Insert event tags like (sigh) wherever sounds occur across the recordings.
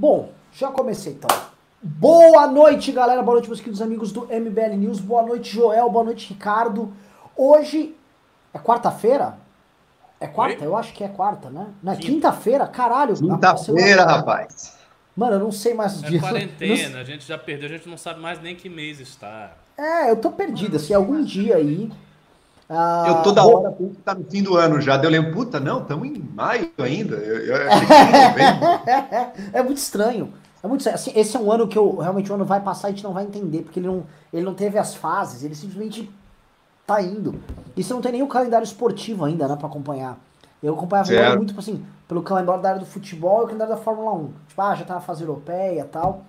Bom, já comecei então. Boa noite, galera. Boa noite, meus queridos amigos do MBL News. Boa noite, Joel. Boa noite, Ricardo. Hoje é quarta-feira? É quarta? Oi? Eu acho que é quarta, né? Na quinta-feira, caralho. Quinta-feira, rapaz. Mano, eu não sei mais os é dias. quarentena, não... a gente já perdeu, a gente não sabe mais nem que mês está. É, eu tô perdido, assim, algum dia aí ah, eu toda hora penso que tá no fim do ano já. Deu lembro, puta, não, estamos em maio ainda. Eu, eu (laughs) é muito estranho. É muito estranho. Assim, esse é um ano que eu, realmente o ano vai passar e a gente não vai entender, porque ele não, ele não teve as fases, ele simplesmente tá indo. E você não tem o calendário esportivo ainda, né, pra acompanhar. Eu acompanhava muito, tipo assim, pelo calendário da área do futebol e o calendário da Fórmula 1. Tipo, ah, já tá na fase europeia e tal.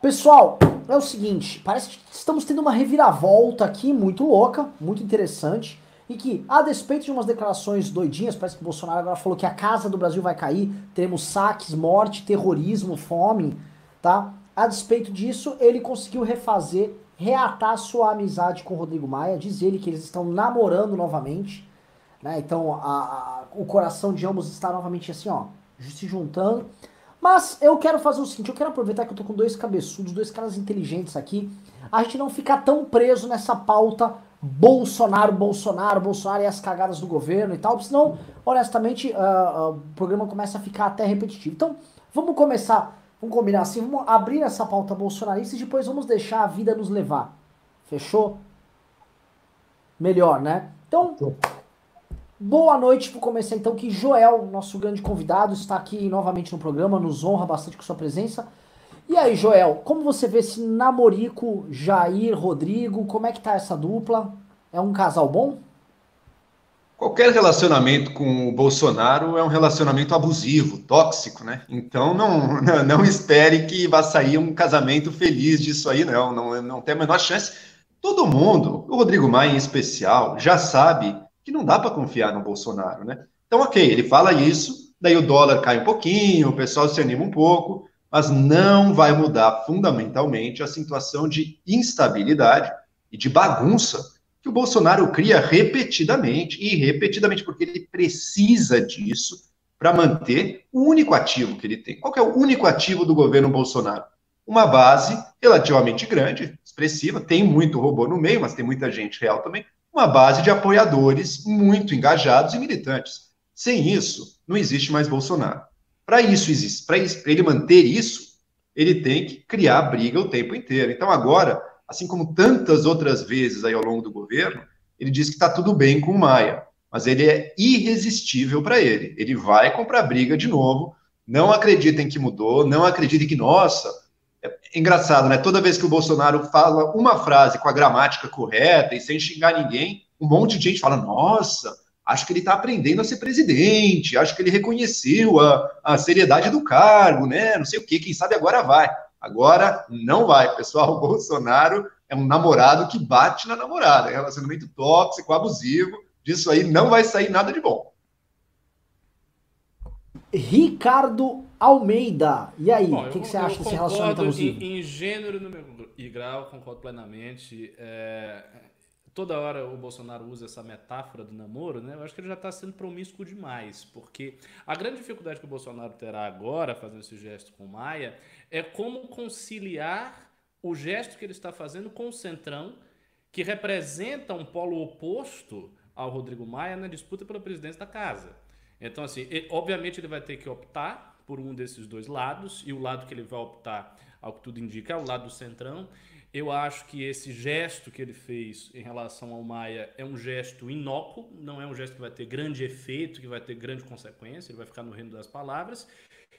Pessoal, é o seguinte, parece que estamos tendo uma reviravolta aqui muito louca, muito interessante, e que, a despeito de umas declarações doidinhas, parece que o Bolsonaro agora falou que a casa do Brasil vai cair, teremos saques, morte, terrorismo, fome, tá? A despeito disso, ele conseguiu refazer, reatar sua amizade com o Rodrigo Maia, diz ele que eles estão namorando novamente, né? Então, a, a, o coração de ambos está novamente assim, ó, se juntando. Mas eu quero fazer o seguinte, eu quero aproveitar que eu tô com dois cabeçudos, dois caras inteligentes aqui, a gente não ficar tão preso nessa pauta Bolsonaro, Bolsonaro, Bolsonaro e as cagadas do governo e tal, senão, honestamente, uh, uh, o programa começa a ficar até repetitivo. Então, vamos começar, vamos combinar assim, vamos abrir essa pauta bolsonarista e depois vamos deixar a vida nos levar. Fechou? Melhor, né? Então, Boa noite, vou começar então que Joel, nosso grande convidado, está aqui novamente no programa, nos honra bastante com sua presença. E aí, Joel, como você vê esse namorico Jair, Rodrigo, como é que tá essa dupla? É um casal bom? Qualquer relacionamento com o Bolsonaro é um relacionamento abusivo, tóxico, né? Então não, (laughs) não espere que vá sair um casamento feliz disso aí, não. Não, não tem a menor chance. Todo mundo, o Rodrigo Maia em especial, já sabe que não dá para confiar no Bolsonaro, né? Então, ok, ele fala isso, daí o dólar cai um pouquinho, o pessoal se anima um pouco, mas não vai mudar fundamentalmente a situação de instabilidade e de bagunça que o Bolsonaro cria repetidamente, e repetidamente, porque ele precisa disso para manter o único ativo que ele tem. Qual é o único ativo do governo Bolsonaro? Uma base relativamente grande, expressiva, tem muito robô no meio, mas tem muita gente real também, uma base de apoiadores muito engajados e militantes. Sem isso, não existe mais Bolsonaro. Para isso existe, para ele manter isso, ele tem que criar briga o tempo inteiro. Então agora, assim como tantas outras vezes aí ao longo do governo, ele diz que está tudo bem com o Maia, mas ele é irresistível para ele. Ele vai comprar briga de novo. Não acreditem que mudou, não acreditem que nossa, é engraçado, né? Toda vez que o Bolsonaro fala uma frase com a gramática correta e sem xingar ninguém, um monte de gente fala: nossa, acho que ele está aprendendo a ser presidente, acho que ele reconheceu a, a seriedade do cargo, né? Não sei o que, quem sabe agora vai. Agora não vai, pessoal. (laughs) O Bolsonaro é um namorado que bate na namorada, é relacionamento tóxico, abusivo. Disso aí não vai sair nada de bom. Ricardo Almeida. E aí, o que, que, você acha desse relacionamento abusivo? Em, em gênero e grau, concordo plenamente. É, toda hora o Bolsonaro usa essa metáfora do namoro, né? Eu acho que ele já está sendo promíscuo demais, porque a grande dificuldade que o Bolsonaro terá agora, fazendo esse gesto com o Maia, é como conciliar o gesto que ele está fazendo com o Centrão, que representa um polo oposto ao Rodrigo Maia na disputa pela presidência da casa. Então, assim, ele, obviamente ele vai ter que optar por um desses dois lados, e o lado que ele vai optar, ao que tudo indica, é o lado do centrão. Eu acho que esse gesto que ele fez em relação ao Maia é um gesto inócuo, não é um gesto que vai ter grande efeito, que vai ter grande consequência, ele vai ficar no reino das palavras.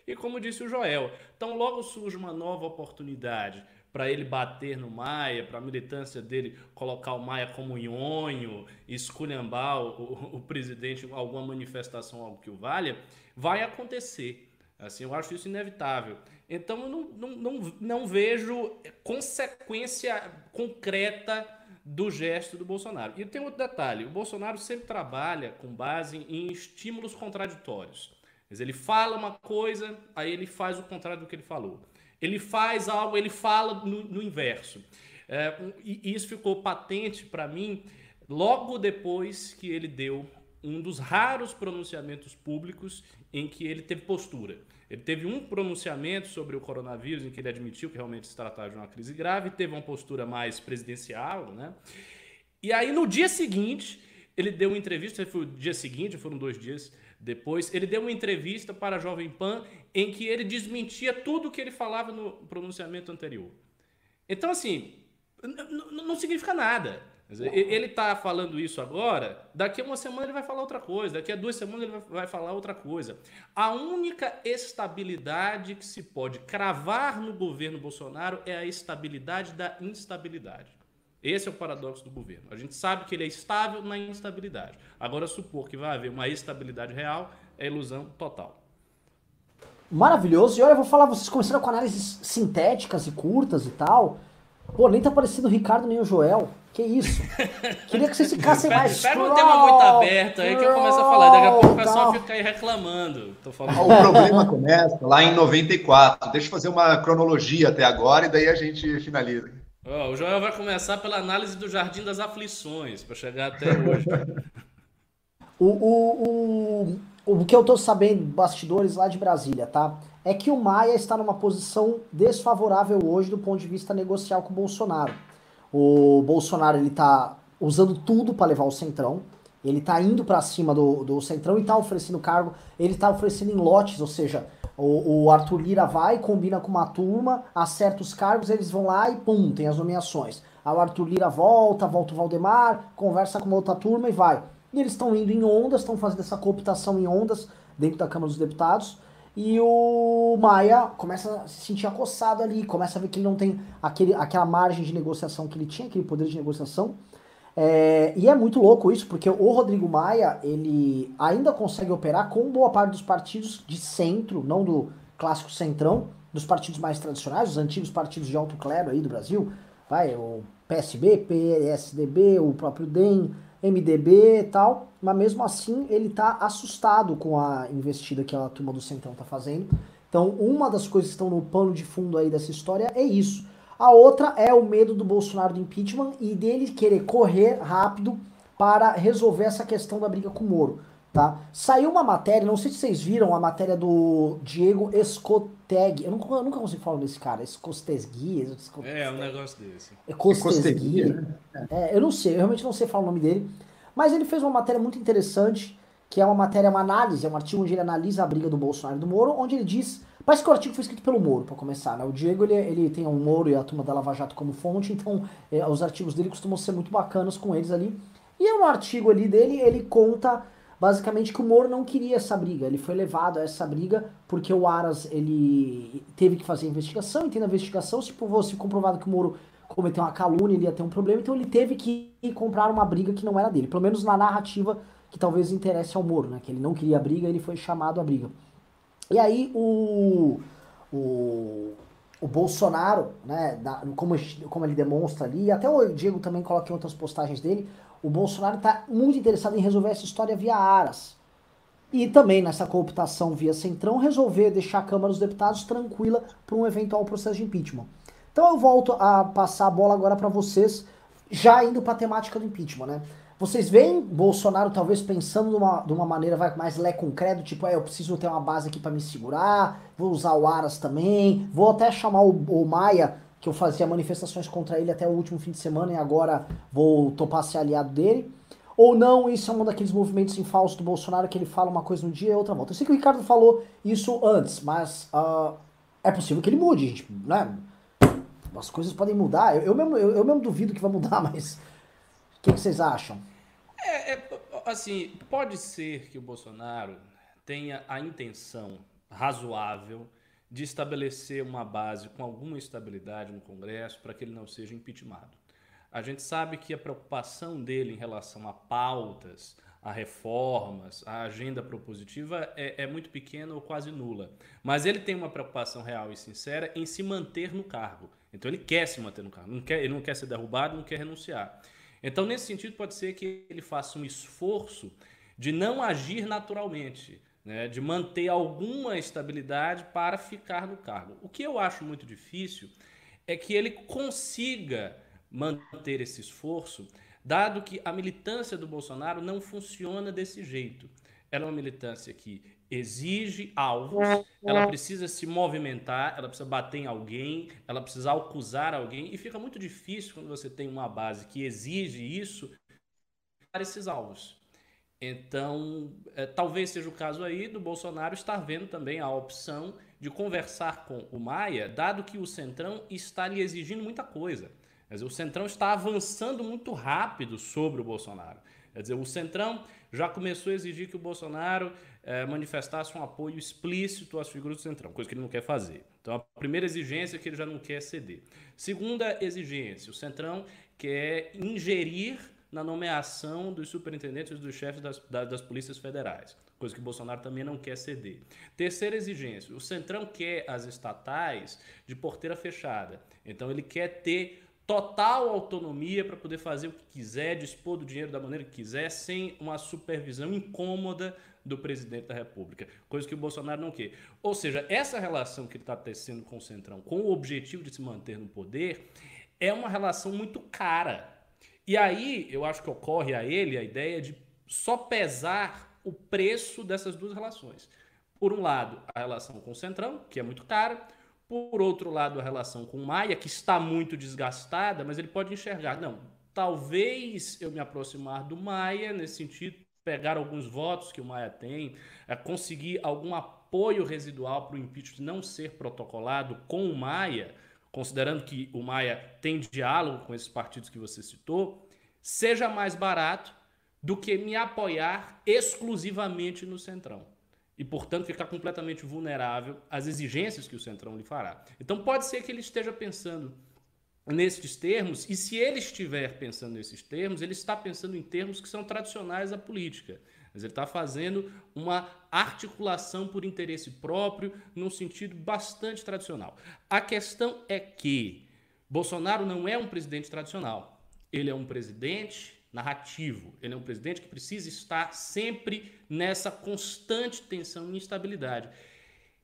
E como disse o Joel, então logo surge uma nova oportunidade para ele bater no Maia, para a militância dele colocar o Maia como nhonho, esculhambar o, o, o presidente alguma manifestação, algo que o valha, vai acontecer. Assim, eu acho isso inevitável. Então, eu não, não, não, não vejo consequência concreta do gesto do Bolsonaro. E tem outro detalhe: o Bolsonaro sempre trabalha com base em estímulos contraditórios. Ele fala uma coisa, aí ele faz o contrário do que ele falou. Ele faz algo, ele fala no, no inverso. É, e isso ficou patente para mim logo depois que ele deu um dos raros pronunciamentos públicos em que ele teve postura. Ele teve um pronunciamento sobre o coronavírus em que ele admitiu que realmente se tratava de uma crise grave, teve uma postura mais presidencial, né? E aí no dia seguinte, ele deu uma entrevista, foi o dia seguinte, foram dois dias depois, ele deu uma entrevista para a Jovem Pan em que ele desmentia tudo o que ele falava no pronunciamento anterior. Então, assim, não significa nada. Ele está falando isso agora, daqui a uma semana ele vai falar outra coisa, daqui a duas semanas ele vai falar outra coisa. A única estabilidade que se pode cravar no governo Bolsonaro é a estabilidade da instabilidade. Esse é o paradoxo do governo. A gente sabe que ele é estável na instabilidade. Agora, supor que vai haver uma estabilidade real é ilusão total. Maravilhoso. E olha, eu vou falar, vocês começaram com análises sintéticas e curtas e tal. Pô, nem tá parecendo o Ricardo nem o Joel. Que isso? Queria que vocês ficassem mais. Pega um tema muito aberto aí que eu começo a falar. Daqui a pouco o pessoal fica aí reclamando. Tô falando. O problema começa lá em 94. Deixa eu fazer uma cronologia até agora e daí a gente finaliza. Oh, o Joel vai começar pela análise do Jardim das Aflições para chegar até (laughs) hoje. o, o, o, o que eu tô sabendo, bastidores lá de Brasília, tá? É que o Maia está numa posição desfavorável hoje do ponto de vista negocial com o Bolsonaro. O Bolsonaro ele tá usando tudo para levar o Centrão. Ele tá indo para cima do, do Centrão e tá oferecendo cargo. Ele tá oferecendo em lotes, ou seja, o, o, Arthur Lira vai, combina com uma turma, acerta os cargos, eles vão lá e pum, tem as nomeações. Aí o Arthur Lira volta, volta o Valdemar, conversa com uma outra turma e vai. E eles estão indo em ondas, estão fazendo essa cooptação em ondas dentro da Câmara dos Deputados. E o Maia começa a se sentir acossado ali, começa a ver que ele não tem aquele, aquela margem de negociação que ele tinha, aquele poder de negociação. É, e é muito louco isso, porque o Rodrigo Maia, ele ainda consegue operar com boa parte dos partidos de centro, não do clássico centrão, dos partidos mais tradicionais, os antigos partidos de alto clero aí do Brasil, vai, o PSB, PSDB, o próprio DEM, MDB e tal, mas mesmo assim ele tá assustado com a investida que a turma do Centrão tá fazendo. Então, uma das coisas que estão no pano de fundo aí dessa história é isso. A outra é o medo do Bolsonaro do impeachment e dele querer correr rápido para resolver essa questão da briga com o Moro. Tá? Saiu uma matéria, não sei se vocês viram a matéria do Diego Escoteg. Eu nunca, eu nunca consigo falar desse cara. Escotesgui. É, um negócio desse. Escotesgui. Né? É, eu não sei, eu realmente não sei falar o nome dele. Mas ele fez uma matéria muito interessante, que é uma matéria, uma análise, é um artigo onde ele analisa a briga do Bolsonaro e do Moro, onde ele diz. Parece que o artigo foi escrito pelo Moro, para começar, né? O Diego, ele, ele tem o Moro e a turma da Lava Jato como fonte, então é, os artigos dele costumam ser muito bacanas com eles ali. E no artigo ali dele, ele conta basicamente que o Moro não queria essa briga. Ele foi levado a essa briga porque o Aras ele teve que fazer a investigação, e tendo a investigação, se fosse comprovado que o Moro cometeu uma calúnia, ele ia ter um problema, então ele teve que comprar uma briga que não era dele, pelo menos na narrativa que talvez interesse ao Moro, né? Que ele não queria briga, ele foi chamado a briga. E aí o, o, o Bolsonaro, né, como, como ele demonstra ali, até o Diego também coloca em outras postagens dele, o Bolsonaro está muito interessado em resolver essa história via Aras. E também nessa cooptação via Centrão, resolver deixar a Câmara dos Deputados tranquila para um eventual processo de impeachment. Então eu volto a passar a bola agora para vocês, já indo para a temática do impeachment, né? Vocês veem Bolsonaro talvez pensando de uma, de uma maneira mais lé concreto, tipo, é, eu preciso ter uma base aqui para me segurar, vou usar o Aras também, vou até chamar o, o Maia que eu fazia manifestações contra ele até o último fim de semana e agora vou topar ser aliado dele. Ou não, isso é um daqueles movimentos em falso do Bolsonaro que ele fala uma coisa no dia e outra volta. Eu sei que o Ricardo falou isso antes, mas uh, é possível que ele mude, gente. Né? As coisas podem mudar. Eu, eu, mesmo, eu, eu mesmo duvido que vai mudar, (laughs) mas o que, vocês acham? É, é, assim, pode ser que o Bolsonaro tenha a intenção razoável de estabelecer uma base com alguma estabilidade no Congresso para que ele não seja impeachmentado. A gente sabe que a preocupação dele em relação a pautas, a reformas, a agenda propositiva é, é, muito pequena ou quase nula. Mas ele tem uma preocupação real e sincera em se manter no cargo. Então ele quer se manter no cargo, não quer, ele não quer ser derrubado, não quer renunciar. Então, nesse sentido, pode ser que ele faça um esforço de não agir naturalmente né, de manter alguma estabilidade para ficar no cargo. O que eu acho muito difícil é que ele consiga manter esse esforço dado que a militância do Bolsonaro não funciona desse jeito. Ela é uma militância que exige alvos, ela precisa se movimentar, ela precisa bater em alguém, ela precisa acusar alguém, e fica muito difícil quando você tem uma base que exige isso para esses alvos. Então, é, talvez seja o caso aí do Bolsonaro estar vendo também a opção de conversar com o Maia, dado que o Centrão está lhe exigindo muita coisa. Quer dizer, o Centrão está avançando muito rápido sobre o Bolsonaro. Quer dizer, o Centrão já começou a exigir que o Bolsonaro é, manifestasse um apoio explícito às figuras do Centrão, coisa que ele não quer fazer. Então, a primeira exigência é que ele já não quer ceder. Segunda exigência, o Centrão quer ingerir na nomeação dos superintendentes e dos chefes das, das, das, polícias federais, coisa que Bolsonaro também não quer ceder. Terceira exigência: o Centrão quer as estatais de porteira fechada. Então ele quer ter total autonomia para poder fazer o que quiser, dispor do dinheiro da maneira que quiser, sem uma supervisão incômoda do presidente da República, coisa que o Bolsonaro não quer. Ou seja, essa relação que ele está tecendo com o Centrão, com o objetivo de se manter no poder, é uma relação muito cara. E aí eu acho que ocorre a ele a ideia de só pesar o preço dessas duas relações. Por um lado, a relação com o Centrão, que é muito cara. Por outro lado, a relação com o Maia, que está muito desgastada, mas ele pode enxergar, não, talvez eu me aproximar do Maia nesse sentido, pegar alguns votos que o Maia tem, é, conseguir algum apoio residual para o impeachment não ser protocolado com o Maia, considerando que o Maia tem diálogo com esses partidos que você citou, seja mais barato do que me apoiar exclusivamente no Centrão. E, portanto, ficar completamente vulnerável às exigências que o Centrão lhe fará. Então, pode ser que ele esteja pensando nesses termos, e se ele estiver pensando nesses termos, ele está pensando em termos que são tradicionais da política. Mas ele está fazendo uma articulação por interesse próprio, num sentido bastante tradicional. A questão é que Bolsonaro não é um presidente tradicional. Ele é um presidente narrativo. Ele é um presidente que precisa estar sempre nessa constante tensão e instabilidade.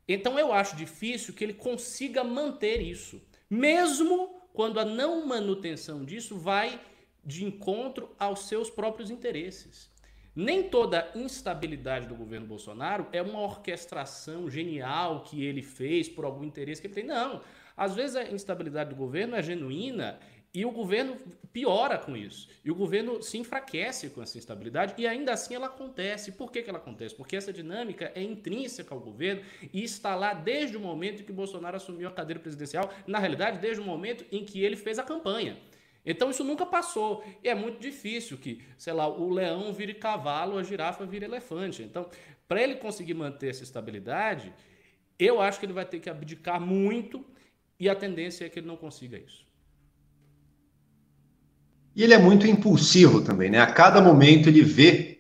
Então eu acho difícil que ele consiga manter isso, mesmo quando a não manutenção disso vai de encontro aos seus próprios interesses. Nem toda instabilidade do governo Bolsonaro é uma orquestração genial que ele fez por algum interesse que ele tem. Não. Às vezes a instabilidade do governo é genuína e o governo piora com isso. E o governo se enfraquece com essa instabilidade e ainda assim ela acontece. Por que, que ela acontece? Porque essa dinâmica é intrínseca ao governo e está lá desde o momento em que Bolsonaro assumiu a cadeira presidencial, na realidade, desde o momento em que ele fez a campanha. Então isso nunca passou. E é muito difícil que, sei lá, o leão vire cavalo, a girafa vire elefante. Então, para ele conseguir manter essa estabilidade, eu acho que ele vai ter que abdicar muito e a tendência é que ele não consiga isso. E ele é muito impulsivo também, né? A cada momento ele vê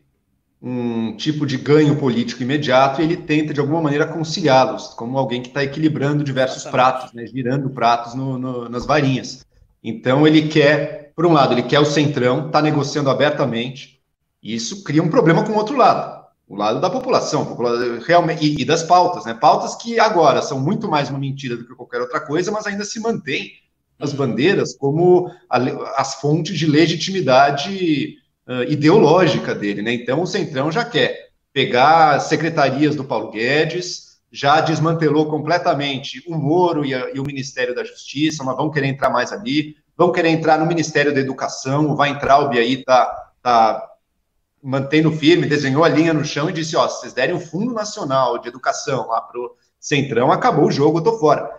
um tipo de ganho político imediato e ele tenta, de alguma maneira, conciliá-los, como alguém que está equilibrando diversos pratos, né? girando pratos no, no, nas varinhas. Então ele quer, por um lado, ele quer o centrão, está negociando abertamente, e isso cria um problema com o outro lado, o lado da população, população realmente, e, e, das pautas, né? Pautas que agora são muito mais uma mentira do que qualquer outra coisa, mas ainda se mantém as bandeiras como a, as fontes de legitimidade uh, ideológica dele, né? Então o centrão já quer pegar secretarias do Paulo Guedes já desmantelou completamente o Moro e, a, e, o Ministério da Justiça, mas vão querer entrar mais ali, vão querer entrar no Ministério da Educação, o Weintraub aí está tá mantendo firme, desenhou a linha no chão e disse, ó, se vocês derem o Fundo Nacional de Educação lá pro Centrão, acabou o jogo, eu tô fora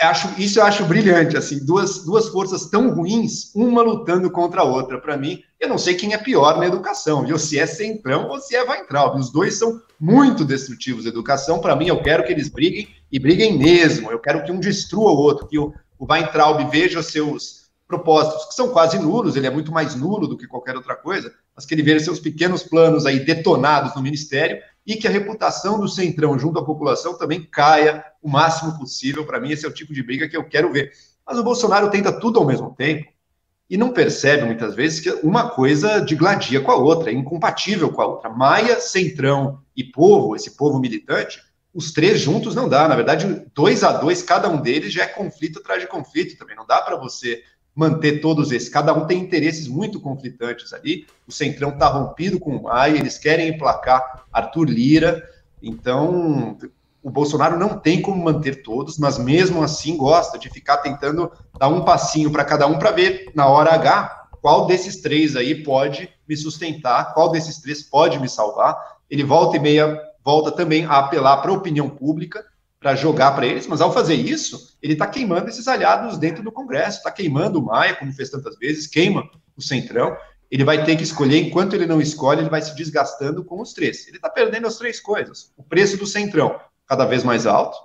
acho, isso eu acho brilhante, assim, duas, duas forças tão ruins, uma lutando contra a outra. Para mim, eu não sei quem é pior na educação, viu? Se é Centrão ou se é Weintraub. Os dois são muito destrutivos na educação. Para mim, eu quero que eles briguem e briguem mesmo. Eu quero que um destrua o outro, que o, o Weintraub veja seus propósitos, que são quase nulos, ele é muito mais nulo do que qualquer outra coisa, mas que ele veja seus pequenos planos aí detonados no ministério e que a reputação do Centrão junto à população também caia o máximo possível. Para mim, esse é o tipo de briga que eu quero ver. Mas o Bolsonaro tenta tudo ao mesmo tempo e não percebe muitas vezes que uma coisa digladia com a outra, é incompatível com a outra. Maia, Centrão e povo, esse povo militante, os três juntos não dá. Na verdade, dois a dois, cada um deles já é conflito atrás de conflito também. Não dá para você manter todos esses. Cada um tem interesses muito conflitantes ali. O Centrão está rompido com o Maia, eles querem emplacar Arthur Lira. Então, o Bolsonaro não tem como manter todos, mas mesmo assim gosta de ficar tentando dar um passinho para cada um para ver na hora H qual desses três aí pode me sustentar, qual desses três pode me salvar. Ele volta e meia volta também a apelar para a opinião pública para jogar para eles, mas ao fazer isso, ele está queimando esses aliados dentro do Congresso, está queimando o Maia, como fez tantas vezes, queima o Centrão. Ele vai ter que escolher, enquanto ele não escolhe, ele vai se desgastando com os três. Ele está perdendo as três coisas: o preço do Centrão, cada vez mais alto,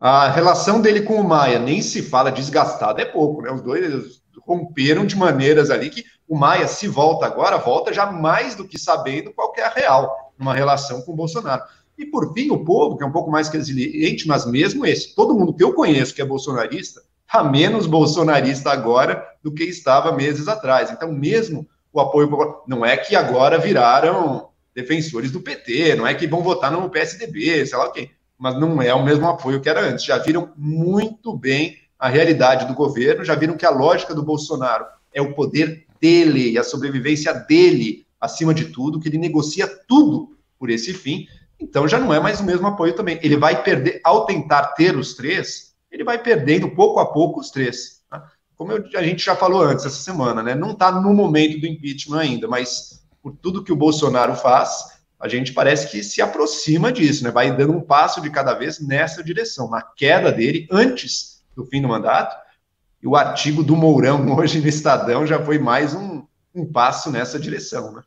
a relação dele com o Maia, nem se fala desgastada, é pouco, né? Os dois romperam de maneiras ali que o Maia, se volta agora, volta já mais do que sabendo qual é a real numa relação com o Bolsonaro. E por fim, o povo, que é um pouco mais resiliente, mas mesmo esse, todo mundo que eu conheço que é bolsonarista, está menos bolsonarista agora do que estava meses atrás. Então, mesmo o apoio não é que agora viraram defensores do PT, não é que vão votar no PSDB, sei lá o quê, mas não é o mesmo apoio que era antes. Já viram muito bem a realidade do governo, já viram que a lógica do Bolsonaro é o poder dele e a sobrevivência dele acima de tudo, que ele negocia tudo por esse fim. Então já não é mais o mesmo apoio também. Ele vai perder, ao tentar ter os três, ele vai perdendo pouco a pouco os três. Tá? Como eu, a gente já falou antes essa semana, né? Não está no momento do impeachment ainda, mas por tudo que o Bolsonaro faz, a gente parece que se aproxima disso, né? Vai dando um passo de cada vez nessa direção, na queda dele antes do fim do mandato. E o artigo do Mourão (laughs) hoje no Estadão já foi mais um, um passo nessa direção, né?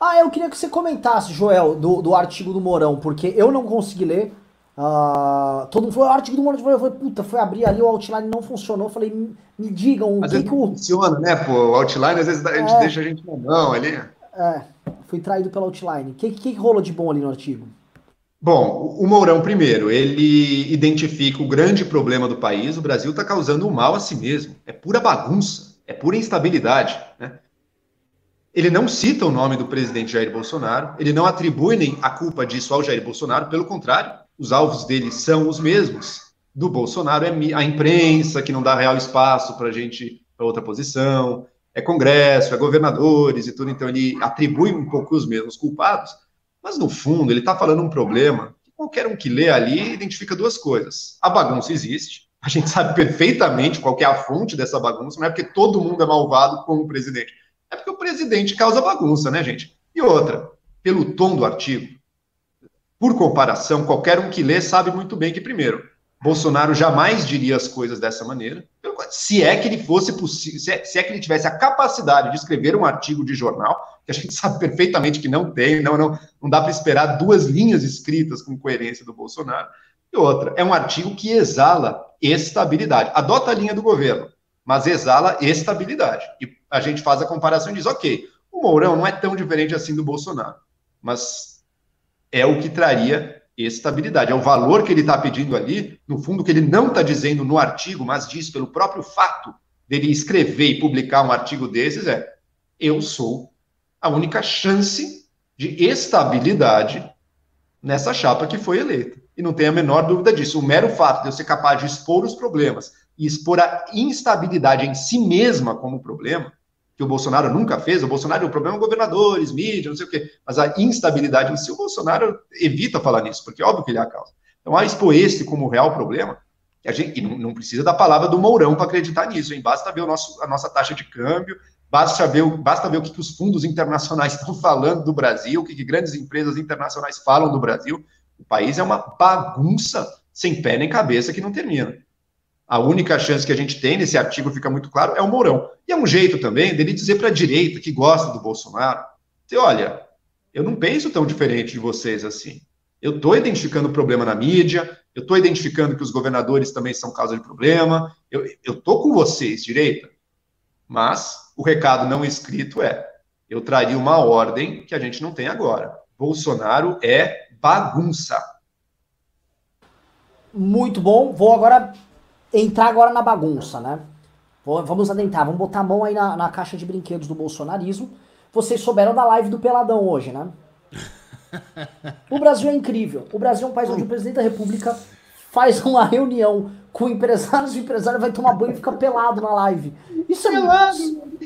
Ah, eu queria que você comentasse, Joel, do, do artigo do Morão, porque eu não consegui ler. Uh, todo mundo falou, o artigo do Morão, eu falei, puta, foi abrir ali, o outline não funcionou. Eu falei, me, digam o que, que o. Funciona, né, pô? O outline às vezes a gente é, deixa a gente na mão ali. É, fui traído pelo outline. O que, que, que rolou de bom ali no artigo? Bom, o Mourão, primeiro, ele identifica o grande problema do país. O Brasil está causando um mal a si mesmo. É pura bagunça, é pura instabilidade. Né? Ele não cita o nome do presidente Jair Bolsonaro, ele não atribui nem a culpa disso ao Jair Bolsonaro, pelo contrário, os alvos dele são os mesmos. Do Bolsonaro é a imprensa, que não dá real espaço para a gente, para outra posição, é Congresso, é governadores e tudo, então ele atribui um pouco os mesmos culpados, mas no fundo ele está falando um problema que qualquer um que lê ali identifica duas coisas. A bagunça existe, a gente sabe perfeitamente qual é a fonte dessa bagunça, não é porque todo mundo é malvado como o presidente é porque o presidente causa bagunça, né, gente? E outra, pelo tom do artigo, por comparação, qualquer um que lê sabe muito bem que, primeiro, Bolsonaro jamais diria as coisas dessa maneira, se é que ele fosse possível, se, é, se é, que ele tivesse a capacidade de escrever um artigo de jornal, que a gente (laughs) sabe perfeitamente que não tem, não, não, não dá para esperar duas linhas escritas com coerência do Bolsonaro. E outra, é um artigo que exala estabilidade. Adota a linha do governo, mas exala estabilidade. E a gente faz a comparação e diz, ok, o Mourão não é tão diferente assim do Bolsonaro, mas é o que traria estabilidade. É o valor que ele está pedindo ali, no fundo, que ele não está dizendo no artigo, mas diz pelo próprio fato dele escrever e publicar um artigo desses, é eu sou a única chance de estabilidade nessa chapa que foi eleita. E não tem a menor dúvida disso. O mero fato de eu ser capaz de expor os problemas e expor a instabilidade em si mesma como problema, que o Bolsonaro nunca fez. O Bolsonaro, o problema é governadores, mídia, não sei o quê. Mas a instabilidade em si, o Bolsonaro evita falar nisso, porque é óbvio que ele é a causa. Então, a expor esse como real problema, a gente, e não, não precisa da palavra do Mourão para acreditar nisso, hein? Basta ver o nosso, a nossa taxa de câmbio, basta ver, basta ver o que, que os fundos internacionais (laughs) estão falando do Brasil, o que, que grandes empresas internacionais falam do Brasil. O país é uma bagunça sem pé nem cabeça que não termina. A única chance que a gente tem, nesse artigo fica muito claro, é o Mourão. E é um jeito também dele dizer para a direita, que gosta do Bolsonaro, dizer, olha, eu não penso tão diferente de vocês assim. Eu estou identificando o problema na mídia, eu estou identificando que os governadores também são causa de problema, eu estou com vocês, direita. Mas o recado não escrito é: eu traria uma ordem que a gente não tem agora. Bolsonaro é bagunça. Muito bom. Vou agora entrar agora na bagunça, né? Vamos adentrar, vamos botar a mão aí na, na caixa de brinquedos do bolsonarismo. Vocês souberam da live do Peladão hoje, né? (laughs) O Brasil é incrível. O Brasil é um país onde o presidente da República faz uma reunião com empresários, o empresário vai tomar banho e fica pelado na live. Isso é muito.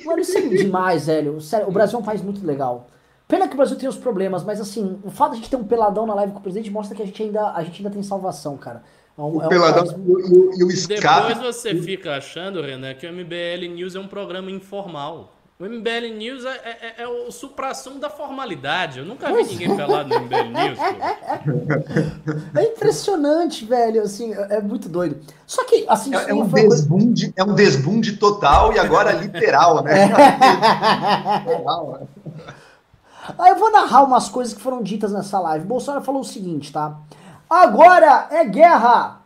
Mano, isso é demais, velho. Sério, o Brasil é um país muito legal. Pena que o Brasil tem os problemas, mas assim, o fato de a gente ter um peladão na live com o presidente mostra que a gente ainda, a gente ainda tem salvação, cara. É um, o é um peladão país... e, o, e o escape. Depois você fica achando, Renan, que o MBL News é um programa informal. O MBL News é, é, é, é o suprassumo da formalidade. Eu nunca vi ninguém pelado no MBL News. (laughs) Pô. É impressionante, velho. Assim, é, é muito doido. Só que, assim. É, é um, desbunde, coisa... é um desbunde total e agora literal, né? (laughs) literal, né? Aí eu vou narrar umas coisas que foram ditas nessa live. Bolsonaro falou o seguinte, tá? Agora é guerra!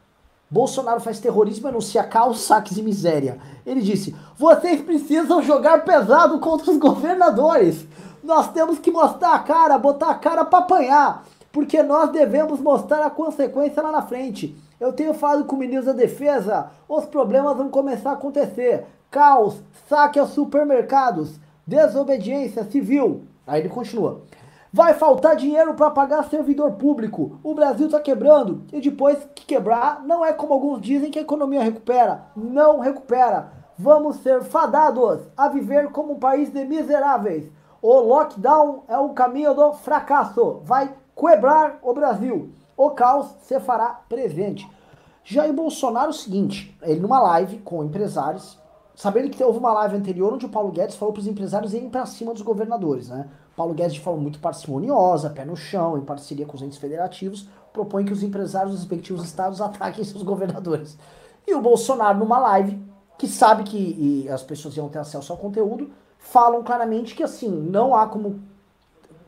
Bolsonaro faz terrorismo e anuncia caos, saques e miséria. Ele disse: vocês precisam jogar pesado contra os governadores. Nós temos que mostrar a cara, botar a cara para apanhar, porque nós devemos mostrar a consequência lá na frente. Eu tenho falado com o ministro da Defesa, os problemas vão começar a acontecer. Caos, saque aos supermercados, desobediência civil. Aí ele continua. Vai faltar dinheiro para pagar servidor público. O Brasil está quebrando e depois que quebrar, não é como alguns dizem que a economia recupera. Não recupera. Vamos ser fadados a viver como um país de miseráveis. O lockdown é o caminho do fracasso. Vai quebrar o Brasil. O caos se fará presente. Jair Bolsonaro, é o seguinte, ele numa live com empresários, sabendo que houve uma live anterior onde o Paulo Guedes falou para os empresários irem para cima dos governadores, né? Paulo Guedes, de forma muito parcimoniosa, pé no chão, em parceria com os entes federativos, propõe que os empresários dos respectivos estados (laughs) ataquem seus governadores. E o Bolsonaro, numa live, que sabe que as pessoas iam ter acesso ao conteúdo, falam claramente que assim, não há como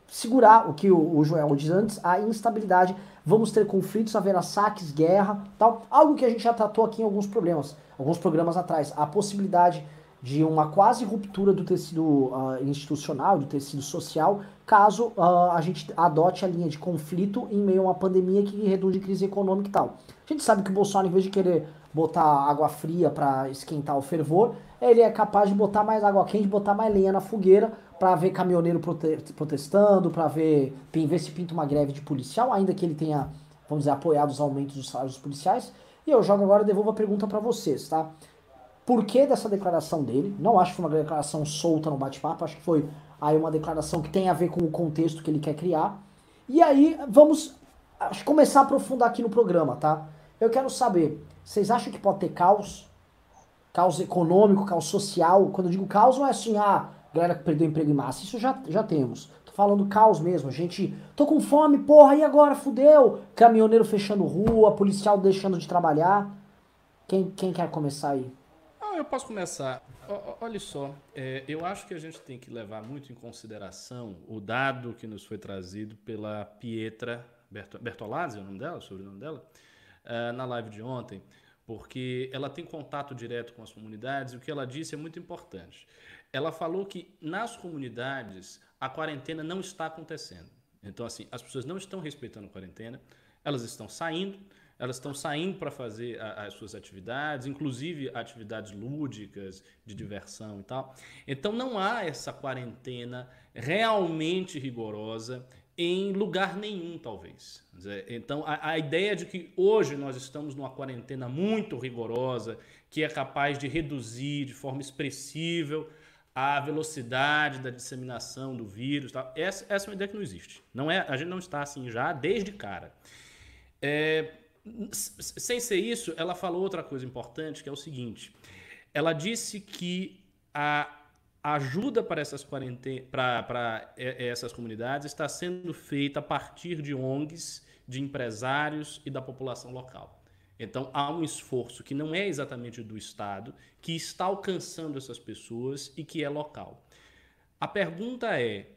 segurar o que o, o Joel diz antes, a instabilidade, vamos ter conflitos, haverá saques, guerra, tal, algo que a gente já tratou aqui em alguns problemas, alguns programas atrás, a possibilidade de uma quase ruptura do tecido uh, institucional, do tecido social, caso uh, a gente adote a linha de conflito em meio a uma pandemia que reduz em crise econômica e tal. A gente sabe que o Bolsonaro, em vez de querer botar água fria para esquentar o fervor, ele é capaz de botar mais água quente, botar mais lenha na fogueira para ver caminhoneiro prote protestando, para ver, ver se pinta uma greve de policial, ainda que ele tenha, vamos dizer, apoiado os aumentos dos salários policiais. E eu jogo agora, devolvo a pergunta para vocês, tá? Por que dessa declaração dele? Não acho que foi uma declaração solta no bate-papo, acho que foi aí uma declaração que tem a ver com o contexto que ele quer criar. E aí, vamos começar a aprofundar aqui no programa, tá? Eu quero saber, vocês acham que pode ter caos? Caos econômico, caos social? Quando eu digo caos, não é assim, ah, galera que perdeu emprego em massa, isso já, já temos. Tô falando caos mesmo, gente, tô com fome, porra, e agora, fudeu? Caminhoneiro fechando rua, policial deixando de trabalhar. Quem, quem quer começar aí? eu posso começar. O, olha só, é, eu acho que a gente tem que levar muito em consideração o dado que nos foi trazido pela Pietra Bertolazzi, é o nome dela, o sobrenome dela, uh, na live de ontem, porque ela tem contato direto com as comunidades e o que ela disse é muito importante. Ela falou que nas comunidades a quarentena não está acontecendo. Então, assim, as pessoas não estão respeitando a quarentena, elas estão saindo, elas estão saindo para fazer a, as suas atividades, inclusive atividades lúdicas, de diversão e tal. Então não há essa quarentena realmente rigorosa em lugar nenhum, talvez. Então a, a ideia de que hoje nós estamos numa quarentena muito rigorosa, que é capaz de reduzir de forma expressível a velocidade da disseminação do vírus, tal, essa, essa é uma ideia que não existe. Não é, a gente não está assim já desde cara. É, sem ser isso, ela falou outra coisa importante, que é o seguinte: ela disse que a ajuda para essas, para essas comunidades está sendo feita a partir de ONGs, de empresários e da população local. Então há um esforço que não é exatamente do Estado, que está alcançando essas pessoas e que é local. A pergunta é: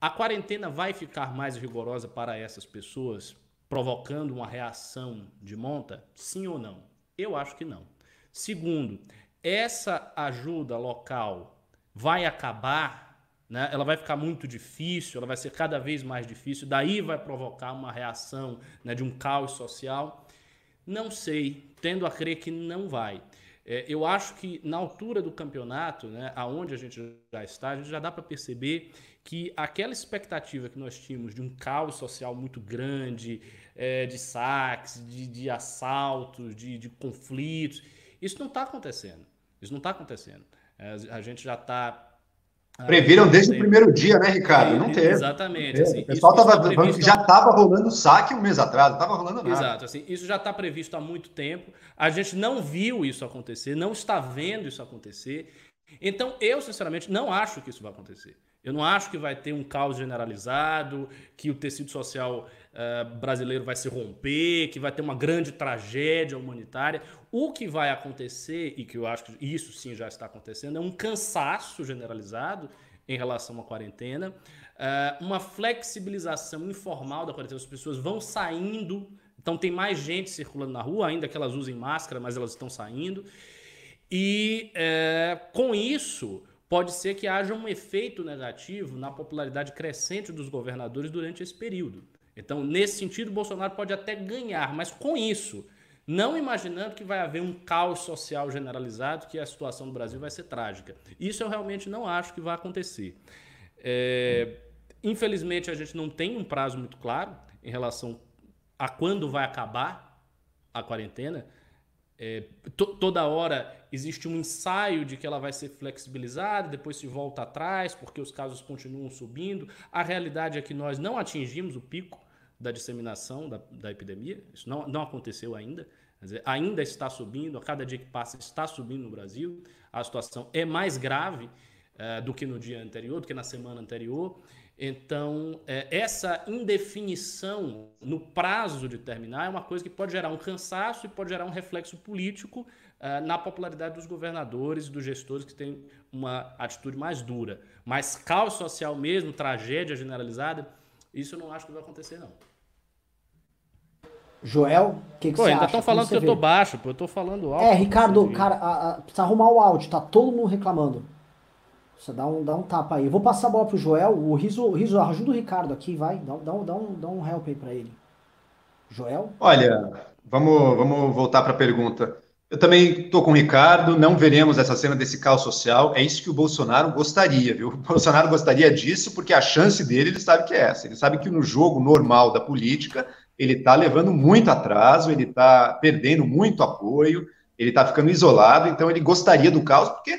a quarentena vai ficar mais rigorosa para essas pessoas? provocando uma reação de monta? Sim ou não? Eu acho que não. Segundo, essa ajuda local vai acabar, né? ela vai ficar muito difícil, ela vai ser cada vez mais difícil, daí vai provocar uma reação né, de um caos social? Não sei, tendo a crer que não vai. É, eu acho que na altura do campeonato, né, aonde a gente já está, a gente já dá para perceber que aquela expectativa que nós tínhamos de um caos social muito grande, é, de saques, de, de assaltos, de, de, conflitos, isso não está acontecendo. Isso não está acontecendo. É, a gente já está Previram desde o primeiro dia, né, Ricardo? Não teve. Exatamente. Não teve. Assim, o pessoal estava falando que já estava rolando saque um mês atrás, não estava rolando nada. Exato. Assim, isso já está previsto há muito tempo. A gente não viu isso acontecer, não está vendo isso acontecer. Então, eu, sinceramente, não acho que isso vai acontecer. Eu não acho que vai ter um caos generalizado, que o tecido social uh, brasileiro vai se romper, que vai ter uma grande tragédia humanitária. O que vai acontecer, e que eu acho que isso sim já está acontecendo, é um cansaço generalizado em relação à quarentena, uh, uma flexibilização informal da quarentena. As pessoas vão saindo, então tem mais gente circulando na rua, ainda que elas usem máscara, mas elas estão saindo. E uh, com isso pode ser que haja um efeito negativo na popularidade crescente dos governadores durante esse período. Então, nesse sentido, Bolsonaro pode até ganhar, mas com isso, não imaginando que vai haver um caos social generalizado, que a situação do Brasil vai ser trágica. Isso eu realmente não acho que vai acontecer. É, infelizmente, a gente não tem um prazo muito claro em relação a quando vai acabar a quarentena. É, to, toda hora existe um ensaio de que ela vai ser flexibilizada, depois se volta atrás, porque os casos continuam subindo. A realidade é que nós não atingimos o pico da disseminação da, da epidemia, isso não, não aconteceu ainda. Dizer, ainda está subindo, a cada dia que passa está subindo no Brasil. A situação é mais grave é, do que no dia anterior, do que na semana anterior. Então, é, essa indefinição no prazo de terminar é uma coisa que pode gerar um cansaço e pode gerar um reflexo político é, na popularidade dos governadores, dos gestores que têm uma atitude mais dura. Mas caos social mesmo, tragédia generalizada, isso eu não acho que vai acontecer, não. Joel, o que, que pô, você ainda estão falando que vê? eu tô baixo, pô, eu tô falando alto. É, Ricardo, cara, a, a, precisa arrumar o áudio, tá todo mundo reclamando. Você dá um, dá um tapa aí. Eu vou passar a bola pro Joel. O Riso, Riso ajuda o Ricardo aqui, vai. Dá, dá, dá, um, dá um help aí pra ele. Joel? Olha, vamos, vamos voltar para a pergunta. Eu também estou com o Ricardo, não veremos essa cena desse caos social. É isso que o Bolsonaro gostaria, viu? (laughs) O Bolsonaro gostaria disso porque a chance dele, ele sabe que é essa. Ele sabe que no jogo normal da política, ele está levando muito atraso, ele está perdendo muito apoio, ele está ficando isolado, então ele gostaria do caos, porque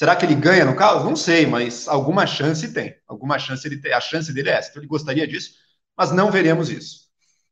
Será que ele ganha no caos? Não sei, mas alguma chance tem. Alguma chance ele tem. A chance dele é essa. Então ele gostaria disso, mas não veremos isso.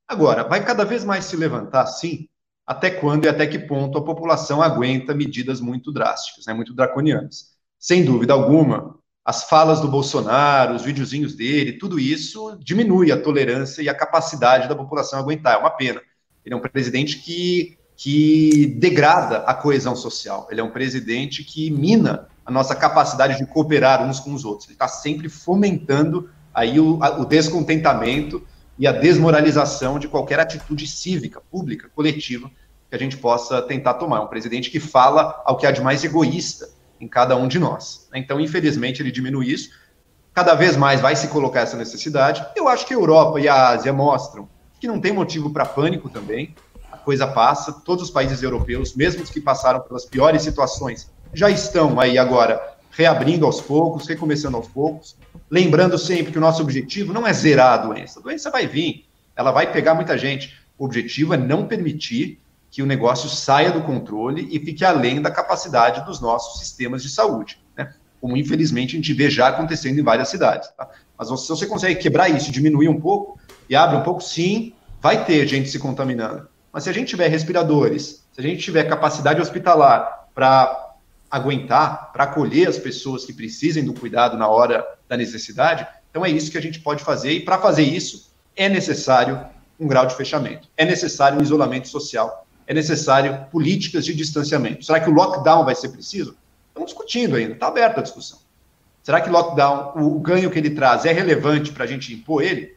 Agora, vai cada vez mais se levantar, sim, até quando e até que ponto a população aguenta medidas muito drásticas, né, muito draconianas. Sem dúvida alguma, as falas do Bolsonaro, os videozinhos dele, tudo isso diminui a tolerância e a capacidade da população aguentar. É uma pena. Ele é um presidente que, que degrada a coesão social. Ele é um presidente que mina a nossa capacidade de cooperar uns com os outros. Ele está sempre fomentando aí o, o descontentamento e a desmoralização de qualquer atitude cívica, pública, coletiva que a gente possa tentar tomar. É um presidente que fala ao que há de mais egoísta em cada um de nós. Então, infelizmente, ele diminui isso. Cada vez mais vai se colocar essa necessidade. Eu acho que a Europa e a Ásia mostram que não tem motivo para pânico também. A coisa passa. Todos os países europeus, mesmo os que passaram pelas piores situações, já estão aí agora reabrindo aos poucos, recomeçando aos poucos, lembrando sempre que o nosso objetivo não é zerar a doença. A doença vai vir, ela vai pegar muita gente. O objetivo é não permitir que o negócio saia do controle e fique além da capacidade dos nossos sistemas de saúde, né? como infelizmente a gente vê já acontecendo em várias cidades. Tá? Mas se você consegue quebrar isso, diminuir um pouco e abre um pouco, sim, vai ter gente se contaminando. Mas se a gente tiver respiradores, se a gente tiver capacidade hospitalar para aguentar, para acolher as pessoas que precisem do cuidado na hora da necessidade. Então é isso que a gente pode fazer e para fazer isso é necessário um grau de fechamento, é necessário um isolamento social, é necessário políticas de distanciamento. Será que o lockdown vai ser preciso? Estamos discutindo ainda, está aberta a discussão. Será que lockdown, o, ganho que ele traz é relevante para a gente impor ele?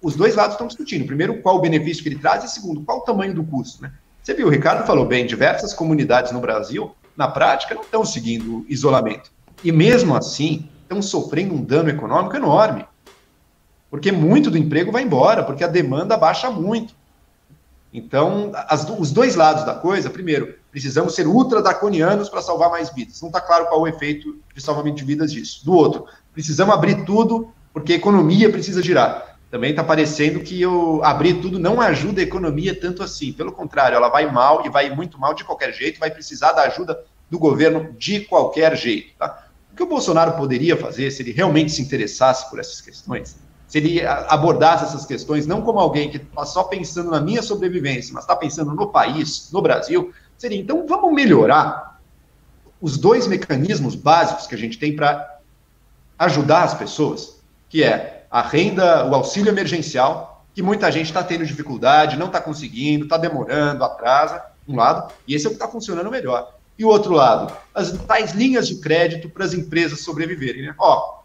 Os dois lados estão discutindo. Primeiro, qual o benefício que ele traz, e segundo, qual o tamanho do custo. Né? Você viu, o Ricardo falou bem, diversas comunidades no Brasil na prática, não estão seguindo isolamento. E mesmo assim, estão sofrendo um dano econômico enorme. Porque muito do emprego vai embora, porque a demanda baixa muito. Então, as, os dois lados da coisa, primeiro, precisamos ser ultra draconianos para salvar mais vidas. Não está claro qual o efeito de salvamento de vidas disso. Do outro, precisamos abrir tudo porque a economia precisa girar. Também está parecendo que o abrir tudo não ajuda a economia tanto assim. Pelo contrário, ela vai mal e vai muito mal de qualquer jeito, vai precisar da ajuda do governo de qualquer jeito. Tá? O que o Bolsonaro poderia fazer se ele realmente se interessasse por essas questões? Se ele abordasse essas questões não como alguém que está só pensando na minha sobrevivência, mas está pensando no país, no Brasil, seria então vamos melhorar os dois mecanismos básicos que a gente tem para ajudar as pessoas, que é a renda, o auxílio emergencial, que muita gente está tendo dificuldade, não está conseguindo, está demorando, atrasa, um lado, e esse é o que está funcionando melhor. E o outro lado, as tais linhas de crédito para as empresas sobreviverem. Né? Ó,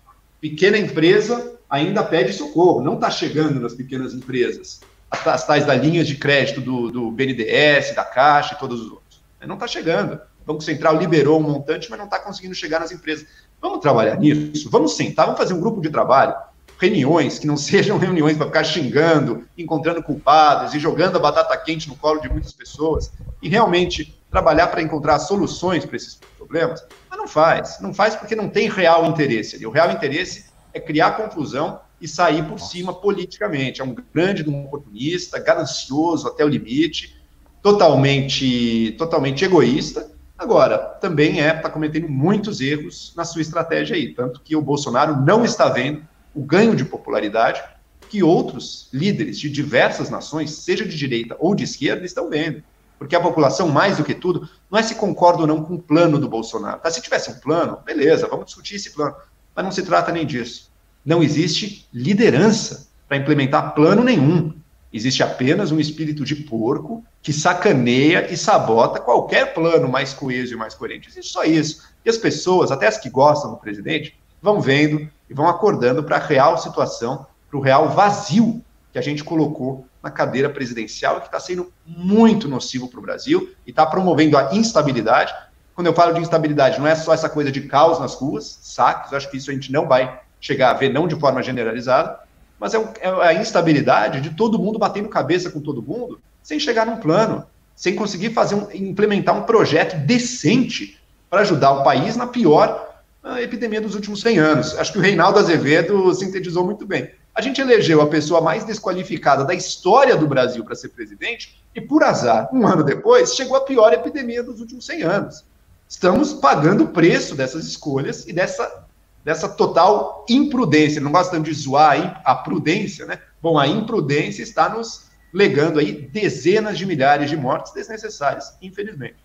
pequena empresa ainda pede socorro, não está chegando nas pequenas empresas. As, as tais da linhas de crédito do, do BNDES, da Caixa e todos os outros. Não está chegando. O Banco Central liberou um montante, mas não está conseguindo chegar nas empresas. Vamos trabalhar nisso? Vamos sentar, vamos fazer um grupo de trabalho reuniões que não (laughs) sejam reuniões para ficar xingando, encontrando culpados e jogando a batata quente no colo de muitas pessoas e realmente trabalhar para encontrar soluções para esses problemas. Não faz, não faz porque não tem real interesse ali. O real interesse é criar confusão e sair por cima politicamente. É um grande oportunista, ganancioso até o limite, totalmente, totalmente egoísta. Agora, também é está cometendo muitos erros na sua estratégia aí, tanto que o Bolsonaro não está vendo o ganho de popularidade que outros líderes de diversas nações, seja de direita ou de esquerda, estão vendo. Porque a população, mais do que tudo, não é se concorda ou não com o plano do Bolsonaro. Tá? Se tivesse um plano, beleza, vamos discutir esse plano. Mas não se trata nem disso. Não existe liderança para implementar plano nenhum. Existe apenas um espírito de porco que sacaneia e sabota qualquer plano mais coeso e mais coerente. Existe só isso. E as pessoas, até as que gostam do presidente, vão vendo e vão acordando para a real situação, para o real vazio que a gente colocou na cadeira presidencial que está sendo muito nocivo para o Brasil e está promovendo a instabilidade. Quando eu falo de instabilidade, não é só essa coisa de caos nas ruas, saques, acho que isso a gente não vai chegar a ver, não de forma generalizada, mas é, é a instabilidade de todo mundo batendo cabeça com todo mundo sem chegar num plano, sem conseguir fazer um, implementar um projeto decente para ajudar o país na pior a epidemia dos últimos 100 anos. Acho que o Reinaldo Azevedo sintetizou muito bem. A gente elegeu a pessoa mais desqualificada da história do Brasil para ser presidente e, por azar, um ano depois, chegou a pior epidemia dos últimos 100 anos. Estamos pagando o preço dessas escolhas e dessa, dessa total imprudência. Não gostamos de zoar a prudência, né? Bom, a imprudência está nos legando aí dezenas de milhares de mortes desnecessárias, infelizmente.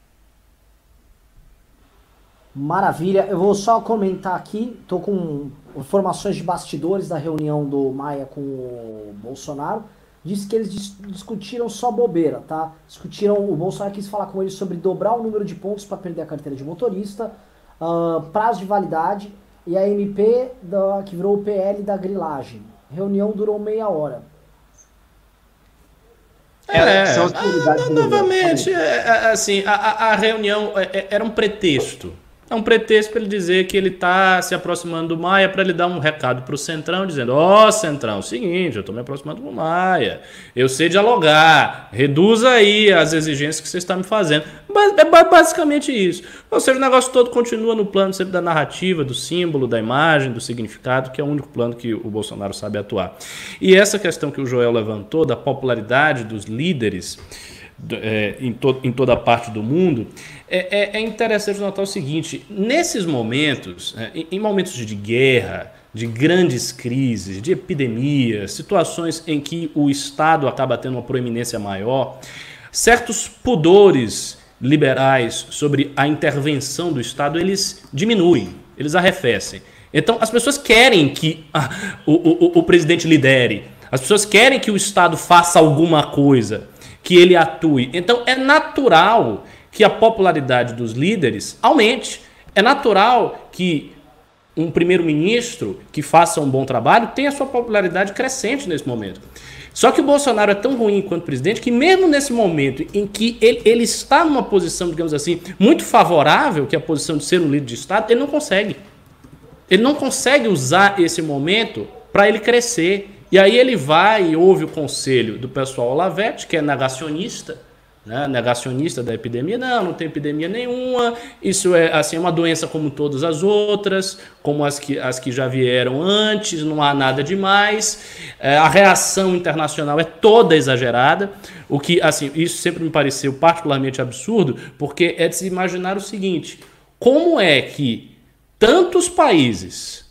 Maravilha. Eu vou só comentar aqui, tô com informações de bastidores da reunião do Maia com o Bolsonaro. Diz que eles dis discutiram só bobeira, tá? Discutiram, o Bolsonaro quis falar com eles sobre dobrar o número de pontos para perder a carteira de motorista, uh, prazo de validade e a MP da, que virou o PL da grilagem. reunião durou meia hora. É, são as ah, novamente, é, é, assim, a, a reunião é, é, era um pretexto é um pretexto para ele dizer que ele está se aproximando do Maia para ele dar um recado para o Centrão, dizendo: Ó, oh, Centrão, seguinte, eu estou me aproximando do Maia, eu sei dialogar, reduza aí as exigências que você está me fazendo. É basicamente isso. Ou seja, o negócio todo continua no plano sempre da narrativa, do símbolo, da imagem, do significado, que é o único plano que o Bolsonaro sabe atuar. E essa questão que o Joel levantou, da popularidade dos líderes é, em, to em toda parte do mundo, é, é, é, interessante notar o seguinte: nesses momentos, é, em, momentos de guerra, de grandes crises, de epidemias, situações em que o Estado acaba tendo uma proeminência maior, certos pudores liberais sobre a intervenção do Estado eles diminuem, eles arrefecem. Então as pessoas querem que ah, o, o, o presidente lidere, as pessoas querem que o Estado faça alguma coisa que ele atue. Então é natural que a popularidade dos líderes aumente. É natural que um primeiro-ministro que faça um bom trabalho tenha sua popularidade crescente nesse momento. Só que o Bolsonaro é tão ruim enquanto presidente que, mesmo nesse momento em que ele, ele está numa posição, digamos assim, muito favorável, que é a posição de ser um líder de Estado, ele não consegue. Ele não consegue usar esse momento para ele crescer E aí ele vai e ouve o conselho do pessoal Olavete, que é negacionista, né, negacionista da epidemia, não, não tem epidemia nenhuma, isso é assim uma doença como todas as outras, como as que, as que já vieram antes, não há nada demais, é, a reação internacional é toda exagerada, o que, assim, isso sempre me pareceu particularmente absurdo, porque é de se imaginar o seguinte, como é que tantos países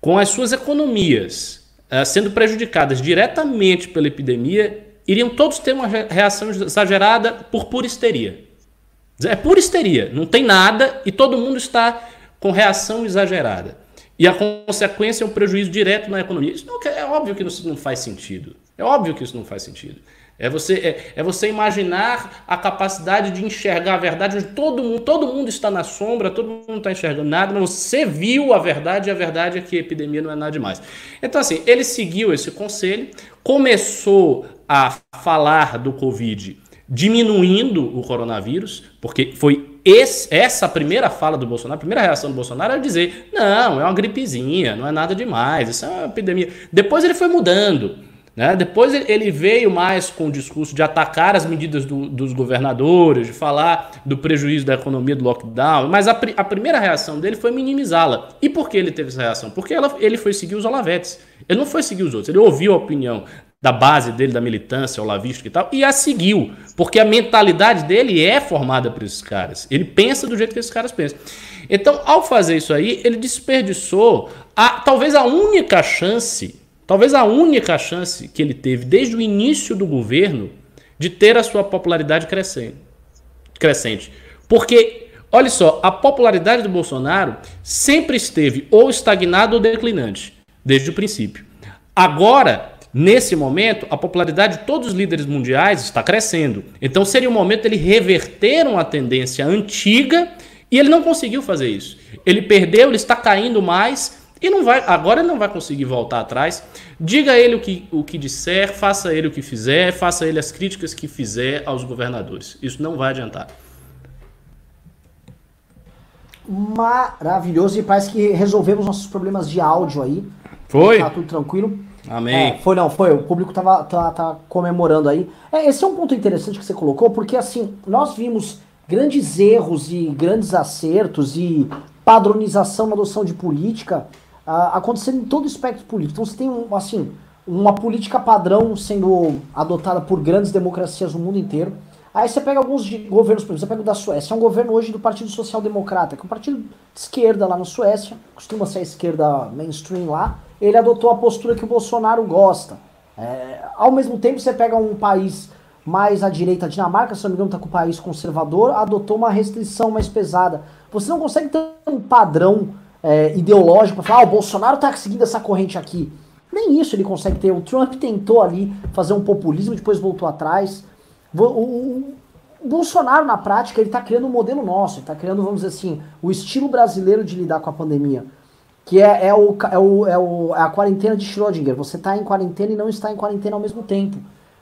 com as suas economias é, sendo prejudicadas diretamente pela epidemia iriam todos ter uma reação exagerada por pura histeria. É pura histeria, não tem nada e todo mundo está com reação exagerada. E a consequência é um prejuízo direto na economia. Isso não, é óbvio que isso não faz sentido. É óbvio que isso não faz sentido. É você, é, é, você imaginar a capacidade de enxergar a verdade, onde todo mundo, todo mundo está na sombra, todo mundo não está enxergando nada, mas você viu a verdade e a verdade é que a epidemia não é nada demais. Então, assim, ele seguiu esse conselho, começou a falar do Covid diminuindo o coronavírus, porque foi esse, essa primeira fala do Bolsonaro, a primeira reação do Bolsonaro era dizer: não, é uma gripezinha, não é nada demais, isso é uma epidemia. Depois ele foi mudando. Né? Depois ele veio mais com o discurso de atacar as medidas do, dos governadores, de falar do prejuízo da economia do lockdown, mas a, a primeira reação dele foi minimizá-la. E por que ele teve essa reação? Porque ela, ele foi seguir os olavetes. Ele não foi seguir os outros, ele ouviu a opinião da base dele, da militância, olavística e tal, e a seguiu. Porque a mentalidade dele é formada por esses caras. Ele pensa do jeito que esses caras pensam. Então, ao fazer isso aí, ele desperdiçou a, talvez a única chance, talvez a única chance que ele teve desde o início do governo de ter a sua popularidade crescente. Porque, olha só, a popularidade do Bolsonaro sempre esteve ou estagnada ou declinante, desde o princípio. Agora, Nesse momento, a popularidade de todos os líderes mundiais está crescendo. Então seria o momento ele reverter uma tendência antiga e ele não conseguiu fazer isso. Ele perdeu, ele está caindo mais e não vai, agora ele não vai conseguir voltar atrás. Diga ele o que, o que disser, faça ele o que fizer, faça ele as críticas que fizer aos governadores. Isso não vai adiantar. Maravilhoso e parece que resolvemos nossos problemas de áudio aí. Foi? Tá tudo tranquilo. Amém. É, foi não, foi. O público tava, tá, tá comemorando aí. É, esse é um ponto interessante que você colocou, porque assim, nós vimos grandes erros e grandes acertos e padronização na adoção de política acontecendo em todo o espectro político. Então você tem, um, assim, uma política padrão sendo adotada por grandes democracias no mundo inteiro. Aí você pega alguns governos, por exemplo, você pega o da Suécia, é um governo hoje do Partido Social Democrata, que é um partido de esquerda lá na Suécia, costuma ser a esquerda mainstream lá, ele adotou a postura que o Bolsonaro gosta. É, ao mesmo tempo, você pega um país mais à direita, a Dinamarca, se não me engano, está com o país conservador, adotou uma restrição mais pesada. Você não consegue ter um padrão é, ideológico para falar, ah, o Bolsonaro está seguindo essa corrente aqui. Nem isso ele consegue ter. O Trump tentou ali fazer um populismo, depois voltou atrás. O, o, o Bolsonaro, na prática, ele está criando um modelo nosso, está criando, vamos dizer assim, o estilo brasileiro de lidar com a pandemia que é, é, o, é, o, é, o, é a quarentena de Schrödinger. Você está em quarentena e não está em quarentena ao mesmo tempo.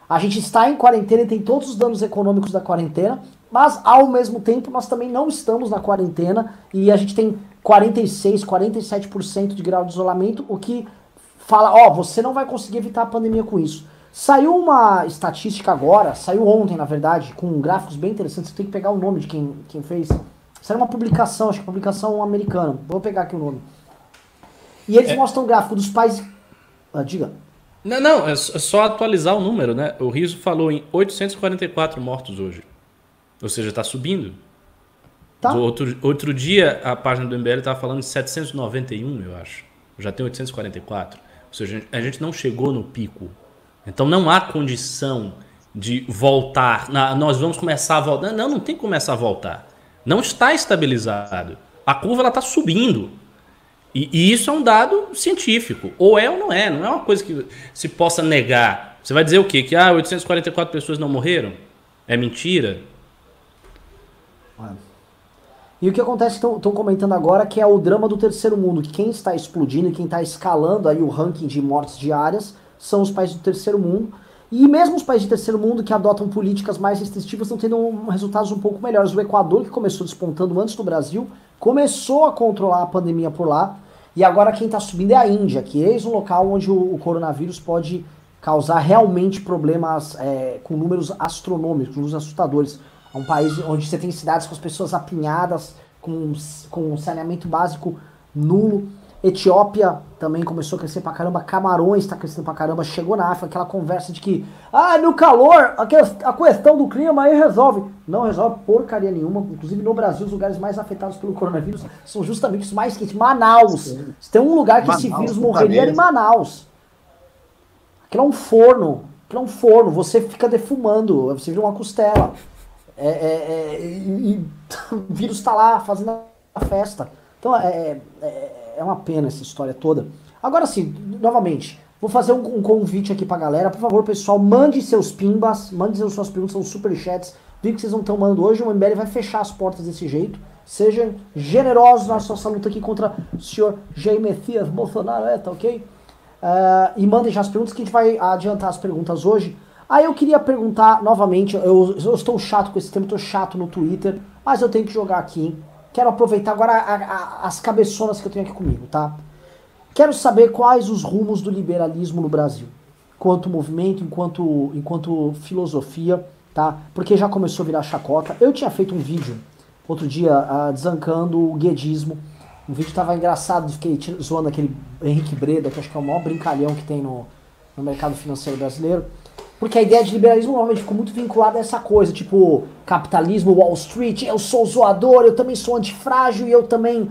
A gente está em quarentena e tem todos os danos econômicos da quarentena, mas ao mesmo tempo nós também não estamos na quarentena e a gente tem 46, 47% de grau de isolamento, o que fala, ó, oh, você não vai conseguir evitar a pandemia com isso. Saiu uma estatística agora, saiu ontem, na verdade, com gráficos bem interessantes. Tem que pegar o nome de quem, quem fez. Era uma publicação, acho que publicação americana. Vou pegar aqui o nome. E eles é. mostram o gráfico dos países. Ah, diga. Não, não, é, é só atualizar o número, né? O Riso falou em 844 mortos hoje. Ou seja, está subindo. Tá. Outro, outro dia, a página do MBL estava falando de 791, eu acho. Já tem 844. Ou seja, a gente não chegou no pico. Então não há condição de voltar. nós vamos começar a voltar. Não, não tem que começar a voltar. Não está estabilizado. A curva está subindo. E, e, isso é um dado científico. Ou é ou não é. Não é uma coisa que se possa negar. Você vai dizer o quê? Que ah, 844 pessoas não morreram? É mentira? E o que acontece, estão comentando agora, que é o drama do terceiro mundo. Que quem está explodindo e quem está escalando aí o ranking de mortes diárias são os países do terceiro mundo. E mesmo os países do terceiro mundo que adotam políticas mais restritivas estão tendo um, resultados um pouco melhores. O Equador, que começou despontando antes do Brasil, começou a controlar a pandemia por lá E agora quem está subindo é a Índia, que é um local onde o, o coronavírus pode causar realmente problemas é, com números astronômicos, números assustadores. É um país onde você tem cidades com as pessoas apinhadas, com, com saneamento básico nulo. Etiópia também começou a crescer pra caramba, Camarões está crescendo pra caramba, chegou na África aquela conversa de que, ah, no calor, a, que, a questão do clima aí resolve. Não resolve porcaria nenhuma, inclusive no Brasil, os lugares mais afetados pelo coronavírus são justamente os mais quentes. Manaus. Se tem um lugar que Manaus, esse vírus morreria era em Manaus. Aquilo é um forno, aquilo é um forno, você fica defumando, você vira uma costela. É, é, é, e, e (laughs) o vírus está lá fazendo a festa. Então é, é, é uma pena essa história toda. Agora sim, novamente, vou fazer um, um convite aqui pra galera. Por favor, pessoal, mande seus pimbas, mande suas perguntas, são superchats. Vi que vocês não estão mandando hoje, o MBL vai fechar as portas desse jeito. Sejam generosos na sua luta aqui contra o senhor Jair Messias Bolsonaro, é, tá ok? Uh, e mandem já as perguntas que a gente vai adiantar as perguntas hoje. Aí eu queria perguntar novamente, eu, eu estou chato com esse tema, estou chato no Twitter, mas eu tenho que jogar aqui. Quero aproveitar agora a, a, as cabeçonas que eu tenho aqui comigo, tá? Quero saber quais os rumos do liberalismo no Brasil, enquanto movimento, enquanto, enquanto filosofia, tá? Porque já começou a virar chacota. Eu tinha feito um vídeo outro dia uh, desancando o guedismo. O vídeo tava engraçado, fiquei zoando aquele Henrique Breda, que acho que é o maior brincalhão que tem no, no mercado financeiro brasileiro. Porque a ideia de liberalismo normalmente ficou muito vinculada a essa coisa, tipo, capitalismo, Wall Street, eu sou zoador, eu também sou antifrágil e eu também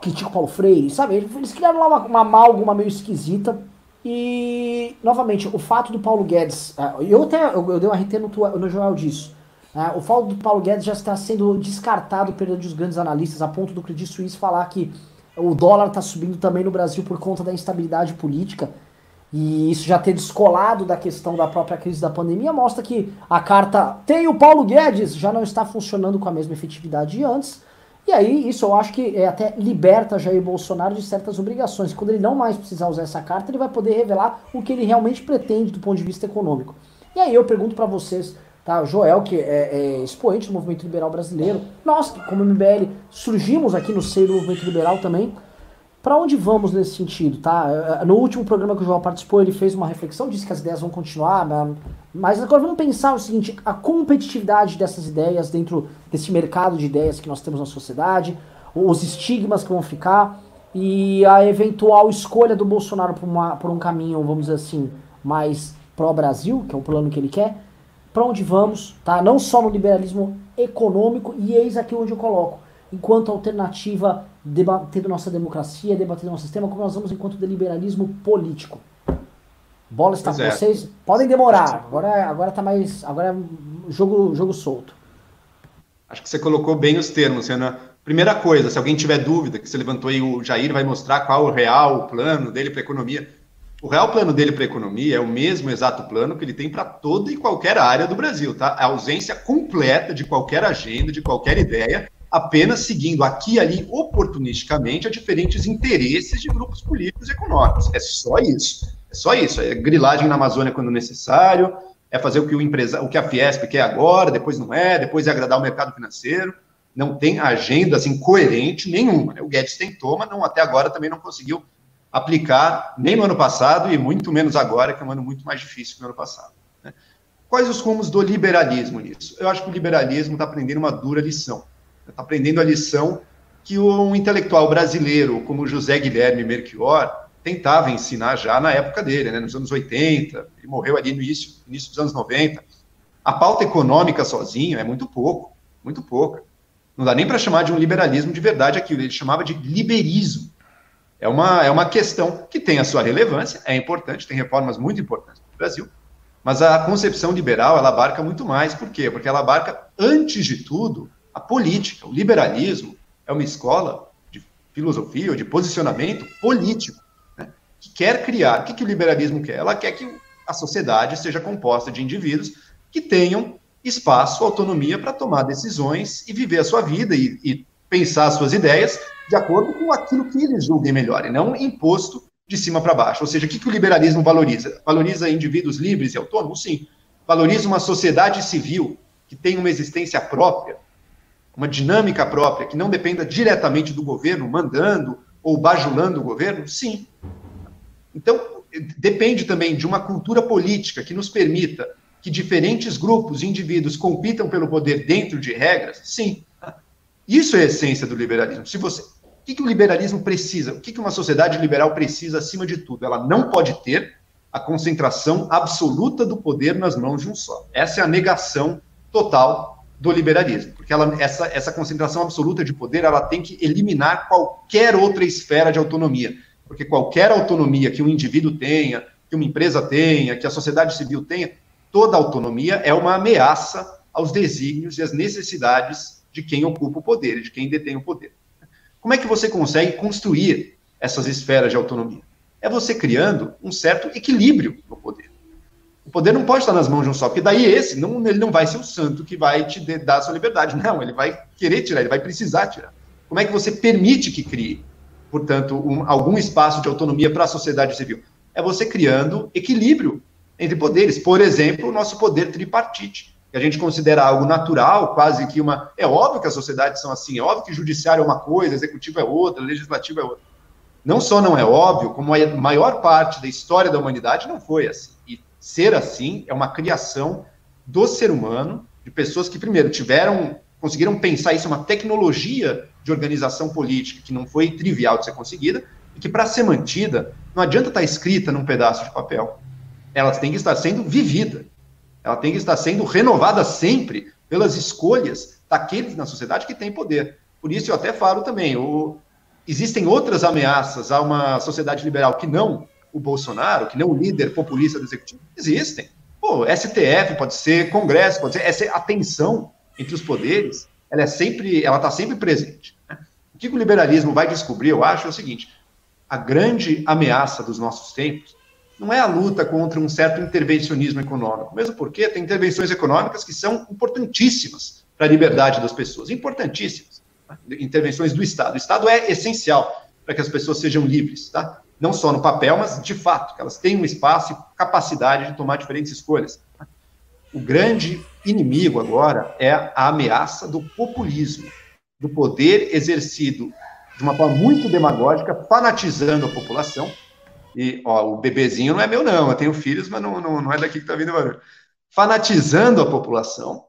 critico Paulo Freire, sabe? Eles criaram lá uma, uma amálgama meio esquisita. E, novamente, o fato do Paulo Guedes, é, eu até eu, eu dei um RT no, no jornal disso, é, o fato do Paulo Guedes já está sendo descartado pelos grandes analistas, a ponto do Credit Suisse falar que o dólar está subindo também no Brasil por conta da instabilidade política e isso já ter descolado da questão da própria crise da pandemia, mostra que a carta tem o Paulo Guedes já não está funcionando com a mesma efetividade de antes. E aí, isso eu acho que é até liberta Jair Bolsonaro de certas obrigações. Quando ele não mais precisar usar essa carta, ele vai poder revelar o que ele realmente pretende do ponto de vista econômico. E aí eu pergunto para vocês, tá? Joel, que é, é, expoente do movimento liberal brasileiro, nós, como MBL, surgimos aqui no seio do movimento liberal também. Para onde vamos nesse sentido, tá? É, é, no último programa que o João participou, ele fez uma reflexão, disse que as ideias vão continuar, né? mas agora vamos pensar o seguinte, a competitividade dessas ideias dentro desse mercado de ideias que nós temos na sociedade, os estigmas que vão ficar e a eventual escolha do Bolsonaro por, uma, por um caminho, vamos dizer assim, mais pró-Brasil, que é o plano que ele quer, para onde vamos, tá? Não só no liberalismo econômico, e eis aqui onde eu coloco, enquanto alternativa debatendo nossa democracia, debatendo nosso sistema, como nós vamos enquanto liberalismo político. Bola está com é. vocês. Podem demorar. Agora, agora tá mais. Agora é jogo, jogo solto. Acho que você colocou bem os termos, Renan. Primeira coisa, se alguém tiver dúvida, que você levantou aí, o Jair vai mostrar qual o real plano dele para a economia. O real plano dele para a economia é o mesmo exato plano que ele tem para toda e qualquer área do Brasil, tá? A ausência completa de qualquer agenda, de qualquer ideia, apenas seguindo aqui e ali oportunisticamente a diferentes interesses de grupos políticos e econômicos. É só isso. É só isso. É grilagem na Amazônia quando necessário, é fazer o que o empresa, o que a Fiesp quer agora, depois não é, depois é agradar o mercado financeiro. Não tem agenda assim coerente nenhuma. Né? O Guedes tentou, mas não, até agora também não conseguiu aplicar nem no ano passado e muito menos agora, que é um ano muito mais difícil que no ano passado. Né? Quais os rumos do liberalismo nisso? Eu acho que o liberalismo está aprendendo uma dura lição aprendendo a lição que um intelectual brasileiro como José Guilherme Melchior tentava ensinar já na época dele, né, nos anos 80, ele morreu ali no início, início dos anos 90. A pauta econômica sozinha é muito pouco, muito pouca. Não dá nem para chamar de um liberalismo de verdade aquilo, ele chamava de liberismo. É uma, é uma questão que tem a sua relevância, é importante, tem reformas muito importantes no Brasil, mas a concepção liberal, ela abarca muito mais. Por quê? Porque ela abarca, antes de tudo, a política, o liberalismo, é uma escola de filosofia ou de posicionamento político, né, que quer criar. O que, que o liberalismo quer? Ela quer que a sociedade seja composta de indivíduos que tenham espaço, autonomia para tomar decisões e viver a sua vida e, e pensar as suas ideias de acordo com aquilo que eles julguem melhor, e não imposto de cima para baixo. Ou seja, o que, que o liberalismo valoriza? Valoriza indivíduos livres e autônomos? Sim. Valoriza uma sociedade civil que tem uma existência própria, uma dinâmica própria, que não dependa diretamente do governo mandando ou bajulando o governo? Sim. Então, depende também de uma cultura política que nos permita que diferentes grupos e indivíduos compitam pelo poder dentro de regras? Sim. Isso é a essência do liberalismo. Se você, o que, que o liberalismo precisa? O que, que uma sociedade liberal precisa acima de tudo? Ela não pode ter a concentração absoluta do poder nas mãos de um só. Essa é a negação total do liberalismo, porque ela, essa, essa concentração absoluta de poder ela tem que eliminar qualquer outra esfera de autonomia, porque qualquer autonomia que um indivíduo tenha, que uma empresa tenha, que a sociedade civil tenha, toda autonomia é uma ameaça aos desígnios e às necessidades de quem ocupa o poder, de quem detém o poder. Como é que você consegue construir essas esferas de autonomia? É você criando um certo equilíbrio no poder. O poder não pode estar nas mãos de um só, porque daí esse, não, ele não vai ser o santo que vai te dar a sua liberdade. Não, ele vai querer tirar, ele vai precisar tirar. Como é que você permite que crie, portanto, um, algum espaço de autonomia para a sociedade civil? É você criando equilíbrio entre poderes. Por exemplo, o nosso poder tripartite, que a gente considera algo natural, quase que uma. É óbvio que as sociedades são assim, é óbvio que judiciário é uma coisa, executivo é outra, legislativo é outra. Não só não é óbvio, como a maior parte da história da humanidade não foi assim. E ser assim é uma criação do ser humano, de pessoas que, primeiro, tiveram, conseguiram pensar isso, é uma tecnologia de organização política que não foi trivial de ser conseguida, e que, para ser mantida, não adianta estar escrita num pedaço de papel ela tem que estar sendo vivida. Ela tem que estar sendo renovada sempre pelas escolhas daqueles na sociedade que têm poder. Por isso eu até falo também, o, existem outras ameaças a uma sociedade liberal que não o Bolsonaro, que não o líder populista do executivo. Existem. Pô, STF pode ser, Congresso pode ser, essa atenção entre os poderes, ela é sempre, ela está sempre presente. Né? O que o liberalismo vai descobrir, eu acho, é o seguinte: a grande ameaça dos nossos tempos não é a luta contra um certo intervencionismo econômico, mesmo porque tem intervenções econômicas que são importantíssimas para a liberdade das pessoas, importantíssimas. Né? Intervenções do Estado. O Estado é essencial para que as pessoas sejam livres, tá? Não só no papel, mas de fato, que elas tenham um espaço e capacidade de tomar diferentes escolhas. O grande inimigo agora é a ameaça do populismo, do poder exercido de uma forma muito demagógica, fanatizando a população, e, ó, o bebezinho não é meu, não. Eu tenho filhos, mas não, não, não é daqui que está vindo o barulho. Fanatizando a população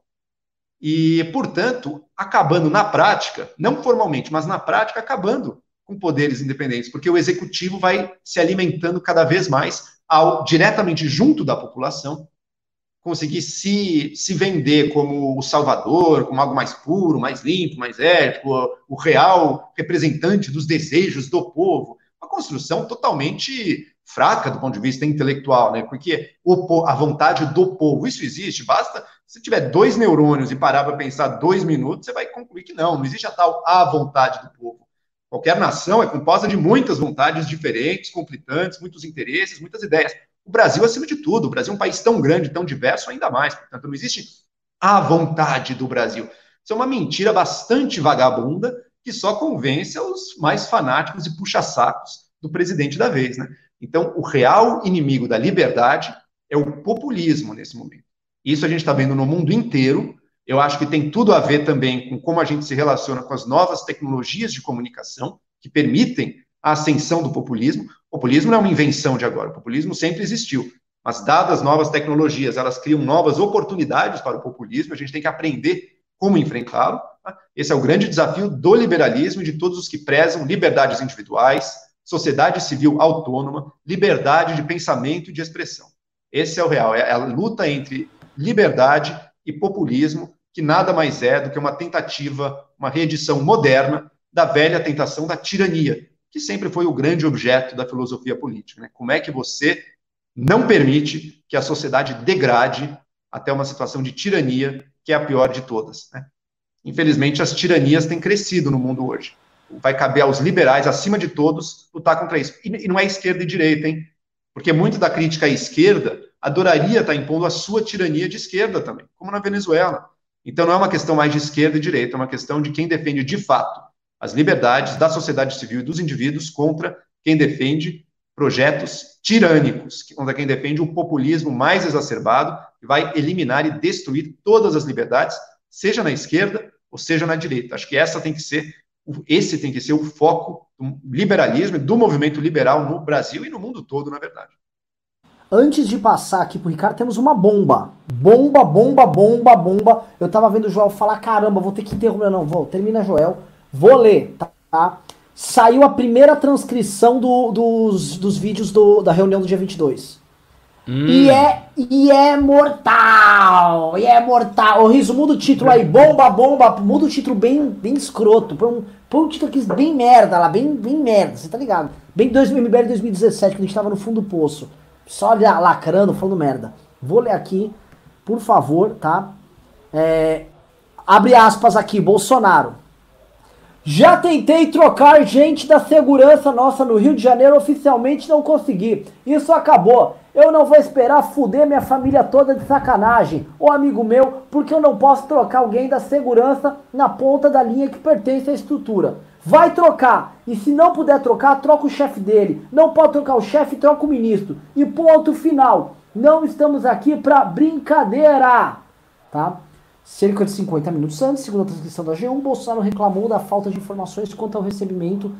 e, portanto, acabando na prática, não formalmente, mas na prática, acabando com poderes independentes, porque o executivo vai se alimentando cada vez mais ao diretamente junto da população conseguir se, se vender como o salvador, como algo mais puro, mais limpo, mais ético, o real representante dos desejos do povo uma construção totalmente fraca do ponto de vista intelectual, né? Porque a vontade do povo, isso existe, basta se tiver dois neurônios e parar para pensar dois minutos, você vai concluir que não, não existe a tal a vontade do povo. Qualquer nação é composta de muitas vontades diferentes, conflitantes, muitos interesses, muitas ideias. O Brasil, acima de tudo, o Brasil é um país tão grande, tão diverso, ainda mais. Portanto, não existe a vontade do Brasil. Isso é uma mentira bastante vagabunda que só convence os mais fanáticos e puxa-sacos do presidente da vez. Né? Então, o real inimigo da liberdade é o populismo nesse momento. Isso a gente está vendo no mundo inteiro. Eu acho que tem tudo a ver também com como a gente se relaciona com as novas tecnologias de comunicação que permitem a ascensão do populismo. O populismo não é uma invenção de agora, o populismo sempre existiu. Mas, dadas novas tecnologias, elas criam novas oportunidades para o populismo, a gente tem que aprender como enfrentá-lo. Tá? Esse é o grande desafio do liberalismo e de todos os que prezam liberdades individuais, sociedade civil autônoma, liberdade de pensamento e de expressão. Esse é o real, é a luta entre liberdade e populismo, que nada mais é do que uma tentativa, uma reedição moderna da velha tentação da tirania, que sempre foi o grande objeto da filosofia política. Né? Como é que você não permite que a sociedade degrade até uma situação de tirania que é a pior de todas. Né? Infelizmente, as tiranias têm crescido no mundo hoje. Vai caber aos liberais, acima de todos, lutar contra isso. E, não é esquerda e direita, hein? Porque muito da crítica à esquerda adoraria estar impondo a sua tirania de esquerda também, como na Venezuela. Então não é uma questão mais de esquerda e direita, é uma questão de quem defende de fato as liberdades da sociedade civil e dos indivíduos contra quem defende projetos tirânicos, contra quem defende um populismo mais exacerbado, que vai eliminar e destruir todas as liberdades, seja na esquerda ou seja na direita. Acho que essa tem que ser esse tem que ser o foco do liberalismo, do movimento liberal no Brasil e no mundo todo, na verdade. Antes de passar aqui pro Ricardo, temos uma bomba. Bomba, bomba, bomba, bomba. Eu tava vendo o Joel falar, caramba, vou ter que interromper. Não, vou, termina, Joel. Vou ler, tá? Saiu a primeira transcrição do, dos, dos vídeos do, da reunião do dia 22. Hum. E, é, e é mortal! E é mortal! Ô Riso, muda o título aí. Bomba, bomba. Muda o título bem, bem escroto. Põe um, põe um título aqui bem merda lá, bem, bem merda, você tá ligado? Bem 2017, quando a gente tava no fundo do poço. Só lacrando, falando merda. Vou ler aqui, por favor, tá? É, abre aspas aqui, Bolsonaro. Já tentei trocar gente da segurança nossa no Rio de Janeiro, oficialmente não consegui. Isso acabou. Eu não vou esperar fuder minha família toda de sacanagem, ou amigo meu, porque eu não posso trocar alguém da segurança na ponta da linha que pertence à estrutura. Vai trocar. E se não puder trocar, troca o chefe dele. Não pode trocar o chefe, troca o ministro. E ponto final. Não estamos aqui para brincadeira. Tá? Cerca de 50 minutos antes, segundo a transcrição da G1, Bolsonaro reclamou da falta de informações quanto ao recebimento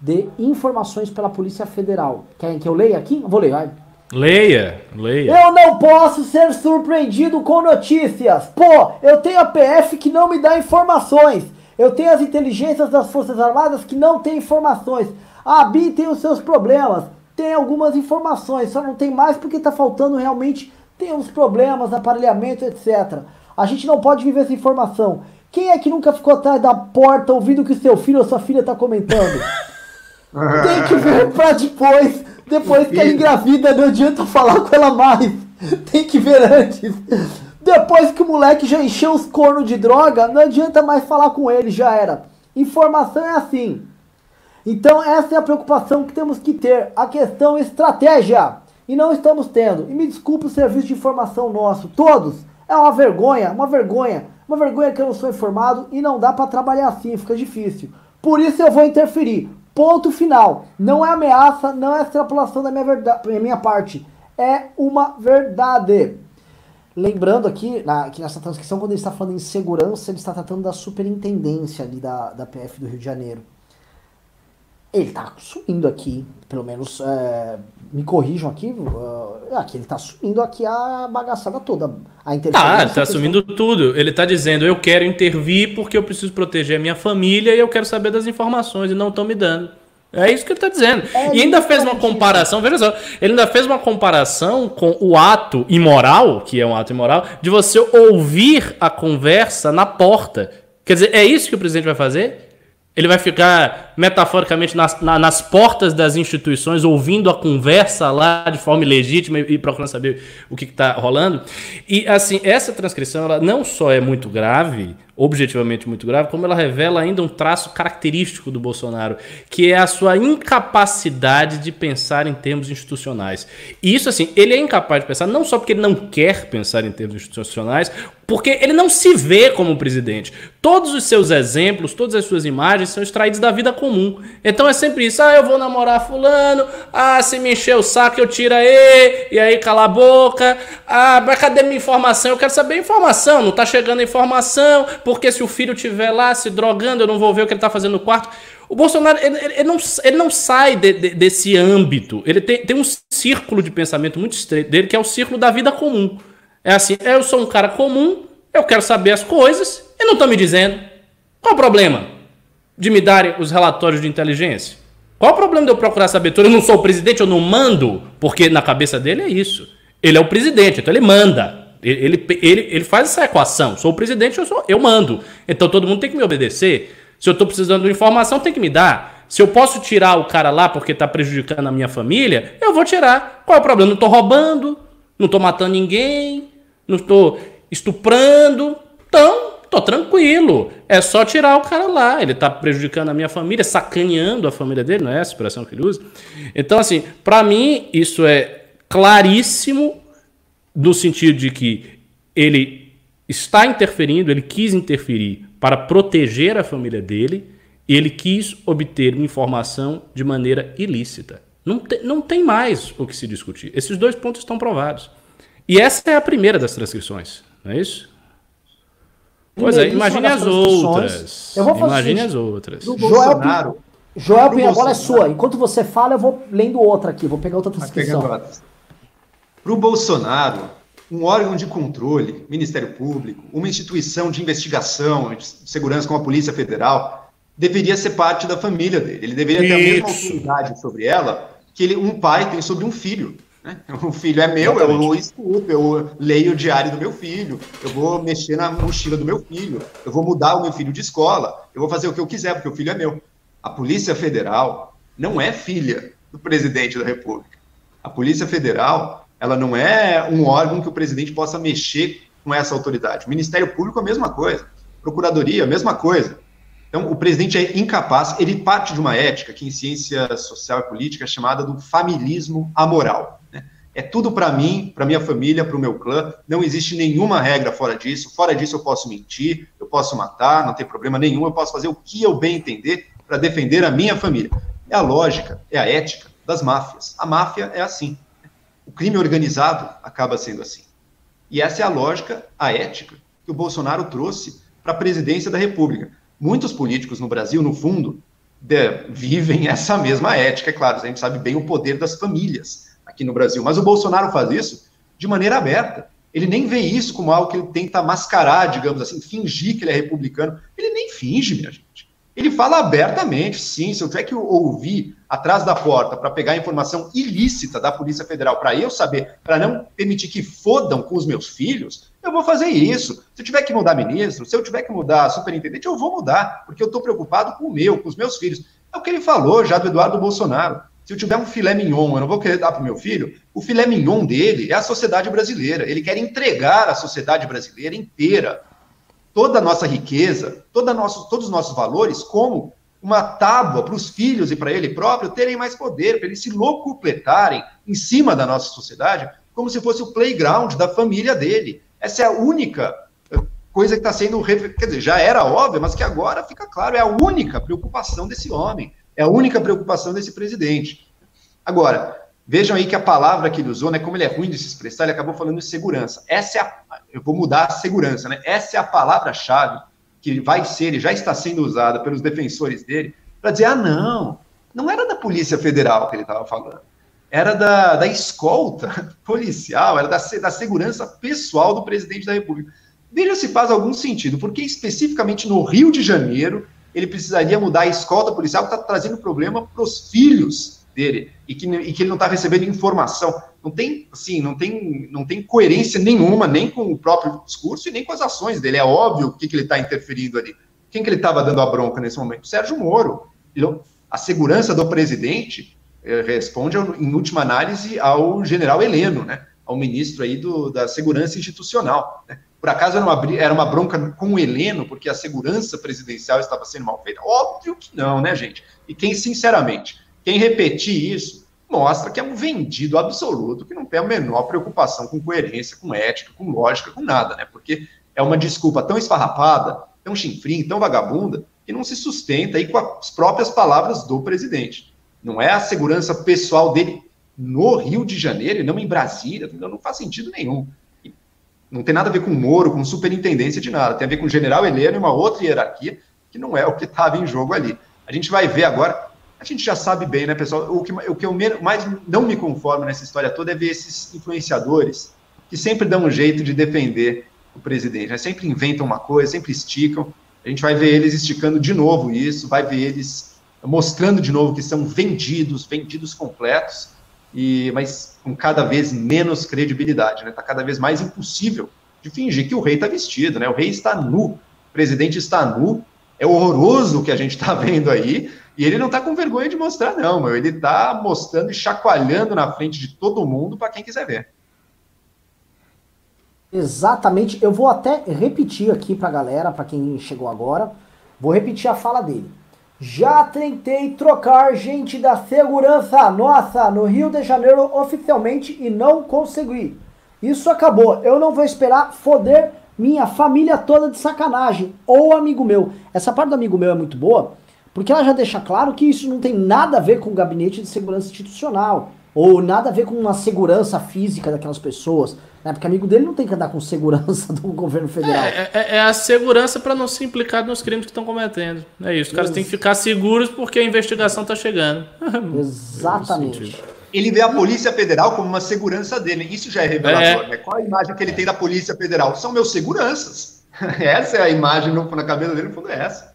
de informações pela Polícia Federal. Querem que eu leia aqui? Vou ler, vai. Leia, leia. Eu não posso ser surpreendido com notícias. Pô, eu tenho a PF que não me dá informações. Eu tenho as inteligências das Forças Armadas que não têm informações. A BI tem os seus problemas, tem algumas informações, só não tem mais porque está faltando realmente, tem uns problemas, aparelhamento, etc. A gente não pode viver essa informação. Quem é que nunca ficou atrás da porta ouvindo o que seu filho ou sua filha está comentando? (laughs) tem que ver para depois, depois que ela engravida, não adianta falar com ela mais. Tem que ver antes. Depois que o moleque já encheu os cornos de droga, não adianta mais falar com ele, já era. Informação é assim. Então essa é a preocupação que temos que ter. A questão estratégia. E não estamos tendo. E me desculpe o serviço de informação nosso, todos. É uma vergonha, uma vergonha. Uma vergonha que eu não sou informado e não dá para trabalhar assim, fica difícil. Por isso eu vou interferir. Ponto final. Não é ameaça, não é extrapolação da minha, verdade, da minha parte. É uma verdade. Lembrando aqui, na, que nessa transcrição, quando ele está falando em segurança, ele está tratando da superintendência ali da, da PF do Rio de Janeiro. Ele está sumindo aqui, pelo menos é, me corrijam aqui, uh, aqui ele está sumindo aqui a bagaçada toda. A interferência. Ah, está assumindo tudo. Ele está dizendo, eu quero intervir porque eu preciso proteger a minha família e eu quero saber das informações e não estão me dando. É isso que ele está dizendo. É, e ainda fez uma comparação, veja só, ele ainda fez uma comparação com o ato imoral, que é um ato imoral, de você ouvir a conversa na porta. Quer dizer, é isso que o presidente vai fazer? Ele vai ficar metaforicamente nas, na, nas portas das instituições, ouvindo a conversa lá de forma ilegítima e, e procurando saber o que está rolando. E assim, essa transcrição ela não só é muito grave, objetivamente muito grave, como ela revela ainda um traço característico do Bolsonaro, que é a sua incapacidade de pensar em termos institucionais. E isso, assim, ele é incapaz de pensar não só porque ele não quer pensar em termos institucionais, porque ele não se vê como presidente. Todos os seus exemplos, todas as suas imagens são extraídos da vida comum. Então é sempre isso. Ah, eu vou namorar fulano. Ah, se me encher o saco, eu tiro aí. E aí, cala a boca. Ah, mas cadê minha informação? Eu quero saber a informação. Não tá chegando a informação porque se o filho estiver lá se drogando, eu não vou ver o que ele está fazendo no quarto. O Bolsonaro, ele, ele, não, ele não sai de, de, desse âmbito. Ele tem, tem um círculo de pensamento muito estreito dele, que é o círculo da vida comum. É assim, eu sou um cara comum, eu quero saber as coisas e não estão me dizendo. Qual o problema de me darem os relatórios de inteligência? Qual o problema de eu procurar saber tudo? Eu não sou o presidente, eu não mando, porque na cabeça dele é isso. Ele é o presidente, então ele manda. Ele, ele, ele faz essa equação. Sou o presidente, eu, sou, eu mando. Então todo mundo tem que me obedecer. Se eu estou precisando de informação, tem que me dar. Se eu posso tirar o cara lá porque está prejudicando a minha família, eu vou tirar. Qual é o problema? Não estou roubando, não estou matando ninguém, não estou estuprando. Então, estou tranquilo. É só tirar o cara lá. Ele está prejudicando a minha família, sacaneando a família dele, não é essa expressão que ele usa? Então, assim, para mim, isso é claríssimo no sentido de que ele está interferindo, ele quis interferir para proteger a família dele, e ele quis obter informação de maneira ilícita. Não, te, não tem mais o que se discutir. Esses dois pontos estão provados. E essa é a primeira das transcrições, não é isso? Pois é, imagine as outras. Eu vou fazer imagine as outras. Joel, Bolsonaro, Joel Pinho, a bola é sua. Enquanto você fala, eu vou lendo outra aqui. Vou pegar outra transcrição. Para o Bolsonaro, um órgão de controle, Ministério Público, uma instituição de investigação, de segurança como a Polícia Federal, deveria ser parte da família dele. Ele deveria ter a mesma autoridade sobre ela que ele, um pai tem sobre um filho. Né? (laughs) O filho é meu, Exatamente. eu escuto, eu leio o diário do meu filho, eu vou mexer na mochila do meu filho, eu vou mudar o meu filho de escola, eu vou fazer o que eu quiser, porque o filho é meu. A Polícia Federal não é filha do presidente da República. A Polícia Federal, ela não é um órgão que o presidente possa mexer com essa autoridade. O Ministério Público, a mesma coisa. Procuradoria, a mesma coisa. Então, o presidente é incapaz, ele parte de uma ética que em ciência social e política é chamada do familismo amoral. É tudo para mim, para minha família, para o meu clã, não existe nenhuma regra fora disso. Fora disso, eu posso mentir, eu posso matar, não tem problema nenhum, eu posso fazer o que eu bem entender para defender a minha família. É a lógica, é a ética das máfias. A máfia é assim. O crime organizado acaba sendo assim. E essa é a lógica, a ética, que o Bolsonaro trouxe para a presidência da República muitos políticos no Brasil, no fundo, de, vivem essa mesma ética, é claro, a gente sabe bem o poder das famílias aqui no Brasil, mas o Bolsonaro faz isso de maneira aberta. Ele nem vê isso como algo que ele tenta mascarar, digamos assim, fingir que ele é republicano. Ele nem finge, minha gente. Ele fala abertamente, sim, se eu tiver que ouvir atrás da porta para pegar informação ilícita da Polícia Federal para eu saber, para não permitir que fodam com os meus filhos, eu vou fazer isso. Se eu tiver que mudar ministro, se eu tiver que mudar superintendente, eu vou mudar, porque eu estou preocupado com o meu, com os meus filhos. É o que ele falou já do Eduardo Bolsonaro. Se eu tiver um filé mignon, eu não vou querer dar para o meu filho, o filé mignon dele é a sociedade brasileira. Ele quer entregar a sociedade brasileira inteira toda a nossa riqueza, toda nosso, todos os nossos valores, como uma tábua para os filhos e para ele próprio terem mais poder, para eles se locupletarem em cima da nossa sociedade, como se fosse o playground da família dele. Essa é a única eh, coisa que está sendo, quer dizer, já era óbvia, mas que agora fica claro, é a única preocupação desse homem, é a única preocupação desse presidente. Agora, Vejam aí que a palavra que ele usou, né, como ele é ruim de se expressar, ele acabou falando de segurança. Essa é a, eu vou mudar a segurança, né? Essa é a palavra-chave que vai ser e já está sendo usada pelos defensores dele para dizer: ah, não, não era da Polícia Federal que ele estava falando, era da, da escolta (laughs) policial, era da, da segurança pessoal do presidente da República. Veja se faz algum sentido, porque especificamente no Rio de Janeiro ele precisaria mudar a escolta policial que está trazendo problema para os filhos dele e que, e que ele não está recebendo informação. Não tem, assim, não tem, não tem coerência nenhuma, nem com o próprio discurso e nem com as ações dele. É óbvio o que, que ele está interferindo ali. Quem que ele estava dando a bronca nesse momento? Sérgio Moro. Ele, a segurança do presidente eh, responde, em última análise, ao general Heleno, né? ao ministro aí do, da segurança institucional. Né? Por acaso era uma, era uma bronca com o Heleno, porque a segurança presidencial estava sendo mal feita? Óbvio que não, né, gente? E quem, sinceramente, quem repetir isso mostra que é um vendido absoluto, que não tem a menor preocupação com coerência, com ética, com lógica, com nada, né? Porque é uma desculpa tão esfarrapada, tão chinfrim, tão vagabunda, que não se sustenta aí com as próprias palavras do presidente. Não é a segurança pessoal dele no Rio de Janeiro e não em Brasília, não faz sentido nenhum. Não tem nada a ver com Moro, com superintendência de nada, tem a ver com general Heleno e uma outra hierarquia que não é o que estava em jogo ali. A gente vai ver agora a gente já sabe bem, né, pessoal? O que, o que eu mais não me conformo nessa história toda é ver esses influenciadores que sempre dão um jeito de defender o presidente, né? sempre inventam uma coisa, sempre esticam. A gente vai ver eles esticando de novo isso, vai ver eles mostrando de novo que são vendidos, vendidos completos, e mas com cada vez menos credibilidade, né? Está cada vez mais impossível de fingir que o rei está vestido, né? O rei está nu, o presidente está nu. É horroroso o que a gente está (laughs) vendo aí, e ele não está com vergonha de mostrar, não, meu. Ele está mostrando e chacoalhando na frente de todo mundo para quem quiser ver. Exatamente. Eu vou até repetir aqui para a galera, para quem chegou agora. Vou repetir a fala dele. Já tentei trocar gente da segurança nossa no Rio de Janeiro oficialmente e não consegui. Isso acabou. Eu não vou esperar foder minha família toda de sacanagem. Ou amigo meu. Essa parte do amigo meu é muito boa porque ela já deixa claro que isso não tem nada a ver com o gabinete de segurança institucional. Ou nada a ver com a segurança física daquelas pessoas, né? Porque amigo dele não tem que andar com segurança (laughs) do governo federal. É, é, é a segurança para não se implicar nos crimes que estão cometendo. É isso. Os caras têm que ficar seguros porque a investigação está chegando. (laughs) Exatamente. Ele vê a Polícia Federal como uma segurança dele. Isso já é revelatório. É. Né? Qual a imagem que ele tem da Polícia Federal? São meus seguranças. (laughs) Essa é a imagem no, na cabeça dele, no fundo é essa.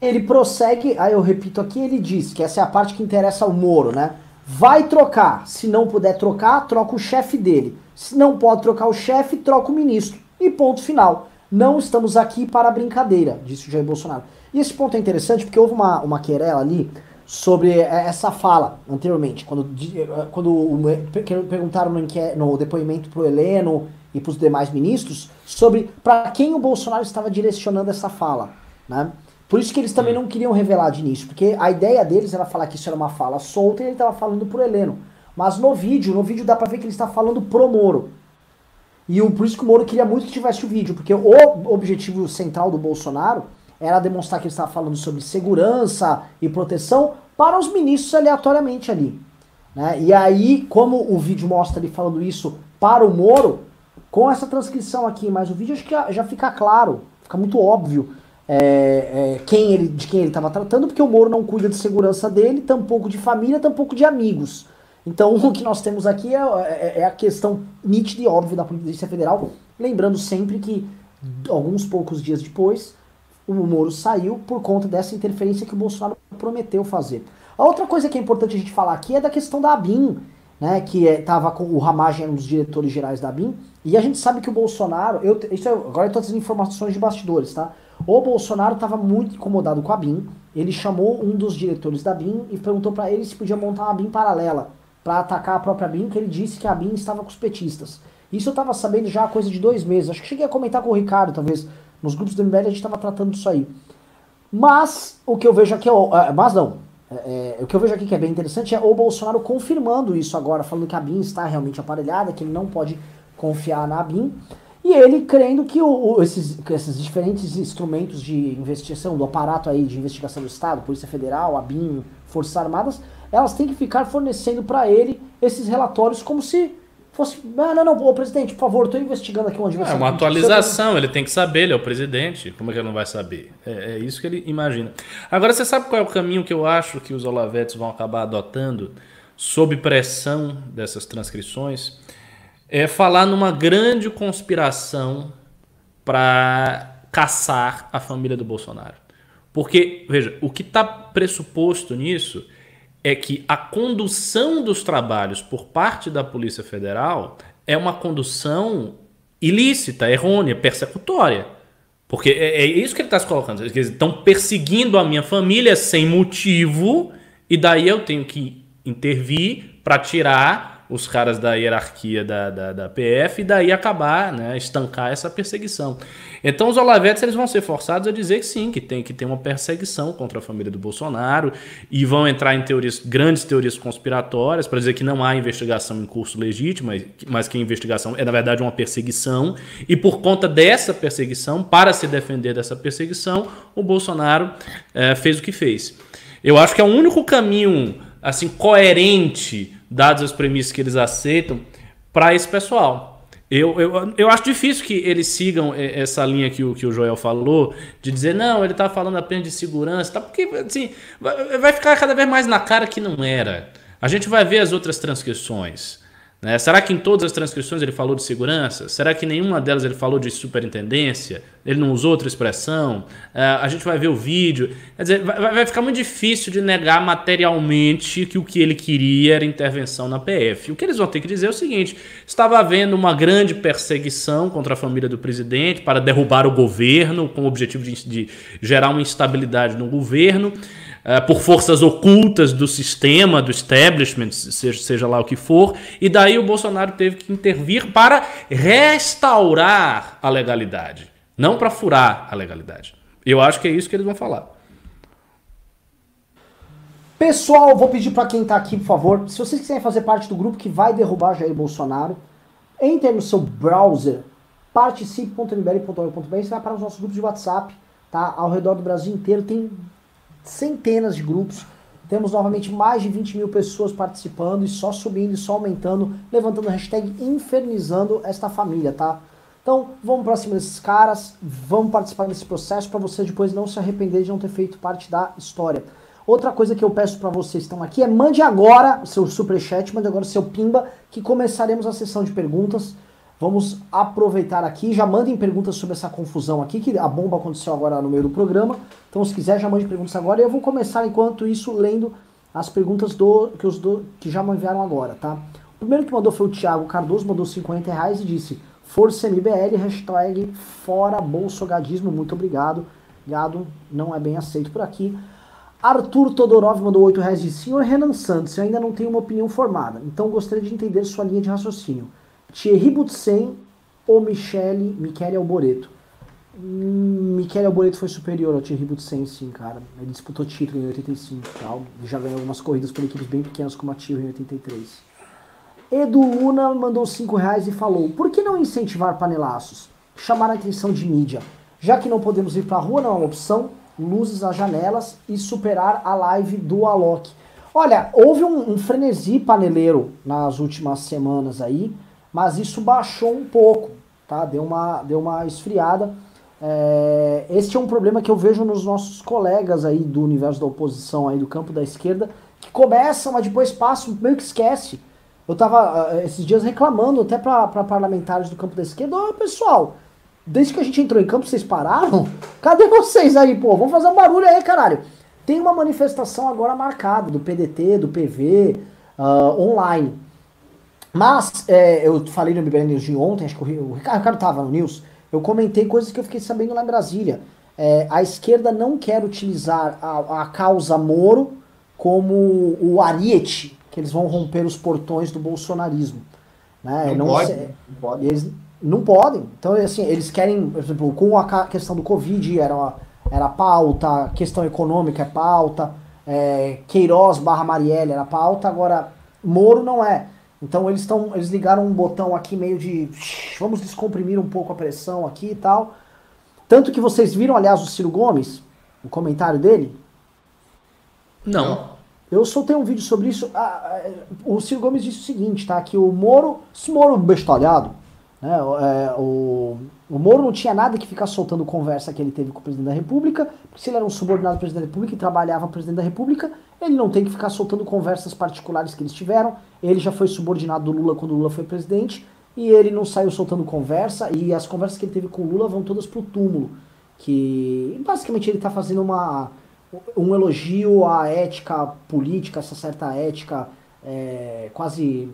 Ele prossegue, aí eu repito aqui, ele diz que essa é a parte que interessa ao Moro, né? Vai trocar. Se não puder trocar, troca o chefe dele. Se não pode trocar o chefe, troca o ministro. E ponto final. Não estamos aqui para brincadeira, disse o Jair Bolsonaro. E esse ponto é interessante porque houve uma, uma querela ali sobre essa fala anteriormente, quando, quando perguntaram no, no depoimento para o Heleno e para os demais ministros sobre para quem o Bolsonaro estava direcionando essa fala. Né? Por isso que eles também não queriam revelar de início, porque a ideia deles era falar que isso era uma fala solta e ele estava falando pro Heleno. Mas no vídeo, no vídeo dá pra ver que ele está falando pro Moro. E o, por isso que o Moro queria muito que tivesse o vídeo, porque o objetivo central do Bolsonaro era demonstrar que ele estava falando sobre segurança e proteção para os ministros aleatoriamente ali. Né? E aí, como o vídeo mostra ele falando isso para o Moro, com essa transcrição aqui, mas o vídeo acho que já, já fica claro, fica muito óbvio é, é, quem ele, de quem ele estava tratando, porque o Moro não cuida de segurança dele, tampouco de família, tampouco de amigos. Então (laughs) o que nós temos aqui é, é, é a questão nítida e óbvia da Polícia Federal, lembrando sempre que alguns poucos dias depois o Moro saiu por conta dessa interferência que o Bolsonaro prometeu fazer. A outra coisa que é importante a gente falar aqui é da questão da ABIN, né, que estava é, com o Ramagem, um dos diretores gerais da ABIN, e a gente sabe que o Bolsonaro, eu, isso é, agora eu estou trazendo informações de bastidores, tá? O Bolsonaro estava muito incomodado com a BIM. Ele chamou um dos diretores da BIM e perguntou para ele se podia montar uma BIM paralela para atacar a própria BIM, que ele disse que a BIM estava com os petistas. Isso eu estava sabendo já há coisa de dois meses. Acho que cheguei a comentar com o Ricardo, talvez. Nos grupos do MBL a gente estava tratando disso aí. Mas o que eu vejo aqui, é, mas não, é, é, o que eu vejo aqui que é bem interessante é o Bolsonaro confirmando isso agora, falando que a BIM está realmente aparelhada, que ele não pode confiar na BIM. E ele crendo que o, esses, esses diferentes instrumentos de investigação, do aparato aí de investigação do Estado, Polícia Federal, ABIN, Forças Armadas, elas têm que ficar fornecendo para ele esses relatórios como se fosse. Ah, não, não, ô presidente, por favor, estou investigando aqui um adversário. É uma atualização, ele tem que saber, ele é o presidente. Como é que ele não vai saber? É, é isso que ele imagina. Agora, você sabe qual é o caminho que eu acho que os Olavetes vão acabar adotando sob pressão dessas transcrições? é falar numa grande conspiração para caçar a família do Bolsonaro. Porque, veja, o que está pressuposto nisso é que a condução dos trabalhos por parte da Polícia Federal é uma condução ilícita, errônea, persecutória. Porque é, é isso que ele está se colocando. Eles estão perseguindo a minha família sem motivo, e daí eu tenho que intervir para tirar os caras da hierarquia da, da, da, PF e daí acabar, né, estancar essa perseguição. Então os Olavetes eles vão ser forçados a dizer que sim, que tem que ter uma perseguição contra a família do Bolsonaro e vão entrar em teorias, grandes teorias conspiratórias para dizer que não há investigação em curso legítima, mas que a investigação é na verdade uma perseguição e por conta dessa perseguição, para se defender dessa perseguição, o Bolsonaro é, fez o que fez. Eu acho que é o único caminho assim coerente dados as premissas que eles aceitam, para esse pessoal. Eu, eu, eu acho difícil que eles sigam essa linha que o, que o Joel falou, de dizer, não, ele está falando apenas de segurança, tá? porque assim, vai ficar cada vez mais na cara que não era. A gente vai ver as outras transcrições. Né? Será que em todas as transcrições ele falou de segurança? Será que nenhuma delas ele falou de superintendência? Ele não usou outra expressão? Uh, a gente vai ver o vídeo. Quer dizer, vai, vai, ficar muito difícil de negar materialmente que o que ele queria era intervenção na PF. O que eles vão ter que dizer é o seguinte: estava havendo uma grande perseguição contra a família do presidente para derrubar o governo, com o objetivo de, de gerar uma instabilidade no governo. Uh, por forças ocultas do sistema, do establishment, seja, seja lá o que for, e daí o Bolsonaro teve que intervir para restaurar a legalidade, não para furar a legalidade. Eu acho que é isso que eles vão falar. Pessoal, vou pedir para quem está aqui, por favor, se vocês quiserem fazer parte do grupo que vai derrubar Jair Bolsonaro, entre no seu browser, participe.mbl.org.br, você vai para os nossos grupos de WhatsApp, tá? Ao redor do Brasil inteiro tem centenas de grupos Temos novamente mais de 20 mil pessoas participando e só subindo e só aumentando, levantando a hashtag infernizando esta família, tá? Então, vamos pra cima desses caras, vamos participar desse processo para você depois não se arrepender de não ter feito parte da história. Outra coisa que eu peço para vocês que estão aqui é mande agora o seu superchat, mande agora o seu pimba, que começaremos a sessão de perguntas. Vamos aproveitar aqui, já mandem perguntas sobre essa confusão aqui, que a bomba aconteceu agora no meio do programa. Então, se quiser, já mande perguntas agora. E eu vou começar, enquanto isso, lendo as perguntas do, que, os do, que já me enviaram agora, tá? O primeiro que mandou foi o Thiago Cardoso, mandou 50 reais e disse: Força MBL, hashtag fora bolsogadismo, muito obrigado. Gado não é bem aceito por aqui. Arthur Todorov mandou 8 reais de senhor Renan Santos, eu ainda não tenho uma opinião formada, então gostaria de entender sua linha de raciocínio. Thierry Butsen ou Michele, Michele Alboreto? Hum, Michele Alboreto foi superior ao Thierry Butsen, sim, cara. Ele disputou título em 85 e tal. Ele já ganhou algumas corridas por equipes bem pequenas como a Thierry em 83. Edu Luna mandou 5 reais e falou: Por que não incentivar panelaços? Chamar a atenção de mídia. Já que não podemos ir pra rua, não é uma opção. Luzes às janelas e superar a live do Alok. Olha, houve um, um frenesi paneleiro nas últimas semanas aí, mas isso baixou um pouco, tá? Deu uma, deu uma esfriada. É, este é um problema que eu vejo nos nossos colegas aí do universo da oposição, aí do campo da esquerda, que começam, mas depois passam, meio que esquece. Eu tava uh, esses dias reclamando até para parlamentares do campo da esquerda, oh, pessoal, desde que a gente entrou em campo, vocês pararam? Cadê vocês aí, pô? Vamos fazer um barulho aí, caralho. Tem uma manifestação agora marcada do PDT, do PV, uh, online. Mas, é, eu falei no BBN News de ontem, acho que o Ricardo, o Ricardo tava no News, eu comentei coisas que eu fiquei sabendo lá em Brasília. É, a esquerda não quer utilizar a, a causa Moro como o ariete que eles vão romper os portões do bolsonarismo. Né? Não, não, pode, se, não pode. Eles não podem. Então, assim, eles querem, por exemplo, com a questão do Covid era, uma, era pauta, questão econômica é pauta, é, Queiroz barra Marielle era pauta, agora Moro não é. Então eles estão. Eles ligaram um botão aqui meio de. Vamos descomprimir um pouco a pressão aqui e tal. Tanto que vocês viram, aliás, o Ciro Gomes, o comentário dele? Não. Eu soltei um vídeo sobre isso. Ah, ah, o Ciro Gomes disse o seguinte, tá? Que o Moro, esse Moro bestalhado, né? É, o, o Moro não tinha nada que ficar soltando conversa que ele teve com o presidente da República, porque se ele era um subordinado do presidente da República e trabalhava para o presidente da República, ele não tem que ficar soltando conversas particulares que eles tiveram. Ele já foi subordinado do Lula quando o Lula foi presidente, e ele não saiu soltando conversa, e as conversas que ele teve com o Lula vão todas pro túmulo. Que basicamente ele está fazendo uma um elogio à ética política, essa certa ética é, quase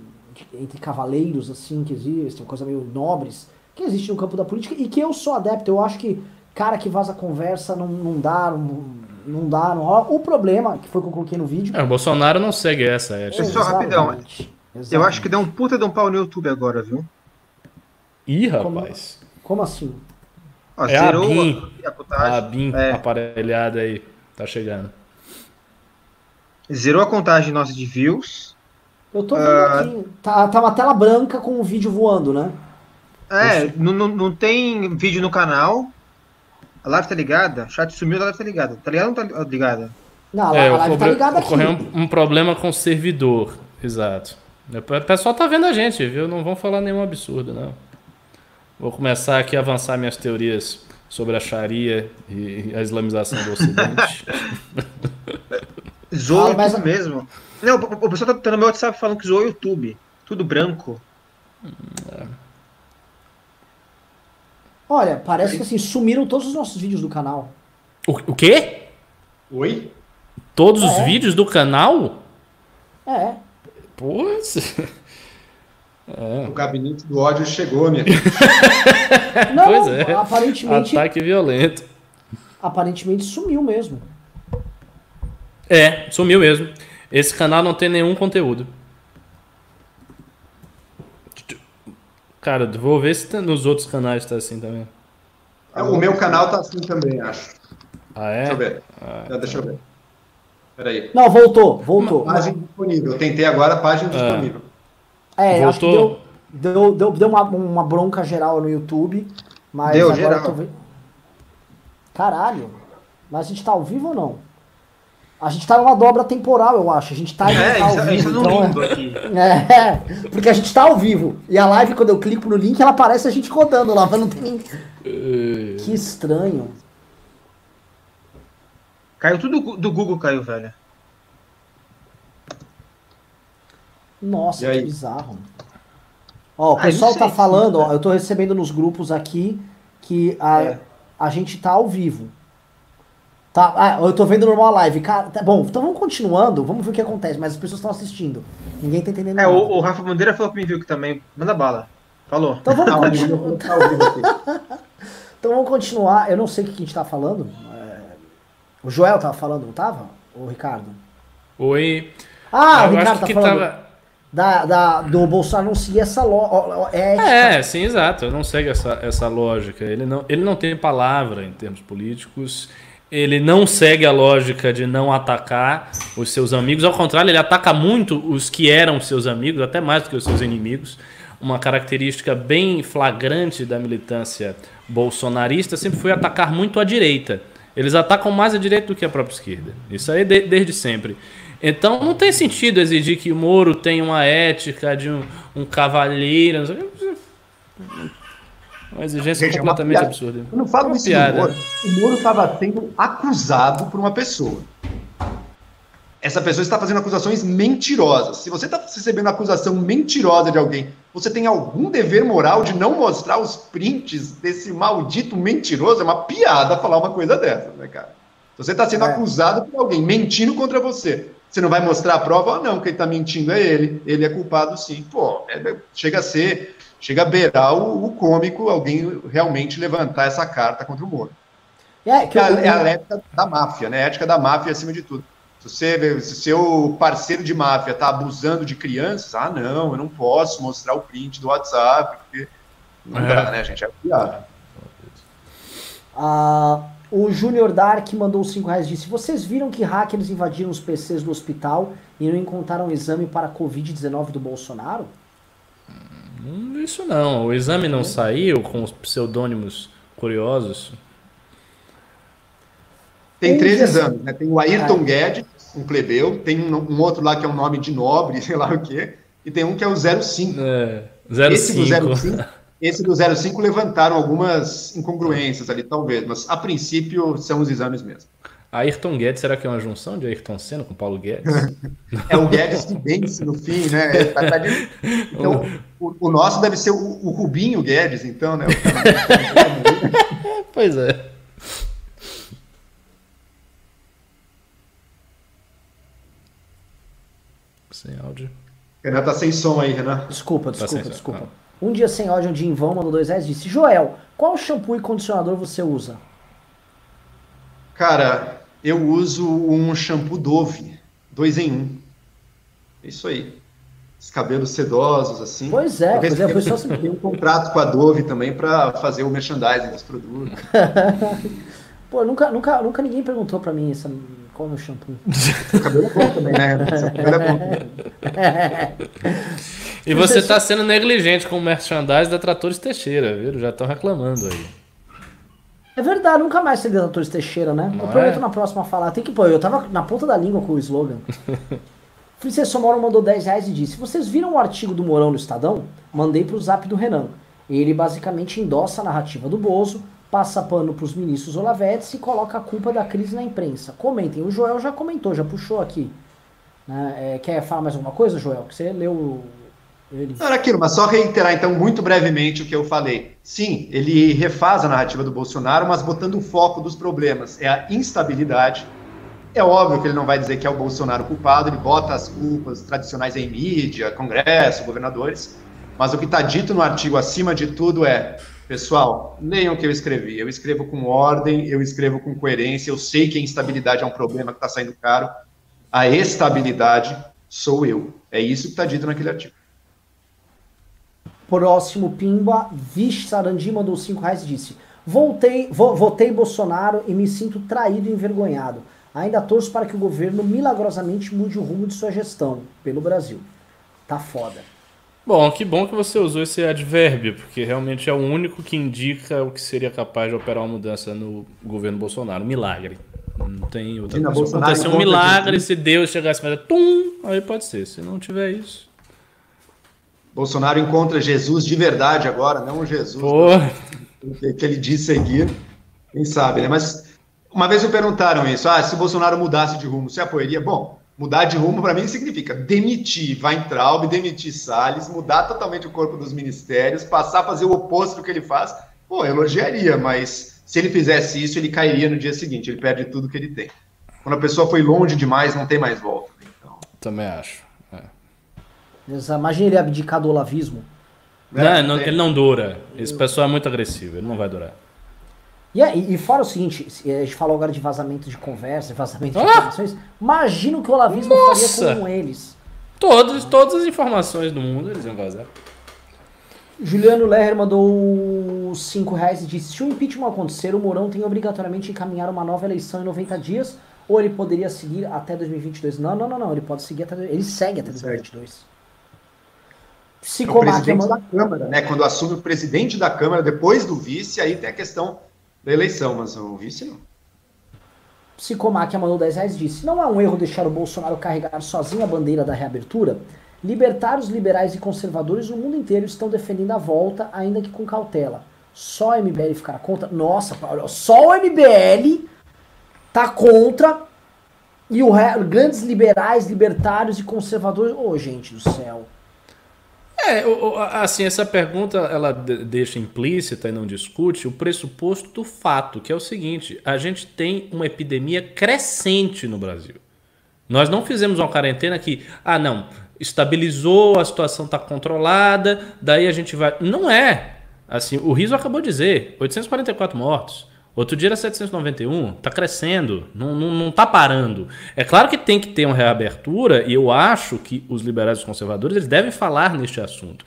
entre cavaleiros, assim, que existe, uma coisa meio nobres, que existe no campo da política e que eu sou adepto. Eu acho que cara que vaza conversa não, não dá, não, não dá, não rola. O problema, que foi o que eu coloquei no vídeo. É, o Bolsonaro não segue essa ética. Só rapidão. Exatamente. Eu acho que deu um puta de um pau no YouTube agora, viu? Ih, rapaz. Como, como assim? Ó, é a BIM, a, a BIM é. aparelhada aí. Tá chegando. Zerou a contagem nossa de views. Eu tô vendo uh... aqui. Tá, tá uma tela branca com o vídeo voando, né? É, não, não, não tem vídeo no canal. A live tá ligada? O chat sumiu, a live tá ligada. Tá ligada ou não tá ligada? Não, é, a live tá ligada aqui. Ocorreu um, um problema com o servidor. Exato. O pessoal tá vendo a gente, viu? Não vão falar nenhum absurdo, não. Vou começar aqui a avançar minhas teorias sobre a Sharia e a islamização do Ocidente. (laughs) Zoa ah, mas... mesmo. Não, o pessoal tá, tá no meu WhatsApp falando que zoou o YouTube. Tudo branco. É. Olha, parece que assim, sumiram todos os nossos vídeos do canal. O, o quê? Oi? Todos é. os vídeos do canal? É. Pois. É. O gabinete do ódio chegou, minha (laughs) Não, pois é. aparentemente. Ataque violento. Aparentemente sumiu mesmo. É, sumiu mesmo. Esse canal não tem nenhum conteúdo. Cara, vou ver se nos outros canais tá assim também. É, o meu canal tá assim também, acho. Ah, é? Deixa eu ver. Ah, deixa eu ver. Peraí. Não, voltou, voltou. Página disponível. Eu tentei agora a página é. disponível. É, Voltou. acho que deu, deu, deu, deu uma, uma bronca geral no YouTube. Mas deu, agora geral. Tô... Caralho. Mas a gente tá ao vivo ou não? A gente tá numa dobra temporal, eu acho. A gente tá, É, tá isso, ao isso vivo. no então, limbo aqui. (laughs) é, porque a gente tá ao vivo. E a live, quando eu clico no link, ela aparece a gente rodando lá, mas não tem. Eh, Que estranho. Caiu tudo do- Google, caiu, velho. Nossa, que bizarro. Ó, o Ah, pessoal tá falando, ó, eu tô recebendo nos grupos aqui que a, É. a gente tá ao vivo. Tá, ah, eu tô vendo normal a live. Cara, tá bom, então vamos continuando, vamos ver o que acontece, mas as pessoas estão assistindo. Ninguém tá entendendo É, nada. o, o Rafa Bandeira falou que me viu aqui também. Manda bala. Falou. Então vamos Ah, continuar. tá aqui. (laughs) Então vamos continuar. Eu não sei o que a gente tá falando. É, O Joel tava falando, não tava? O Ricardo? Oi. Ah, o eu Ricardo acho tá que falando tava. da, da, do Bolsonaro não seguir essa ó, ética. É, sim, exato. Não segue essa, essa lógica. Ele não, ele não tem palavra em termos políticos. Ele não segue a lógica de não atacar os seus amigos. Ao contrário, ele ataca muito os que eram seus amigos, até mais do que os seus inimigos. Uma característica bem flagrante da militância bolsonarista sempre foi atacar muito a direita. Eles atacam mais a direita do que a própria esquerda. Isso aí de- desde sempre. Então não tem sentido exigir que o Moro tenha uma ética de um, um cavalheiro. não sei o quê. Uma exigência uma completamente piada. absurda. Eu não falo Uma isso piada. Moro. O Moro estava sendo acusado por uma pessoa. Essa pessoa está fazendo acusações mentirosas. Se você está recebendo acusação mentirosa de alguém, você tem algum dever moral de não mostrar os prints desse maldito mentiroso? É uma piada falar uma coisa dessa, né, cara? Se você está sendo É. acusado por alguém mentindo contra você, você não vai mostrar a prova? Ah, não, quem está mentindo é ele. Ele é culpado sim. Pô, é- chega a ser, chega a beirar o, o cômico alguém realmente levantar essa carta contra o Moro. É, que É a, eu- é a ética da máfia, né? A ética da máfia acima de tudo. Se você, se seu parceiro de máfia está abusando de crianças, ah, não, eu não posso mostrar o print do WhatsApp, porque não É. dá, né, gente? É piada. Ah, o Júnior Dark mandou 5 reais e disse: Vocês viram que hackers invadiram os PCs do hospital e não encontraram exame para a Covid-19 do Bolsonaro? Não vi isso não. O exame não saiu com os pseudônimos curiosos. Tem três exames, né? Tem o Ayrton Guedes, um plebeu, tem um, um outro lá que é um nome de nobre, (laughs) sei lá o quê, e tem um que é o 05. É, Esse do 05. 05, (laughs) esse do 05 levantaram algumas incongruências ali, talvez, mas a princípio são os exames mesmo. Ayrton Guedes, será que é uma junção de Ayrton Senna com Paulo Guedes? (laughs) É o Guedes que vence no fim, né? Tá- tá de- Então, o, o nosso deve ser o, o Rubinho Guedes, então, né? (laughs) Pois é. Sem áudio. Renan tá sem som aí, Renan. Desculpa, desculpa, Paciência, desculpa. Um dia sem áudio de Invão mandou 2 reais e disse: Joel, qual shampoo e condicionador você usa? Cara, eu uso um shampoo Dove, dois em um. É Isso aí. Os cabelos sedosos, assim. Pois é, pois é, recebi- pessoal sempre. Tem um contrato com a Dove também para fazer o merchandising dos produtos. (laughs) Pô, nunca, nunca, nunca ninguém perguntou pra mim essa, qual é o meu shampoo. (laughs) O cabelo é bom também, né? O cabelo é bom. E você está sendo negligente com o merchandising da Tratores Teixeira, viu? Já estão reclamando aí. É verdade, nunca mais tem Tratores Teixeira, né? Não eu prometo é? na próxima falar. Tem que pôr, eu tava na ponta da língua com o slogan. (laughs) Princesa Moro mandou 10 reais e disse: Vocês viram o artigo do Morão no Estadão? Mandei pro zap do Renan. Ele basicamente endossa a narrativa do Bozo, passa pano pros ministros Olavetes e coloca a culpa da crise na imprensa. Comentem, o Joel já comentou, já puxou aqui. Né? É, quer falar mais alguma coisa, Joel? Que você leu ele. Era aquilo, mas só reiterar então muito brevemente o que eu falei. Sim, ele refaz a narrativa do Bolsonaro, mas botando o foco dos problemas. É a instabilidade. É óbvio que ele não vai dizer que é o Bolsonaro culpado, ele bota as culpas tradicionais em mídia, Congresso, governadores. Mas o que está dito no artigo, acima de tudo, é: pessoal, leiam o que eu escrevi. Eu escrevo com ordem, eu escrevo com coerência. Eu sei que a instabilidade é um problema que está saindo caro. A estabilidade sou eu. É isso que está dito naquele artigo. Próximo Pimba, Vish Sarandi mandou 5 reais e disse: Voltei, vo- votei Bolsonaro e me sinto traído e envergonhado. Ainda torço para que o governo milagrosamente mude o rumo de sua gestão pelo Brasil. Tá foda. Bom, que bom que você usou esse advérbio, porque realmente é o único que indica o que seria capaz de operar uma mudança no governo Bolsonaro. Um milagre. Não tem outra coisa. Acontecer um milagre, se Deus chegasse e fazer tum, aí pode ser. Se não tiver isso. Bolsonaro encontra Jesus de verdade agora, não o Jesus que, que ele diz seguir. Quem sabe, né? Mas uma vez me perguntaram isso: ah, se o Bolsonaro mudasse de rumo, você apoiaria? Bom, mudar de rumo para mim significa demitir Weintraub, demitir Salles, mudar totalmente o corpo dos ministérios, passar a fazer o oposto do que ele faz. Pô, elogiaria, mas se ele fizesse isso, ele cairia no dia seguinte, ele perde tudo que ele tem. Quando a pessoa foi longe demais, não tem mais volta. Então, também acho. É. Imagina ele abdicar do olavismo. Não, não- ele não dura. Esse pessoal é muito agressivo, ele não vai durar. E, aí, e fora o seguinte, se a gente falou agora de vazamento de conversa, vazamento de Ah! informações. Imagina o que o olavismo Nossa! faria com eles. Todos, todas as informações do mundo eles iam vazar. Juliano Lerner mandou 5 reais e disse: Se o impeachment acontecer, o Mourão tem obrigatoriamente encaminhar uma nova eleição em 90 dias, ou ele poderia seguir até 2022? Não, não, não, não. Ele pode seguir até. Ele segue até Segue. 2022. O Psicomáquia presidente mandou. da Câmara, né? Quando assume o presidente da Câmara, depois do vice, aí tem a questão da eleição, mas o vice não. Psicomáquia mandou 10 reais disse: Não é um erro deixar o Bolsonaro carregar sozinho a bandeira da reabertura? Libertários, liberais e conservadores no mundo inteiro estão defendendo a volta, ainda que com cautela. Só o MBL ficar contra. Nossa, Paulo, só o MBL tá contra e o grandes liberais, libertários e conservadores. Ô, gente do céu. É, assim, essa pergunta ela de- deixa implícita e não discute o pressuposto do fato, que é o seguinte: a gente tem uma epidemia crescente no Brasil. Nós não fizemos uma quarentena que, ah, não, estabilizou, a situação está controlada, daí a gente vai. Não é. Assim, o Riso acabou de dizer: 844 mortos. Outro dia era 791, tá crescendo, não, não, não tá parando. É claro que tem que ter uma reabertura, e eu acho que os liberais e os conservadores eles devem falar neste assunto.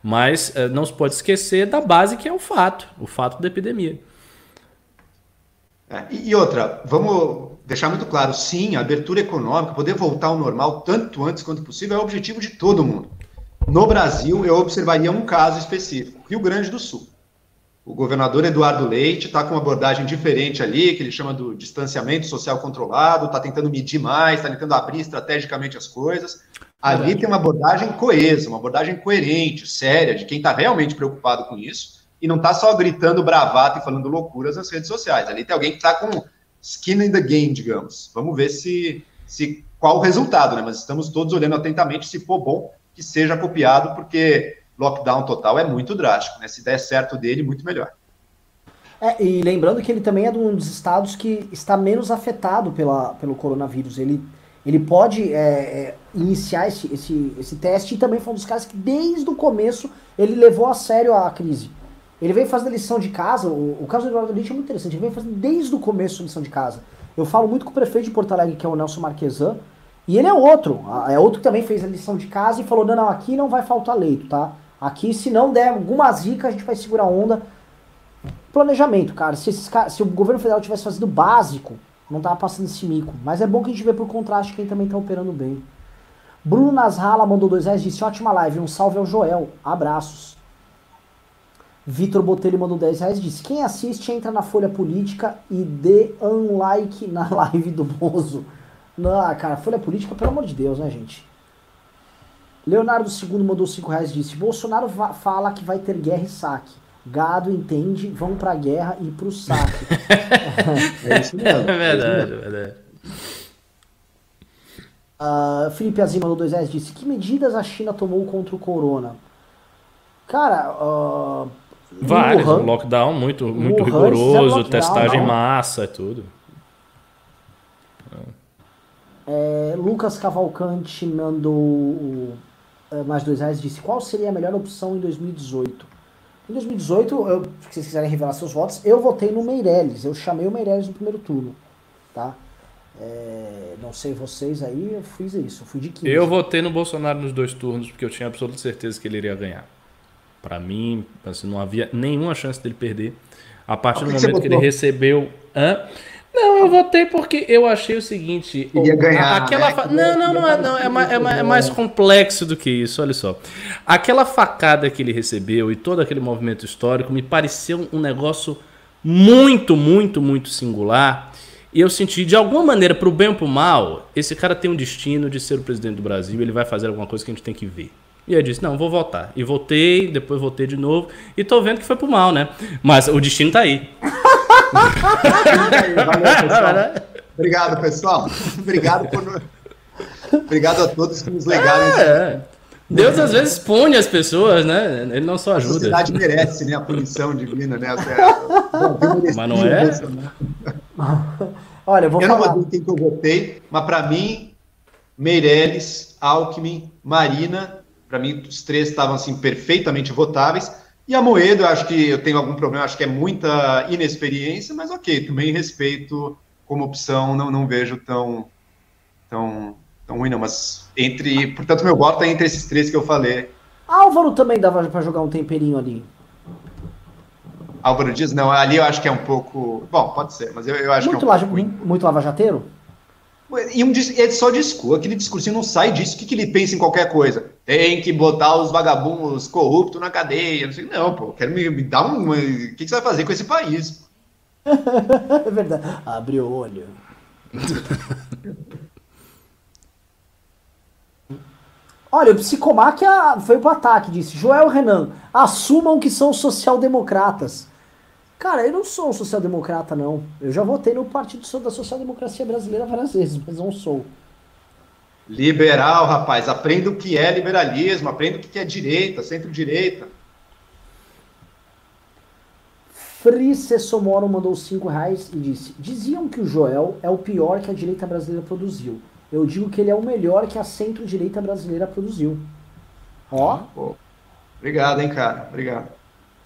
Mas eh, não se pode esquecer da base que é o fato, o fato da epidemia. É, e outra, vamos deixar muito claro, sim, a abertura econômica, poder voltar ao normal tanto antes quanto possível é o objetivo de todo mundo. No Brasil, eu observaria um caso específico, Rio Grande do Sul. O governador Eduardo Leite está com uma abordagem diferente ali, que ele chama do distanciamento social controlado, está tentando medir mais, está tentando abrir estrategicamente as coisas. Ali Verdade. tem uma abordagem coesa, uma abordagem coerente, séria, de quem está realmente preocupado com isso, e não está só gritando bravata e falando loucuras nas redes sociais. Ali tem alguém que está com skin in the game, digamos. Vamos ver se, se qual o resultado, né? Mas estamos todos olhando atentamente, se for bom, que seja copiado, porque lockdown total é muito drástico, né? Se der certo dele, muito melhor. É, e lembrando que ele também é de um dos estados que está menos afetado pela, pelo coronavírus. Ele, ele pode é, é, iniciar esse, esse, esse teste e também foi um dos caras que desde o começo ele levou a sério a crise. Ele veio fazendo lição de casa, o, o caso do Eduardo Leite é muito interessante, ele veio fazendo desde o começo a lição de casa. Eu falo muito com o prefeito de Porto Alegre, que é o Nelson Marquesan, e ele é outro, é outro que também fez a lição de casa e falou, não, não, aqui não vai faltar leito, tá? Aqui se não der alguma zica, a gente vai segurar onda, planejamento, cara. Se, esses se o governo federal tivesse fazendo básico, não tava passando esse mico. Mas é bom que a gente vê por contraste quem também tá operando bem. Bruno Nasrala mandou dois reais, disse ótima live, um salve ao Joel, abraços. Vitor Botelho mandou 10 reais, disse quem assiste entra na Folha Política e dê unlike na (laughs) live do Bozo. Não, cara, Folha Política, pelo amor de Deus, né, gente? Leonardo II mandou 5 reais, disse Bolsonaro fala que vai ter guerra e saque. Gado entende, vão pra guerra e pro saque. (laughs) É isso mesmo. É verdade, é verdade. Ah, Felipe Azim mandou 2 reais, disse que medidas a China tomou contra o corona? Cara, em Vários, Wuhan- um lockdown muito, muito Wuhan, rigoroso, lockdown, testagem em não. massa, é tudo. É, Lucas Cavalcante mandou é, mais dois reais disse qual seria a melhor opção em 2018. Em 2018, eu, se vocês quiserem revelar seus votos, eu votei no Meirelles. Eu chamei o Meirelles no primeiro turno. Tá? É, não sei vocês aí, eu fiz isso. Eu fui de 15. Eu votei no Bolsonaro nos dois turnos porque eu tinha absoluta certeza que ele iria ganhar. Pra mim, assim, não havia nenhuma chance dele perder. A partir do momento que ele recebeu. Hã? Não, eu votei porque eu achei o seguinte. O- ganhar, aquela né? Não, não, ia não, é, não, é, mais, é, mais, é mais complexo do que isso, olha só. Aquela facada que ele recebeu e todo aquele movimento histórico me pareceu um negócio muito, muito, muito singular. E eu senti, de alguma maneira, pro bem ou pro mal, esse cara tem um destino de ser o presidente do Brasil, ele vai fazer alguma coisa que a gente tem que ver. E eu disse, não, vou votar. E votei, depois votei de novo, e tô vendo que foi pro mal, né? Mas o destino tá aí. Valeu, (laughs) pessoal. Obrigado, pessoal. Obrigado por. Obrigado a todos que nos legaram. É. Deus às vezes pune as pessoas, né? Ele não só A ajuda. sociedade merece, né? A punição divina, né? Mas não é? Olha, eu vou Eu não falar. vou dizer quem que eu votei, mas para mim, Meirelles, Alckmin, Marina, para mim os três estavam assim perfeitamente votáveis. E a Moedo, eu acho que eu tenho algum problema, acho que é muita inexperiência, mas ok, também respeito como opção, não, não vejo tão, tão, tão ruim não. Mas entre, portanto, meu voto é entre esses três que eu falei. Álvaro também dava pra jogar um temperinho ali. Álvaro Dias, não, ali eu acho que é um pouco. Bom, pode ser, mas eu, eu acho Muito, que é um lava, pouco muito lavajateiro? E um, é só discurso, aquele discursinho não sai disso. O que, que ele pensa em qualquer coisa? Tem que botar os vagabundos corruptos na cadeia. Não sei, não, pô, quero me, me dar um. O que, que você vai fazer com esse país? (laughs) É verdade. Abre o olho. (laughs) Olha, o Psicomáquia foi pro ataque, disse. Joel Renan, assumam que são social-democratas. Cara, eu não sou um social-democrata, não. Eu já votei no Partido da Social Democracia Brasileira várias vezes, mas não sou. Liberal, rapaz, aprenda o que é liberalismo, aprenda o que é direita, centro-direita. Free Sessomoro mandou 5 reais e disse: Diziam que o Joel é o pior que a direita brasileira produziu. Eu digo que ele é o melhor que a centro-direita brasileira produziu. Ó. Obrigado, hein, cara. Obrigado.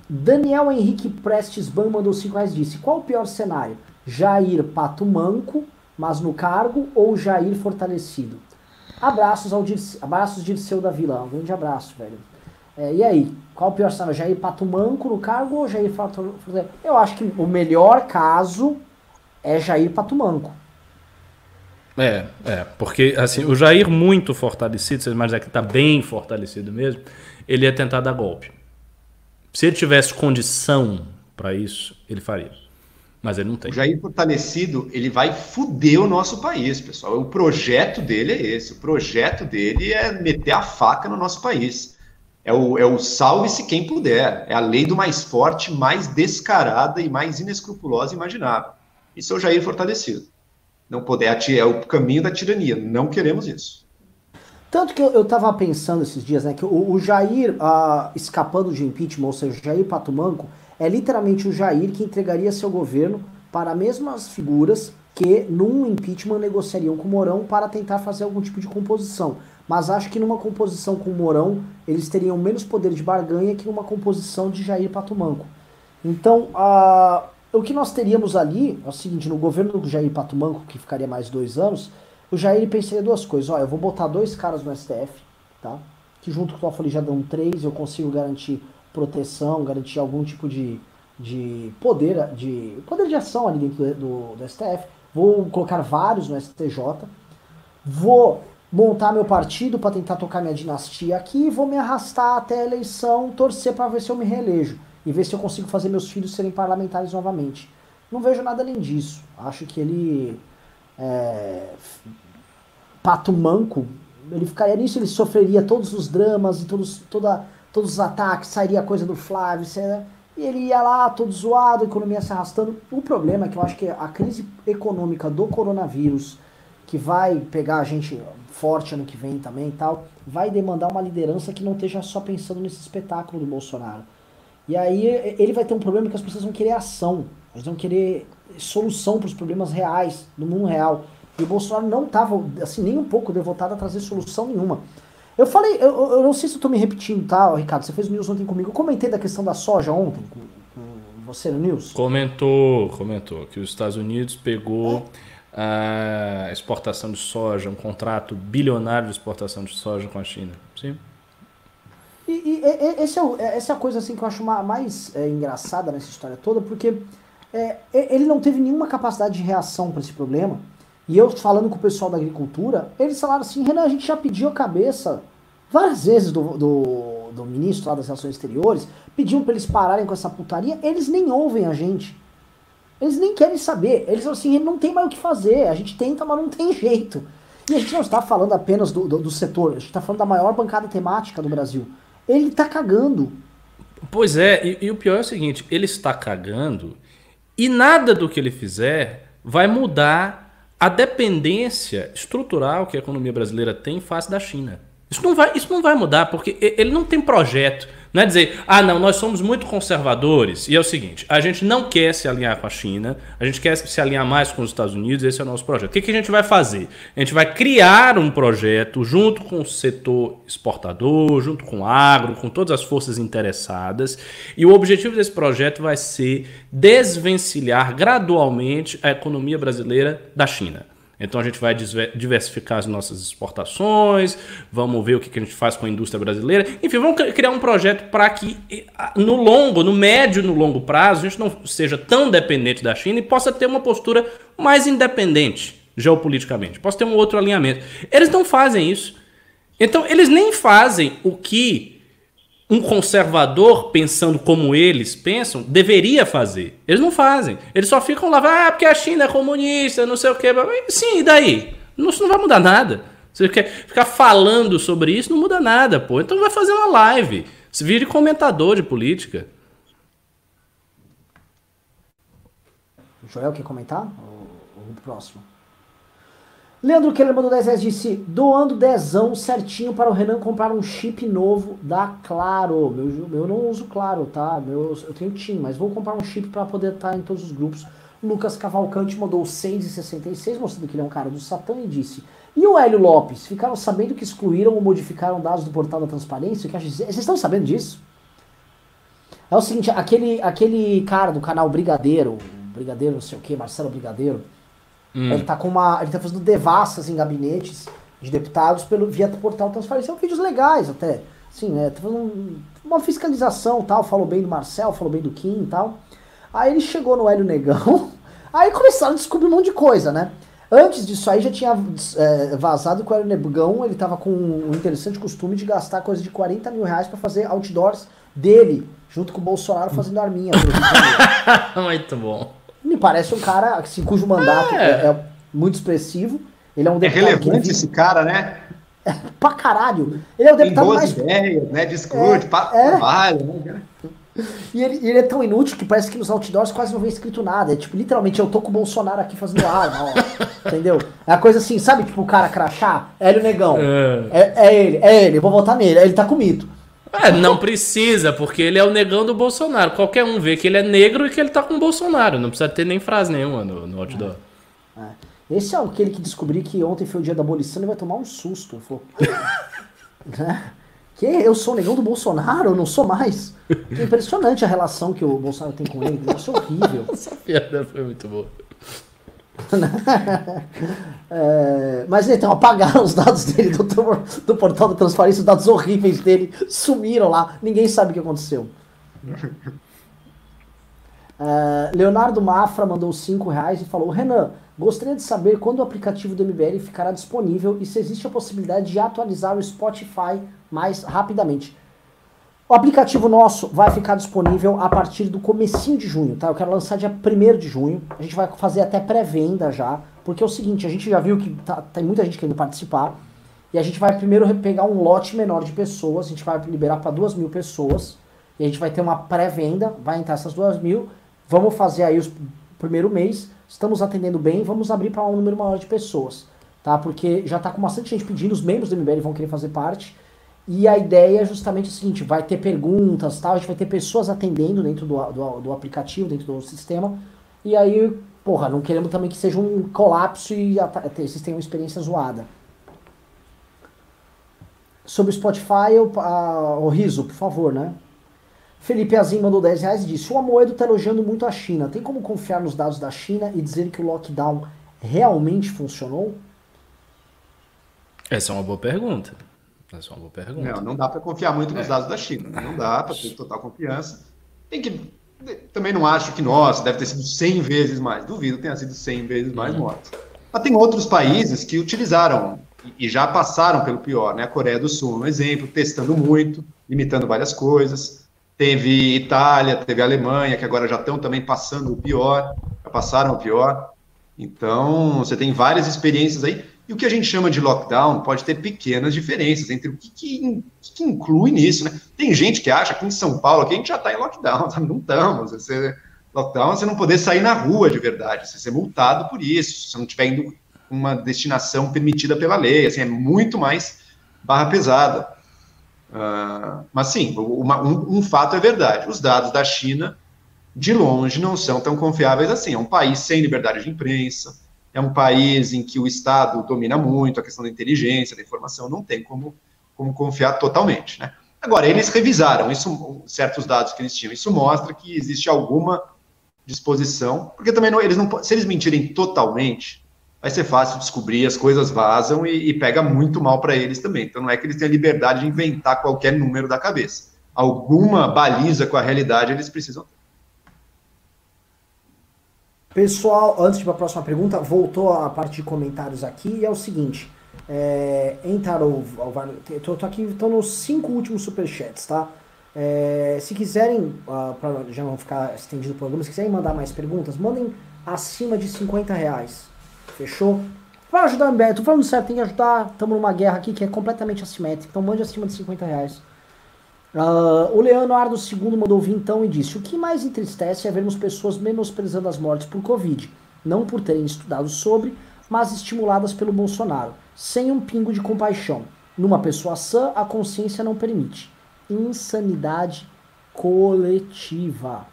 Daniel Henrique Prestes Ban mandou 5 reais disse: Qual o pior cenário? Jair Pato Manco, mas no cargo, ou Jair fortalecido? Abraços ao Dirce, abraços Dirceu da Vila. Um grande abraço, velho. É, e aí, qual o pior cenário? Jair Pato Manco no cargo ou Jair fortalecido? Eu acho que o melhor caso é Jair Pato Manco. É, é, porque assim, o Jair muito fortalecido, vocês imaginam que está bem fortalecido mesmo, ele ia tentar dar golpe. Se ele tivesse condição para isso, ele faria. Mas ele não tem. O Jair Fortalecido, ele vai fuder o nosso país, pessoal. O projeto dele é esse. O projeto dele é meter a faca no nosso país. É o, é o salve-se quem puder. É a lei do mais forte, mais descarada e mais inescrupulosa imaginável. Isso é o Jair Fortalecido. Não poder é o caminho da tirania. Não queremos isso. Tanto que eu, eu tava pensando esses dias, né, que o, o Jair ah, escapando de impeachment, ou seja, Jair Pato Manco, é literalmente o Jair que entregaria seu governo para as mesmas figuras que num impeachment negociariam com o Mourão para tentar fazer algum tipo de composição. Mas acho que numa composição com o Mourão, eles teriam menos poder de barganha que numa composição de Jair Pato Manco. Então, ah, o que nós teríamos ali é o seguinte, no governo do Jair Pato Manco, que ficaria mais dois anos, o Jair pensaria duas coisas. Ó, eu vou botar dois caras no STF, tá? Que junto com o Toffoli já dão três, eu consigo garantir proteção, garantir algum tipo de, de poder de poder de ação ali dentro do, do, STF. Vou colocar vários no STJ. Vou montar meu partido para tentar tocar minha dinastia aqui, vou me arrastar até a eleição, torcer para ver se eu me reelejo e ver se eu consigo fazer meus filhos serem parlamentares novamente. Não vejo nada além disso. Acho que ele é, pato manco, ele ficaria nisso, ele sofreria todos os dramas e todos, toda, todos os ataques, sairia a coisa do Flávio, seria- e ele ia lá todo zoado, a economia se arrastando. O problema é que eu acho que a crise econômica do coronavírus, que vai pegar a gente forte ano que vem também e tal, vai demandar uma liderança que não esteja só pensando nesse espetáculo do Bolsonaro. E aí ele vai ter um problema que as pessoas vão querer ação, eles vão querer solução para os problemas reais, do mundo real. E o Bolsonaro não estava, assim, nem um pouco devotado a trazer solução nenhuma. Eu falei, eu, eu- não sei se eu tô me repetindo, tá, Ricardo? Você fez o news ontem comigo. Eu comentei da questão da soja ontem com, com você no news. Comentou, comentou que os Estados Unidos pegou a exportação de soja, um contrato bilionário de exportação de soja com a China. Sim. E, e- e- esse é é- essa é a coisa assim que eu acho ma- mais é, engraçada nessa história toda, porque é, ele não teve nenhuma capacidade de reação para esse problema. E eu falando com o pessoal da agricultura, eles falaram assim, Renan, a gente já pediu a cabeça várias vezes do, do, do ministro lá das relações exteriores, pediam para eles pararem com essa putaria, eles nem ouvem a gente. Eles nem querem saber. Eles falam assim, não tem mais o que fazer. A gente tenta, mas não tem jeito. E a gente não está falando apenas do, do, do setor, a gente está falando da maior bancada temática do Brasil. Ele está cagando. Pois é, e, e, o pior é o seguinte: ele está cagando e nada do que ele fizer vai mudar a dependência estrutural que a economia brasileira tem face da China. Isso não vai, isso não vai mudar, porque ele não tem projeto. Não é dizer, ah, não, nós somos muito conservadores. E é o seguinte: a gente não quer se alinhar com a China, a gente quer se alinhar mais com os Estados Unidos, esse é o nosso projeto. O que, que a gente vai fazer? A gente vai criar um projeto junto com o setor exportador, junto com o agro, com todas as forças interessadas. E o objetivo desse projeto vai ser desvencilhar gradualmente a economia brasileira da China. Então a gente vai diversificar as nossas exportações, vamos ver o que a gente faz com a indústria brasileira. Enfim, vamos criar um projeto para que no longo, no médio e no longo prazo, a gente não seja tão dependente da China e possa ter uma postura mais independente geopoliticamente, possa ter um outro alinhamento. Eles não fazem isso. Então, eles nem fazem o que um conservador, pensando como eles pensam, deveria fazer. Eles não fazem. Eles só ficam lá, ah, porque a China é comunista, não sei o quê. Sim, e daí? Isso não vai mudar nada. Você quer ficar falando sobre isso, não muda nada, pô. Então vai fazer uma live. Se vire comentador de política. O Joel quer comentar? o próximo? Leandro Keller mandou 10 reais disse: doando dezão certinho para o Renan comprar um chip novo da Claro. Meu, eu não uso Claro, tá? Meu, eu tenho TIM, mas vou comprar um chip para poder estar em todos os grupos. Lucas Cavalcante mandou 6,66, mostrando que ele é um cara do Satã e disse: E o Hélio Lopes? Ficaram sabendo que excluíram ou modificaram dados do portal da transparência? Que Vocês estão sabendo disso? É o seguinte: aquele, aquele cara do canal Brigadeiro, Brigadeiro não sei o que, Marcelo Brigadeiro Hum. Ele tá com uma. Ele tá fazendo devassas em gabinetes de deputados pelo, via portal transparência. São vídeos legais até. Sim, né? Tá fazendo uma fiscalização tal. Falou bem do Marcel, falou bem do Kim e tal. Aí ele chegou no Hélio Negão. (laughs) Aí começaram a descobrir um monte de coisa, né? Antes disso aí já tinha é, vazado que o Hélio Negão ele tava com um interessante costume de gastar coisa de 40 mil reais pra fazer outdoors dele, junto com o Bolsonaro fazendo arminha. (laughs) Muito bom me parece um cara assim, cujo mandato é. é, é muito expressivo. Ele é um é deputado. É relevante esse cara, né? É, pra caralho. Ele é o deputado Tem boas mais. ideias, né? Discute, é, é. trabalho, né? E ele, ele, é tão inútil que parece que nos outdoors quase não vem escrito nada. É tipo, literalmente, eu tô com o Bolsonaro aqui fazendo arma, ó. (laughs) entendeu? É a coisa assim, sabe, tipo, o cara crachá? Hélio Negão. É. é. É, ele, é ele, eu vou votar nele. Ele tá com mito. É, não precisa, porque ele é o negão do Bolsonaro. Qualquer um vê que ele é negro e que ele tá com o Bolsonaro. Não precisa ter nem frase nenhuma no, no outdoor. É. É. Esse é aquele que descobri que ontem foi o dia da abolição e vai tomar um susto. Falou, (laughs) né? que eu sou o negão do Bolsonaro, eu não sou mais. É impressionante a relação que o Bolsonaro tem com ele. Isso é horrível. (laughs) Essa piada foi muito boa. (laughs) é, mas então, apagaram (laughs) os dados dele do, do portal da transparência, os dados horríveis dele sumiram lá, ninguém sabe o que aconteceu. É, Leonardo Mafra mandou 5 reais e falou: Renan, gostaria de saber quando o aplicativo do MBL ficará disponível e se existe a possibilidade de atualizar o Spotify mais rapidamente. O aplicativo nosso vai ficar disponível a partir do comecinho de junho, tá? Eu quero lançar dia 1 de junho. A gente vai fazer até pré-venda já, porque é o seguinte, a gente já viu que tá, tem muita gente querendo participar. E a gente vai primeiro pegar um lote menor de pessoas, a gente vai liberar para duas mil pessoas. E a gente vai ter uma pré-venda, vai entrar essas duas mil. Vamos fazer aí o primeiro mês. Estamos atendendo bem, vamos abrir para um número maior de pessoas, tá? Porque já está com bastante gente pedindo, os membros do MBL vão querer fazer parte. E a ideia é justamente o seguinte: vai ter perguntas, tal, a gente vai ter pessoas atendendo dentro do, do, do, aplicativo, dentro do sistema. E aí, porra, não queremos também que seja um colapso e vocês tenham uma experiência zoada. Sobre o Spotify, a, o riso, por favor, né? Felipe Azim mandou 10 reais e disse: O Amoedo está elogiando muito a China. Tem como confiar nos dados da China e dizer que o lockdown realmente funcionou? Essa é uma boa pergunta. Essa é uma boa pergunta. Não, não dá para confiar muito nos é. dados da China. Não dá para ter total confiança. Tem que. Também não acho que, nossa, deve ter sido 100 vezes mais. Duvido que tenha sido 100 vezes mais uhum. mortos. Mas tem outros países que utilizaram e já passaram pelo pior, né? A Coreia do Sul, um exemplo, testando muito, limitando várias coisas. Teve Itália, teve Alemanha, que agora já estão também passando o pior. passaram o pior. Então, você tem várias experiências aí. E o que a gente chama de lockdown pode ter pequenas diferenças entre o que, que, que inclui nisso, né? Tem gente que acha que em São Paulo a gente já está em lockdown, (laughs) não estamos. Você, lockdown você não poder sair na rua de verdade, você ser multado por isso, se você não estiver indo uma destinação permitida pela lei, assim, é muito mais barra pesada. Uh, mas sim, uma, um, um fato é verdade, os dados da China, de longe, não são tão confiáveis assim. É um país sem liberdade de imprensa, é um país em que o Estado domina muito a questão da inteligência, da informação, não tem como, como confiar totalmente, né? Agora, eles revisaram isso, certos dados que eles tinham. Isso mostra que existe alguma disposição, porque também não, eles não, se eles mentirem totalmente, vai ser fácil descobrir, as coisas vazam e, e pega muito mal para eles também. Então, não é que eles tenham liberdade de inventar qualquer número da cabeça. Alguma baliza com a realidade eles precisam ter. Pessoal, antes de ir para a próxima pergunta, voltou a parte de comentários aqui e é o seguinte. É, entraram. Tô, tô aqui, estão nos cinco últimos superchats, tá? É, se quiserem, uh, para já não ficar estendido o programa, se quiserem mandar mais perguntas, mandem acima de 50 reais. Fechou? Para ajudar o MBL, tô falando certo, tem que ajudar. Estamos numa guerra aqui que é completamente assimétrica, então mande acima de 50 reais. Uh, o Leonardo II mandou vir então e disse: O que mais entristece é vermos pessoas menosprezando as mortes por Covid, não por terem estudado sobre, mas estimuladas pelo Bolsonaro, sem um pingo de compaixão. Numa pessoa sã, a consciência não permite. Insanidade coletiva.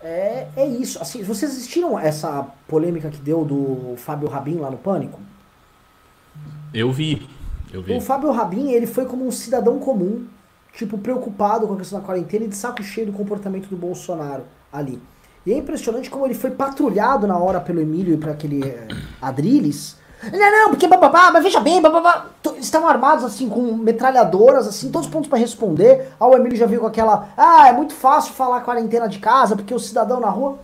É, é isso. Assim, vocês assistiram essa polêmica que deu do Fábio Rabin lá no Pânico? Eu vi. Eu vi. O Fábio Rabin, ele foi como um cidadão comum tipo, preocupado com a questão da quarentena e de saco cheio do comportamento do Bolsonaro ali. E é impressionante como ele foi patrulhado na hora pelo Emílio e para aquele é, Adriles. Não, não, porque bababá, mas veja bem, bababá. Estavam armados assim, com metralhadoras, assim, todos prontos para responder. Ah, o Emílio já veio com aquela. Ah, é muito fácil falar quarentena de casa, porque o cidadão na rua.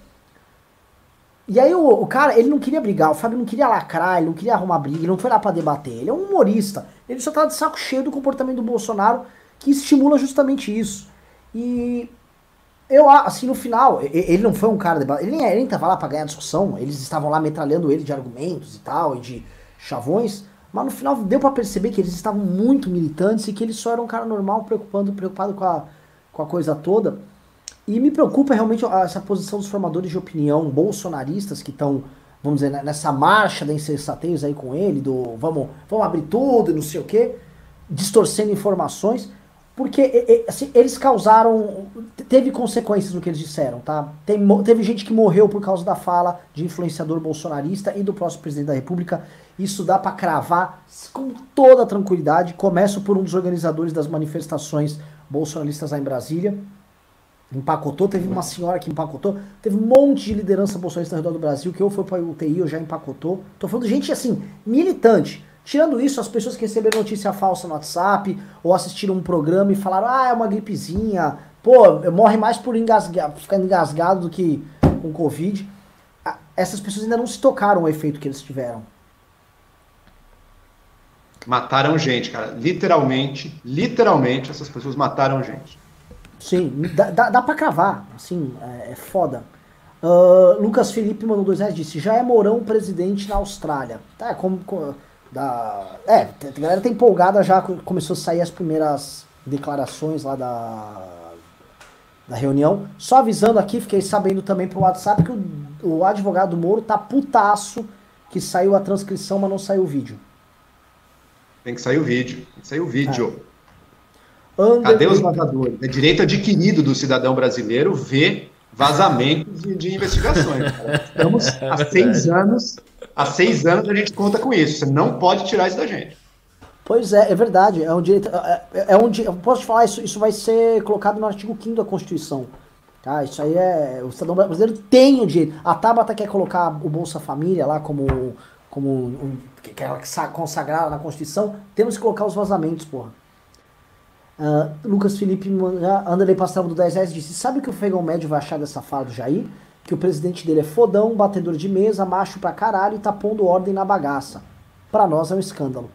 E aí o, o, cara, ele não queria brigar, o Fábio não queria lacrar, ele não queria arrumar briga, ele não foi lá para debater. Ele é um humorista. Ele só tava de saco cheio do comportamento do Bolsonaro que estimula justamente isso. E eu, assim, no final, ele não foi um cara. De, ele nem ele estava lá para ganhar discussão, eles estavam lá metralhando ele de argumentos e tal, e de chavões. Mas no final deu para perceber que eles estavam muito militantes e que ele só era um cara normal, preocupando, preocupado com a, com a coisa toda. E me preocupa realmente essa posição dos formadores de opinião bolsonaristas que estão, vamos dizer, nessa marcha da insensatez aí com ele, do vamos, vamos abrir tudo e não sei o quê, distorcendo informações. Porque assim, eles causaram. Teve consequências no que eles disseram, tá? Tem, teve gente que morreu por causa da fala de influenciador bolsonarista e do próximo presidente da República. Isso dá para cravar com toda tranquilidade. Começo por um dos organizadores das manifestações bolsonaristas lá em Brasília. Empacotou, teve uma senhora que empacotou, teve um monte de liderança bolsonarista ao redor do Brasil que ou foi para UTI ou já empacotou. Tô falando de gente assim, militante Tirando isso, as pessoas que receberam notícia falsa no WhatsApp ou assistiram um programa e falaram, ah, é uma gripezinha, pô, morre mais por engasgar, ficar engasgado do que com Covid. Essas pessoas ainda não se tocaram o efeito que eles tiveram. Mataram gente, cara. Literalmente, literalmente, essas pessoas mataram gente. Sim, dá, dá, dá pra cravar, assim, é, é foda. Uh, Lucas Felipe mandou dois reais disse: já é Mourão presidente na Austrália. Tá, como, como da. É, a galera tá empolgada já, começou a sair as primeiras declarações lá da, da reunião. Só avisando aqui, fiquei sabendo também pro WhatsApp que o, o advogado Moro tá putaço que saiu a transcrição, mas não saiu o vídeo. Tem que sair o vídeo. Tem que sair o vídeo. É. Cadê os vazadores? É direito adquirido do cidadão brasileiro ver vazamentos de, de investigações. Cara. (laughs) Estamos há seis anos Há seis anos a gente conta com isso. Você não pode tirar isso da gente. Pois é, é verdade. É um direito. É, é, é um, eu posso te falar, isso, isso vai ser colocado no artigo 5 da Constituição. Tá? Isso aí é. O cidadão brasileiro tem o direito. A Tabata quer colocar o Bolsa Família lá como. como um, quer consagrar na Constituição. Temos que colocar os vazamentos, porra. Uh, Lucas Felipe Anderley Pastel do 10 reais disse: Sabe o que o Fegão Médio vai achar dessa fala do Jair? Que o presidente dele é fodão, batedor de mesa, macho pra caralho e tá pondo ordem na bagaça. Pra nós é um escândalo.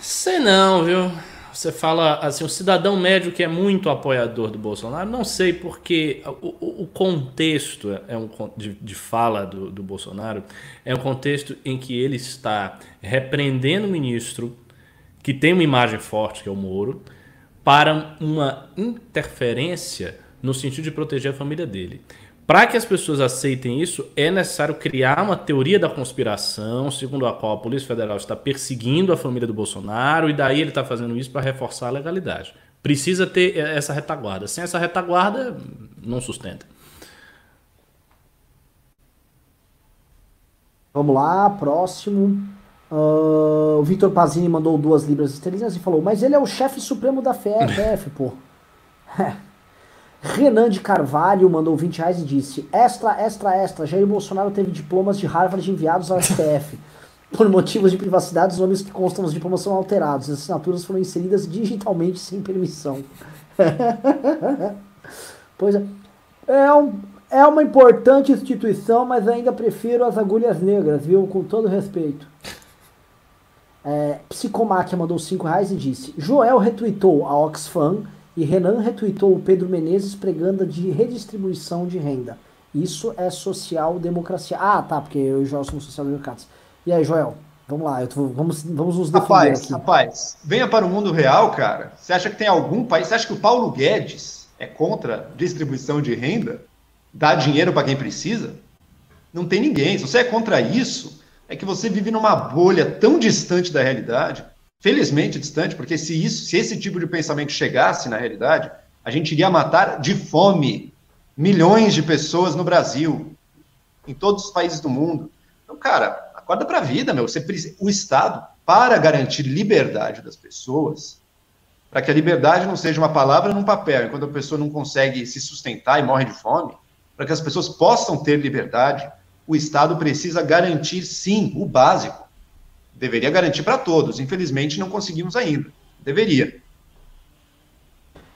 Sei não, viu? você fala assim, o cidadão médio que é muito apoiador do Bolsonaro, não sei porque o, o contexto é um de, de fala do, do, Bolsonaro é um contexto em que ele está repreendendo o ministro que tem uma imagem forte que é o Moro para uma interferência no sentido de proteger a família dele. Para que as pessoas aceitem isso, é necessário criar uma teoria da conspiração, segundo a qual a Polícia Federal está perseguindo a família do Bolsonaro e daí ele está fazendo isso para reforçar a legalidade. Precisa ter essa retaguarda. Sem essa retaguarda, não sustenta. Vamos lá, próximo. Uh, o Vitor Pazini mandou duas libras esterlinas e falou: Mas ele é o chefe supremo da FF, pô. (laughs) Renan de Carvalho mandou 20 reais e disse: Extra, extra, extra. Jair Bolsonaro teve diplomas de Harvard enviados ao STF. Por motivos de privacidade, os nomes que constam nos diplomas são alterados. As assinaturas foram inseridas digitalmente sem permissão. (laughs) pois é. É, um, é uma importante instituição, mas ainda prefiro as agulhas negras, viu? Com todo respeito. É, Psicomáquia mandou 5 reais e disse: Joel retweetou a Oxfam e Renan retweetou o Pedro Menezes pregando de redistribuição de renda. Isso é social-democracia. Ah, tá, porque eu e o Joel somos social-democratas. E aí, Joel? Vamos lá, tô, vamos, vamos nos defender rapaz, aqui. Rapaz, venha para o mundo real, cara. Você acha que tem algum país... Você acha que o Paulo Guedes é contra distribuição de renda? Dar dinheiro para quem precisa? Não tem ninguém. Se você é contra isso, é que você vive numa bolha tão distante da realidade felizmente distante, porque se, isso, se esse tipo de pensamento chegasse na realidade, a gente iria matar de fome milhões de pessoas no Brasil, em todos os países do mundo. Então, cara, acorda para a vida, meu. Você, o Estado, para garantir liberdade das pessoas, para que a liberdade não seja uma palavra num papel, enquanto a pessoa não consegue se sustentar e morre de fome, para que as pessoas possam ter liberdade, o Estado precisa garantir, sim, o básico Deveria garantir para todos. Infelizmente, não conseguimos ainda. Deveria.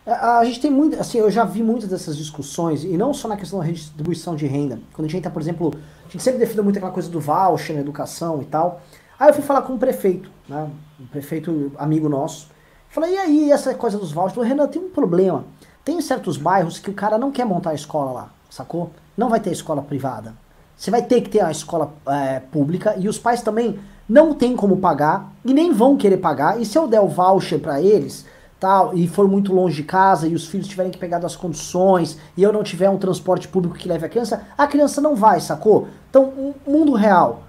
É, a gente tem muito, assim, eu já vi muitas dessas discussões, e não só na questão da redistribuição de renda. Quando a gente entra, por exemplo, a gente sempre defende muito aquela coisa do voucher na educação e tal. Aí eu fui falar com um prefeito, né, um prefeito amigo nosso. Falei, e aí, essa coisa dos vouchers? Falei, Renan, tem um problema. Tem certos bairros que o cara não quer montar a escola lá, sacou? Não vai ter escola privada. Você vai ter que ter a escola é, pública, e os pais também não tem como pagar e nem vão querer pagar. E se eu der o voucher para eles, tal, e for muito longe de casa e os filhos tiverem que pegar das condições e eu não tiver um transporte público que leve a criança, a criança não vai, sacou? Então, um mundo real.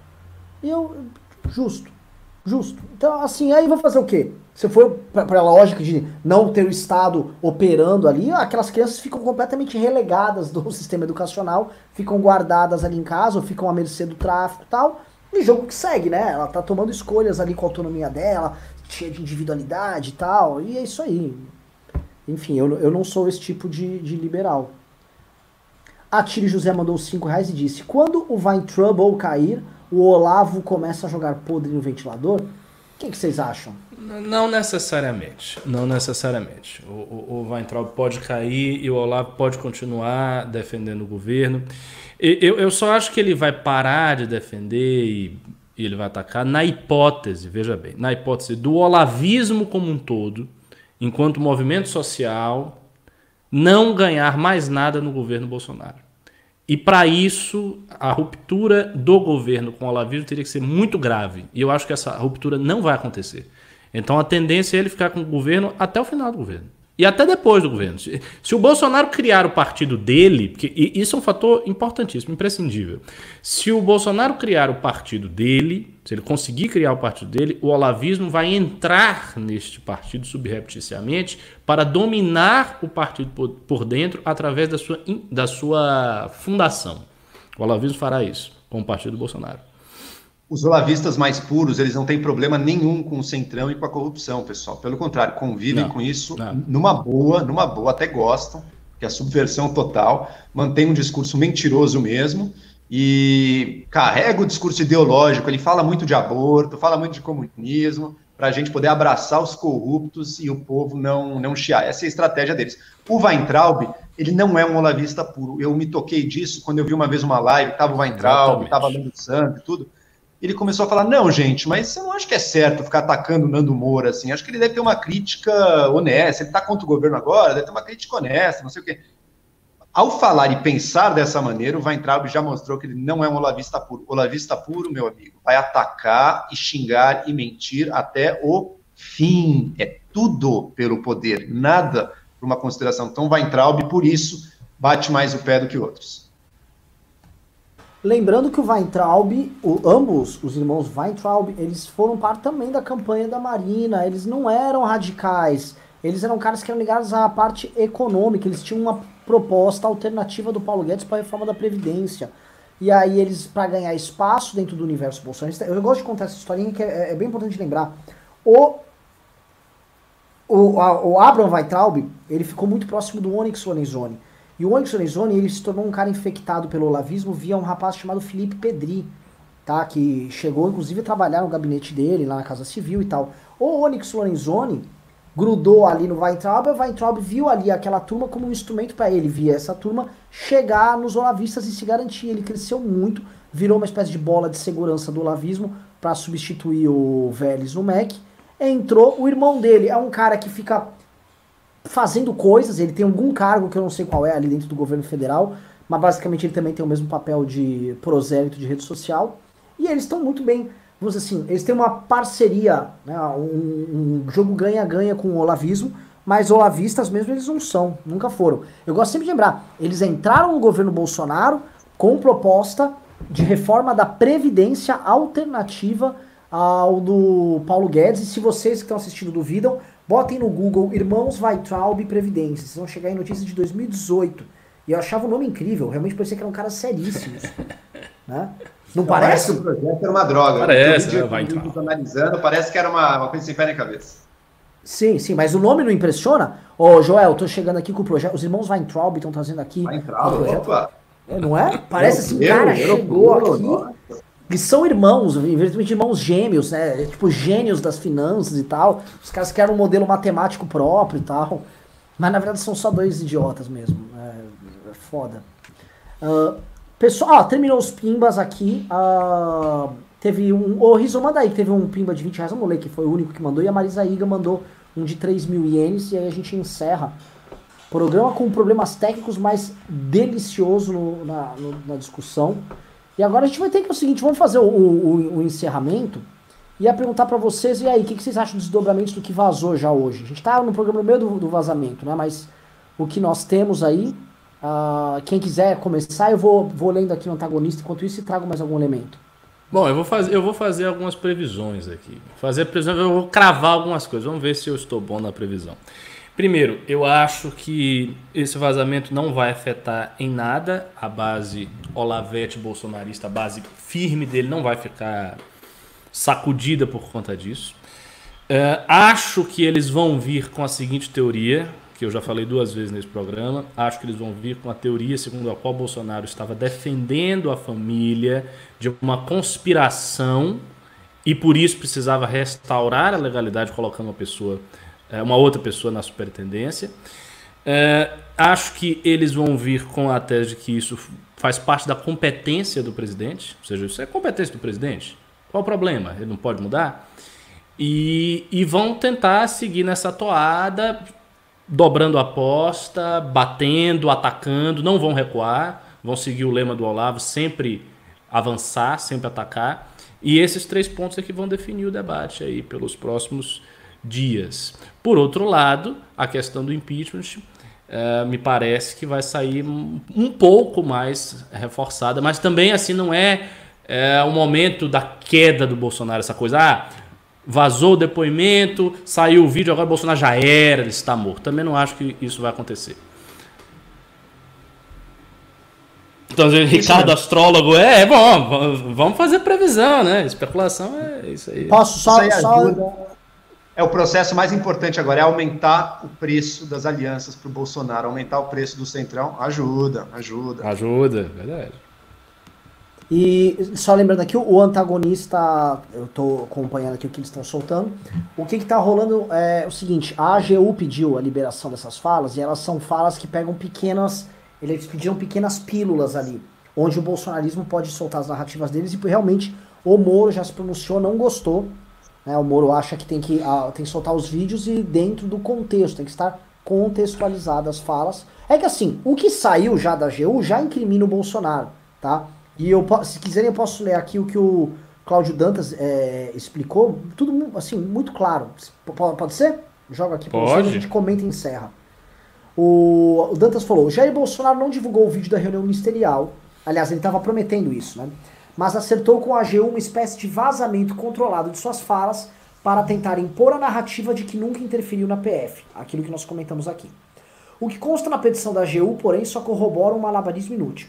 Eu justo. Justo. Então, assim, aí vou fazer o quê? Se for para a lógica de não ter o Estado operando ali, aquelas crianças ficam completamente relegadas do (laughs) sistema educacional, ficam guardadas ali em casa, ou ficam à mercê do tráfico e tal. E jogo que segue, né? Ela tá tomando escolhas ali com a autonomia dela, cheia de individualidade e tal. E é isso aí. Enfim, eu, eu não sou esse tipo de, de liberal. A Tiri José mandou 5 reais e disse: Quando o Vine Trouble cair, o Olavo começa a jogar podre no ventilador? O que, que vocês acham? Não necessariamente. Não necessariamente. O, o, o Weintraub pode cair e o Olavo pode continuar defendendo o governo. Eu, eu só acho que ele vai parar de defender e, e ele vai atacar na hipótese, veja bem, na hipótese do olavismo como um todo, enquanto movimento social, não ganhar mais nada no governo Bolsonaro. E para isso, a ruptura do governo com o olavismo teria que ser muito grave. E eu acho que essa ruptura não vai acontecer. Então a tendência é ele ficar com o governo até o final do governo. E até depois do governo. Se, o Bolsonaro criar o partido dele, porque isso é um fator importantíssimo, imprescindível. Se o Bolsonaro criar o partido dele, se ele conseguir criar o partido dele, o olavismo vai entrar neste partido subrepticiamente para dominar o partido por, por dentro através da sua, da sua fundação. O olavismo fará isso com o partido do Bolsonaro os olavistas mais puros, eles não têm problema nenhum com o centrão e com a corrupção, pessoal. Pelo contrário, convivem não, com isso não. numa boa, numa boa, até gostam, que é a subversão total, mantém um discurso mentiroso mesmo e carrega o discurso ideológico. Ele fala muito de aborto, fala muito de comunismo, para a gente poder abraçar os corruptos e o povo não, não chiar. Essa é a estratégia deles. O Weintraub, ele não é um olavista puro. Eu me toquei disso quando eu vi uma vez uma live, estava o Weintraub, estava Lando Santos e tudo ele começou a falar: não, gente, mas eu não acho que é certo ficar atacando o Nando Moura assim. Acho que ele deve ter uma crítica honesta. Ele está contra o governo agora, deve ter uma crítica honesta, não sei o quê. Ao falar e pensar dessa maneira, o Weintraub já mostrou que ele não é um olavista puro. Olavista puro, meu amigo, vai atacar e xingar e mentir até o fim. É tudo pelo poder, nada por uma consideração tão Weintraub, por isso bate mais o pé do que outros. Lembrando que o Weintraub, o, ambos os irmãos Weintraub, eles foram parte também da campanha da Marina, eles não eram radicais, eles eram caras que eram ligados à parte econômica, eles tinham uma proposta alternativa do Paulo Guedes para a reforma da Previdência. E aí eles, para ganhar espaço dentro do universo bolsonarista, eu gosto de contar essa historinha que é, é bem importante lembrar. O, o, a, o Abraham Weintraub, ele ficou muito próximo do Onyx Lorenzoni. E o Onyx Lorenzoni, ele se tornou um cara infectado pelo olavismo via um rapaz chamado Felipe Pedri, tá? Que chegou, inclusive, a trabalhar no gabinete dele, lá na Casa Civil e tal. O Onyx Lorenzoni grudou ali no Weintraub, o Weintraub viu ali aquela turma como um instrumento para ele, via essa turma chegar nos olavistas e se garantir. Ele cresceu muito, virou uma espécie de bola de segurança do olavismo para substituir o Vélez no MEC. Entrou o irmão dele, é um cara que fica fazendo coisas, ele tem algum cargo que eu não sei qual é ali dentro do governo federal, mas basicamente ele também tem o mesmo papel de prosélito de rede social. E eles estão muito bem vamos dizer assim, eles têm uma parceria, né, um, um jogo ganha-ganha com o Olavismo, mas olavistas mesmo eles não são, nunca foram. Eu gosto sempre de lembrar, eles entraram no governo Bolsonaro com proposta de reforma da Previdência alternativa ao do Paulo Guedes, e se vocês que estão assistindo duvidam, botem no Google Irmãos Weitraub Previdência, vocês vão chegar em notícias de 2018. E eu achava o nome incrível, realmente parecia que eram caras seríssimos. (laughs) né? Não parece? Parece que o projeto era uma droga. Parece, né? vai entrar. analisando, parece que era uma, uma coisa sem pé nem cabeça. Sim, sim, mas o nome não impressiona? Ô, Joel, tô chegando aqui com o projeto. Os irmãos Weintraub estão trazendo aqui. Weintraub, opa! É, não é? Parece assim, cara, chegou aqui. Nossa. E são irmãos, evidentemente irmãos gêmeos, né? Tipo, gênios das finanças e tal. Os caras querem um modelo matemático próprio e tal. Mas na verdade são só dois idiotas mesmo. É, é foda. Uh, Pessoal, ah, terminou os pimbas aqui. Ah, teve um. Ô, Riso, manda aí, teve um pimba de 20 reais. Vamos ler que foi o único que mandou. E a Marisa Iga mandou um de 3 mil ienes. E aí a gente encerra. Programa com problemas técnicos, mas delicioso no, na, no, na discussão. E agora a gente vai ter que é o seguinte: vamos fazer o, o, o encerramento. E ia perguntar para vocês, e aí, o que, que, vocês acham dos desdobramentos do que vazou já hoje? A gente tá no programa no meio do, do vazamento, né? Mas o que nós temos aí Uh, quem quiser começar, eu vou, vou lendo aqui no antagonista, enquanto isso, e trago mais algum elemento. Bom, eu vou fazer, eu vou fazer algumas previsões aqui. Fazer previsões, eu vou cravar algumas coisas. Vamos ver se eu estou bom na previsão. Primeiro, eu acho que esse vazamento não vai afetar em nada a base Olavete bolsonarista, a base firme dele não vai ficar sacudida por conta disso. Uh, acho que eles vão vir com a seguinte teoria, que eu já falei duas vezes nesse programa. Acho que eles vão vir com a teoria segundo a qual Bolsonaro estava defendendo a família de uma conspiração e por isso precisava restaurar a legalidade colocando uma pessoa, uma outra pessoa na superintendência. É, acho que eles vão vir com a tese de que isso faz parte da competência do presidente, ou seja, isso é competência do presidente. Qual o problema? Ele não pode mudar? E, e vão tentar seguir nessa toada, dobrando a aposta, batendo, atacando, não vão recuar, vão seguir o lema do Olavo, sempre avançar, sempre atacar. E esses três pontos é que vão definir o debate aí pelos próximos dias. Por outro lado, a questão do impeachment uh, me parece que vai sair um pouco mais reforçada, mas também assim não é, é o momento da queda do Bolsonaro, essa coisa, ah, vazou o depoimento, saiu o vídeo, agora o Bolsonaro já era, ele está morto. Também não acho que isso vai acontecer. Então, Ricardo, astrólogo, é, é bom, vamos fazer previsão, né? Especulação é isso aí. Posso só. Aí só... É o processo mais importante agora, é aumentar o preço das alianças para o Bolsonaro, aumentar o preço do Centrão. Ajuda, ajuda. Ajuda, verdade. E só lembrando aqui, o antagonista, eu estou acompanhando aqui o que eles estão soltando. O que está rolando é o seguinte: a AGU pediu a liberação dessas falas e elas são falas que pegam pequenas. Eles pediram pequenas pílulas ali, onde o bolsonarismo pode soltar as narrativas deles e realmente O Moro já se pronunciou, não gostou. Né? O Moro acha que tem que, tem que soltar os vídeos e dentro do contexto, tem que estar contextualizadas as falas. É que assim, o que saiu já da AGU já incrimina o Bolsonaro, tá? E eu, se quiserem, eu posso ler aqui o que o Cláudio Dantas é, explicou, tudo assim, muito claro. Pode ser? Joga aqui para vocês, a gente comenta e encerra. O, o Dantas falou: Jair Bolsonaro não divulgou o vídeo da reunião ministerial. Aliás, ele estava prometendo isso, né? Mas acertou com a AGU uma espécie de vazamento controlado de suas falas para tentar impor a narrativa de que nunca interferiu na PF, aquilo que nós comentamos aqui. O que consta na petição da AGU, porém, só corrobora um malabarismo inútil.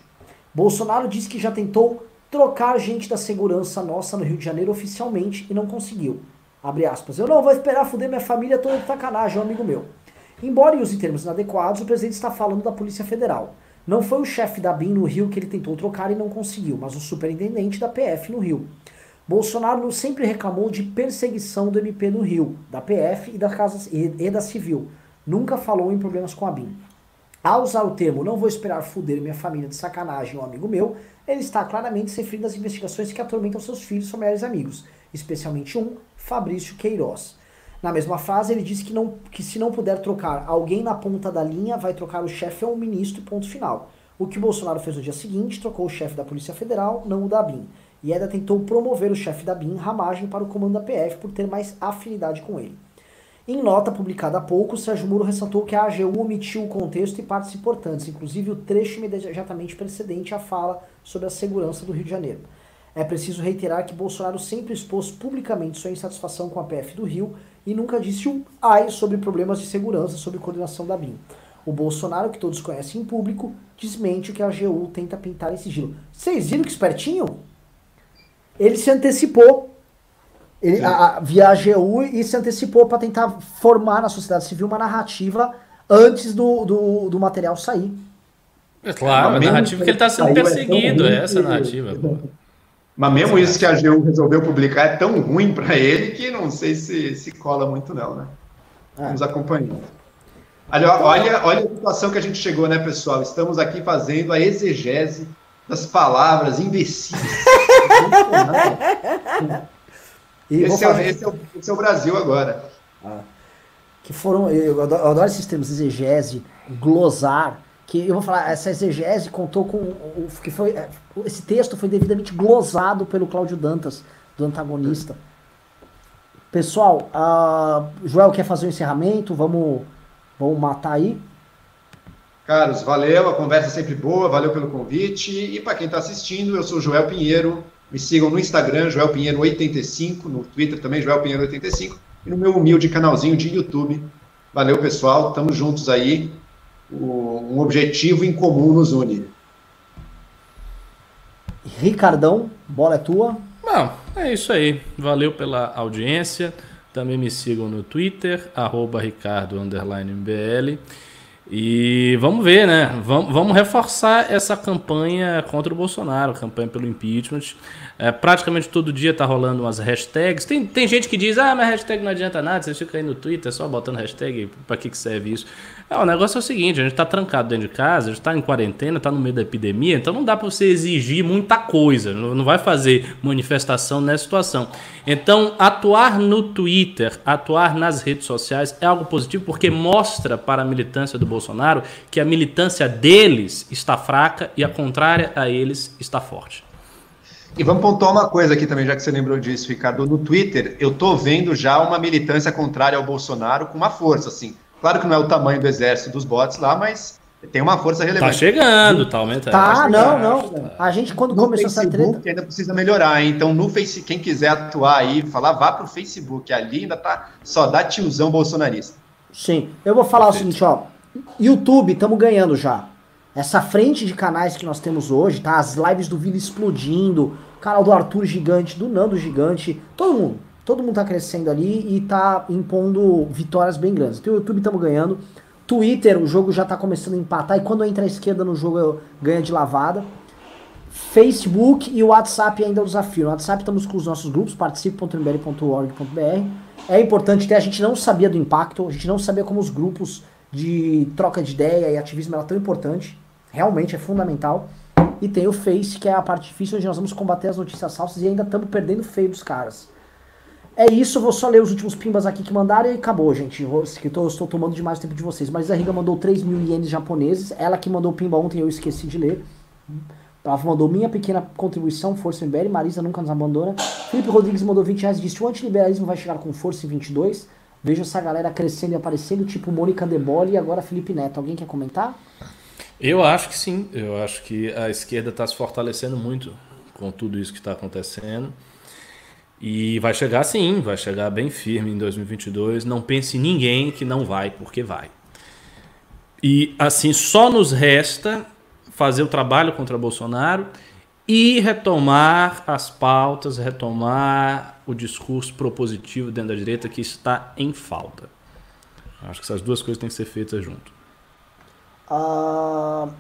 Bolsonaro disse que já tentou trocar gente da segurança nossa no Rio de Janeiro oficialmente e não conseguiu. Abre aspas. Eu não vou esperar fuder minha família toda de sacanagem, um amigo meu. Embora use termos inadequados, o presidente está falando da Polícia Federal. Não foi o chefe da BIM no Rio que ele tentou trocar e não conseguiu, mas o superintendente da PF no Rio. Bolsonaro sempre reclamou de perseguição do MP no Rio, da PF e da, casa, e, e da Civil. Nunca falou em problemas com a BIM. Ao usar o termo não vou esperar fuder minha família de sacanagem, um amigo meu, ele está claramente se referindo às investigações que atormentam seus filhos, familiares e amigos, especialmente um, Fabrício Queiroz. Na mesma frase, ele disse que, não, que se não puder trocar alguém na ponta da linha, vai trocar o chefe ou o ministro, ponto final. O que Bolsonaro fez no dia seguinte, trocou o chefe da Polícia Federal, não o da BIM. E ainda tentou promover o chefe da BIM, Ramagem, para o comando da PF por ter mais afinidade com ele. Em nota publicada há pouco, Sérgio Muro ressaltou que a AGU omitiu o contexto e partes importantes, inclusive o trecho imediatamente precedente à fala sobre a segurança do Rio de Janeiro. É preciso reiterar que Bolsonaro sempre expôs publicamente sua insatisfação com a PF do Rio e nunca disse um ai sobre problemas de segurança sob coordenação da BIM. O Bolsonaro, que todos conhecem em público, desmente o que a AGU tenta pintar em sigilo. Vocês viram que espertinho? Ele se antecipou ele, a, a, via AGU e se antecipou para tentar formar na sociedade civil uma narrativa antes do, do, do material sair. É claro, a narrativa que ele está sendo é perseguido, é essa narrativa. Mas mesmo isso que a AGU resolveu publicar é tão ruim para ele que não sei se, se cola muito não, né? É. Vamos acompanhando. Olha, olha, olha a situação que a gente chegou, né, pessoal? Estamos aqui fazendo a exegese das palavras imbecis. (laughs) esse, é, esse, é o, esse, é, o, Brasil agora. Ah. Que foram, eu adoro, eu adoro esses termos, exegese, glosar, que eu vou falar, essa exegese contou com que foi é, esse texto foi devidamente glosado pelo Cláudio Dantas, do antagonista. Pessoal, uh, Joel quer fazer o um encerramento, vamos, vamos matar aí. Carlos, valeu, a conversa é sempre boa, valeu pelo convite. E para quem está assistindo, eu sou Joel Pinheiro. Me sigam no Instagram, Joel Pinheiro85, no Twitter também, Joel Pinheiro85, e no meu humilde canalzinho de YouTube. Valeu, pessoal, estamos juntos aí um objetivo em comum nos une. Ricardão, bola é tua. Bom, é isso aí. Valeu pela audiência. Também me sigam no Twitter, arroba ricardo__mbl. E vamos ver, né? Vamos, vamos reforçar essa campanha contra o Bolsonaro, campanha pelo impeachment. É, praticamente todo dia tá rolando umas hashtags. Tem, tem gente que diz, ah, mas hashtag não adianta nada, você fica aí no Twitter só botando hashtag, para que, que serve isso? É, o negócio é o seguinte, a gente tá trancado dentro de casa, a gente tá em quarentena, tá no meio da epidemia, então não dá para você exigir muita coisa, não, não vai fazer manifestação nessa situação. Então, atuar no Twitter, atuar nas redes sociais é algo positivo porque mostra para a militância do Bolsonaro que a militância deles está fraca e a contrária a eles está forte. E vamos pontuar uma coisa aqui também, já que você lembrou disso, Ricardo. No Twitter, eu tô vendo já uma militância contrária ao Bolsonaro com uma força, assim. Claro que não é o tamanho do exército dos bots lá, mas tem uma força relevante. Tá chegando, tá aumentando. Tá, tá não, não. A gente, quando no começou Facebook, essa treta. ainda precisa melhorar. Então, no Face, quem quiser atuar aí, falar, vá pro Facebook. Ali ainda tá só dá tiozão bolsonarista. Sim. Eu vou falar Perfeito. o seguinte, ó. YouTube, estamos ganhando já. Essa frente de canais que nós temos hoje, tá? As lives do Vila explodindo, canal do Arthur gigante, do Nando gigante, todo mundo. Todo mundo tá crescendo ali e tá impondo vitórias bem grandes. Então o YouTube estamos ganhando. Twitter, o jogo já tá começando a empatar e quando entra a esquerda no jogo ganha de lavada. Facebook e o WhatsApp ainda é o desafio. No WhatsApp estamos com os nossos grupos, participe.mbl.org.br. É importante ter, a gente não sabia do impacto, a gente não sabia como os grupos de troca de ideia e ativismo era tão importante. Realmente é fundamental. E tem o Face, que é a parte difícil, onde nós vamos combater as notícias falsas e ainda estamos perdendo feio dos caras. É isso, vou só ler os últimos pimbas aqui que mandaram e acabou, gente. Eu, tô, estou tomando demais o tempo de vocês. Mas a Riga mandou 3 mil ienes japoneses. Ela que mandou o pimba ontem, eu esqueci de ler. Ela mandou minha pequena contribuição, Força MBL. Marisa nunca nos abandona. Felipe Rodrigues mandou 20 reais disse: o antiliberalismo vai chegar com força em 22. Vejo essa galera crescendo e aparecendo, tipo Mônica Debole e agora Felipe Neto. Alguém quer comentar? Eu acho que sim. Eu acho que a esquerda está se fortalecendo muito com tudo isso que está acontecendo. E vai chegar sim, vai chegar bem firme em 2022. Não pense em ninguém que não vai, porque vai. E assim, só nos resta fazer o trabalho contra Bolsonaro e retomar as pautas, retomar o discurso propositivo dentro da direita que está em falta. Acho que essas duas coisas têm que ser feitas junto. Uh,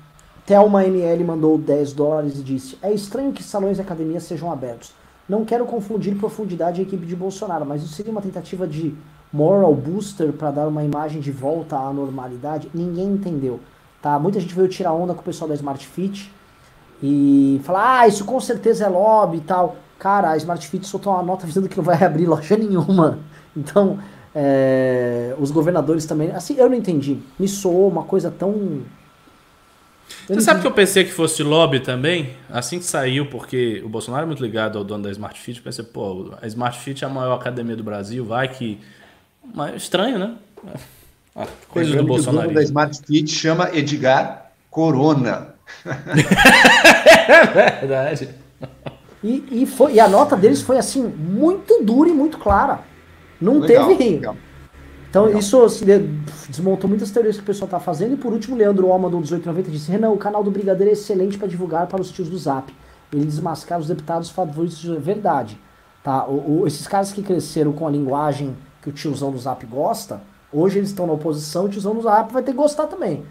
Thelma ML mandou 10 dólares e disse: É estranho que salões e academias sejam abertos. Não quero confundir profundidade a equipe de Bolsonaro, mas isso seria uma tentativa de moral booster para dar uma imagem de volta à normalidade? Ninguém entendeu. Tá? Muita gente veio tirar onda com o pessoal da Smart Fit e falar: ah, isso com certeza é lobby e tal. Cara, a Smart Fit soltou uma nota dizendo que não vai abrir loja nenhuma. (laughs) Então, é, os governadores também. Assim, eu não entendi. Me soou uma coisa tão você sabe que eu pensei que fosse lobby também? Assim que saiu, porque o Bolsonaro é muito ligado ao dono da Smart Fit, pensei, pô, a Smart Fit é a maior academia do Brasil, vai que. Mas estranho, né? Ah, coisas do Bolsonaro. O dono da Smart Fit chama Edgar Corona. (laughs) é verdade. E, e, foi, e a nota deles foi assim, muito dura e muito clara. Não legal, teve. Legal. Então Legal. isso assim, desmontou muitas teorias que o pessoal está fazendo. E por último, Leandro Oma do 1890 disse: Renan, o canal do Brigadeiro é excelente para divulgar para os tios do Zap. Ele desmascara os deputados favoritos de verdade. Tá? O, o, esses caras que cresceram com a linguagem que o tiozão do Zap gosta, hoje eles estão na oposição, o tiozão do Zap vai ter que gostar também.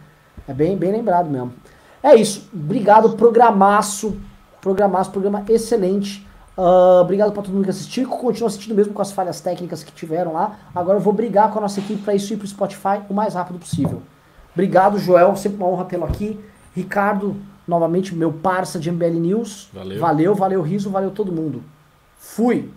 É bem, bem lembrado mesmo. É isso. Obrigado, programaço. Programaço, programa excelente. Uh, obrigado para todo mundo que assistiu. Continua assistindo mesmo com as falhas técnicas que tiveram lá. Agora eu vou brigar com a nossa equipe para isso ir para o Spotify o mais rápido possível. Obrigado, Joel. Sempre uma honra tê-lo aqui. Ricardo, novamente, meu parça de MBL News. Valeu. Valeu, valeu, riso, valeu todo mundo. Fui.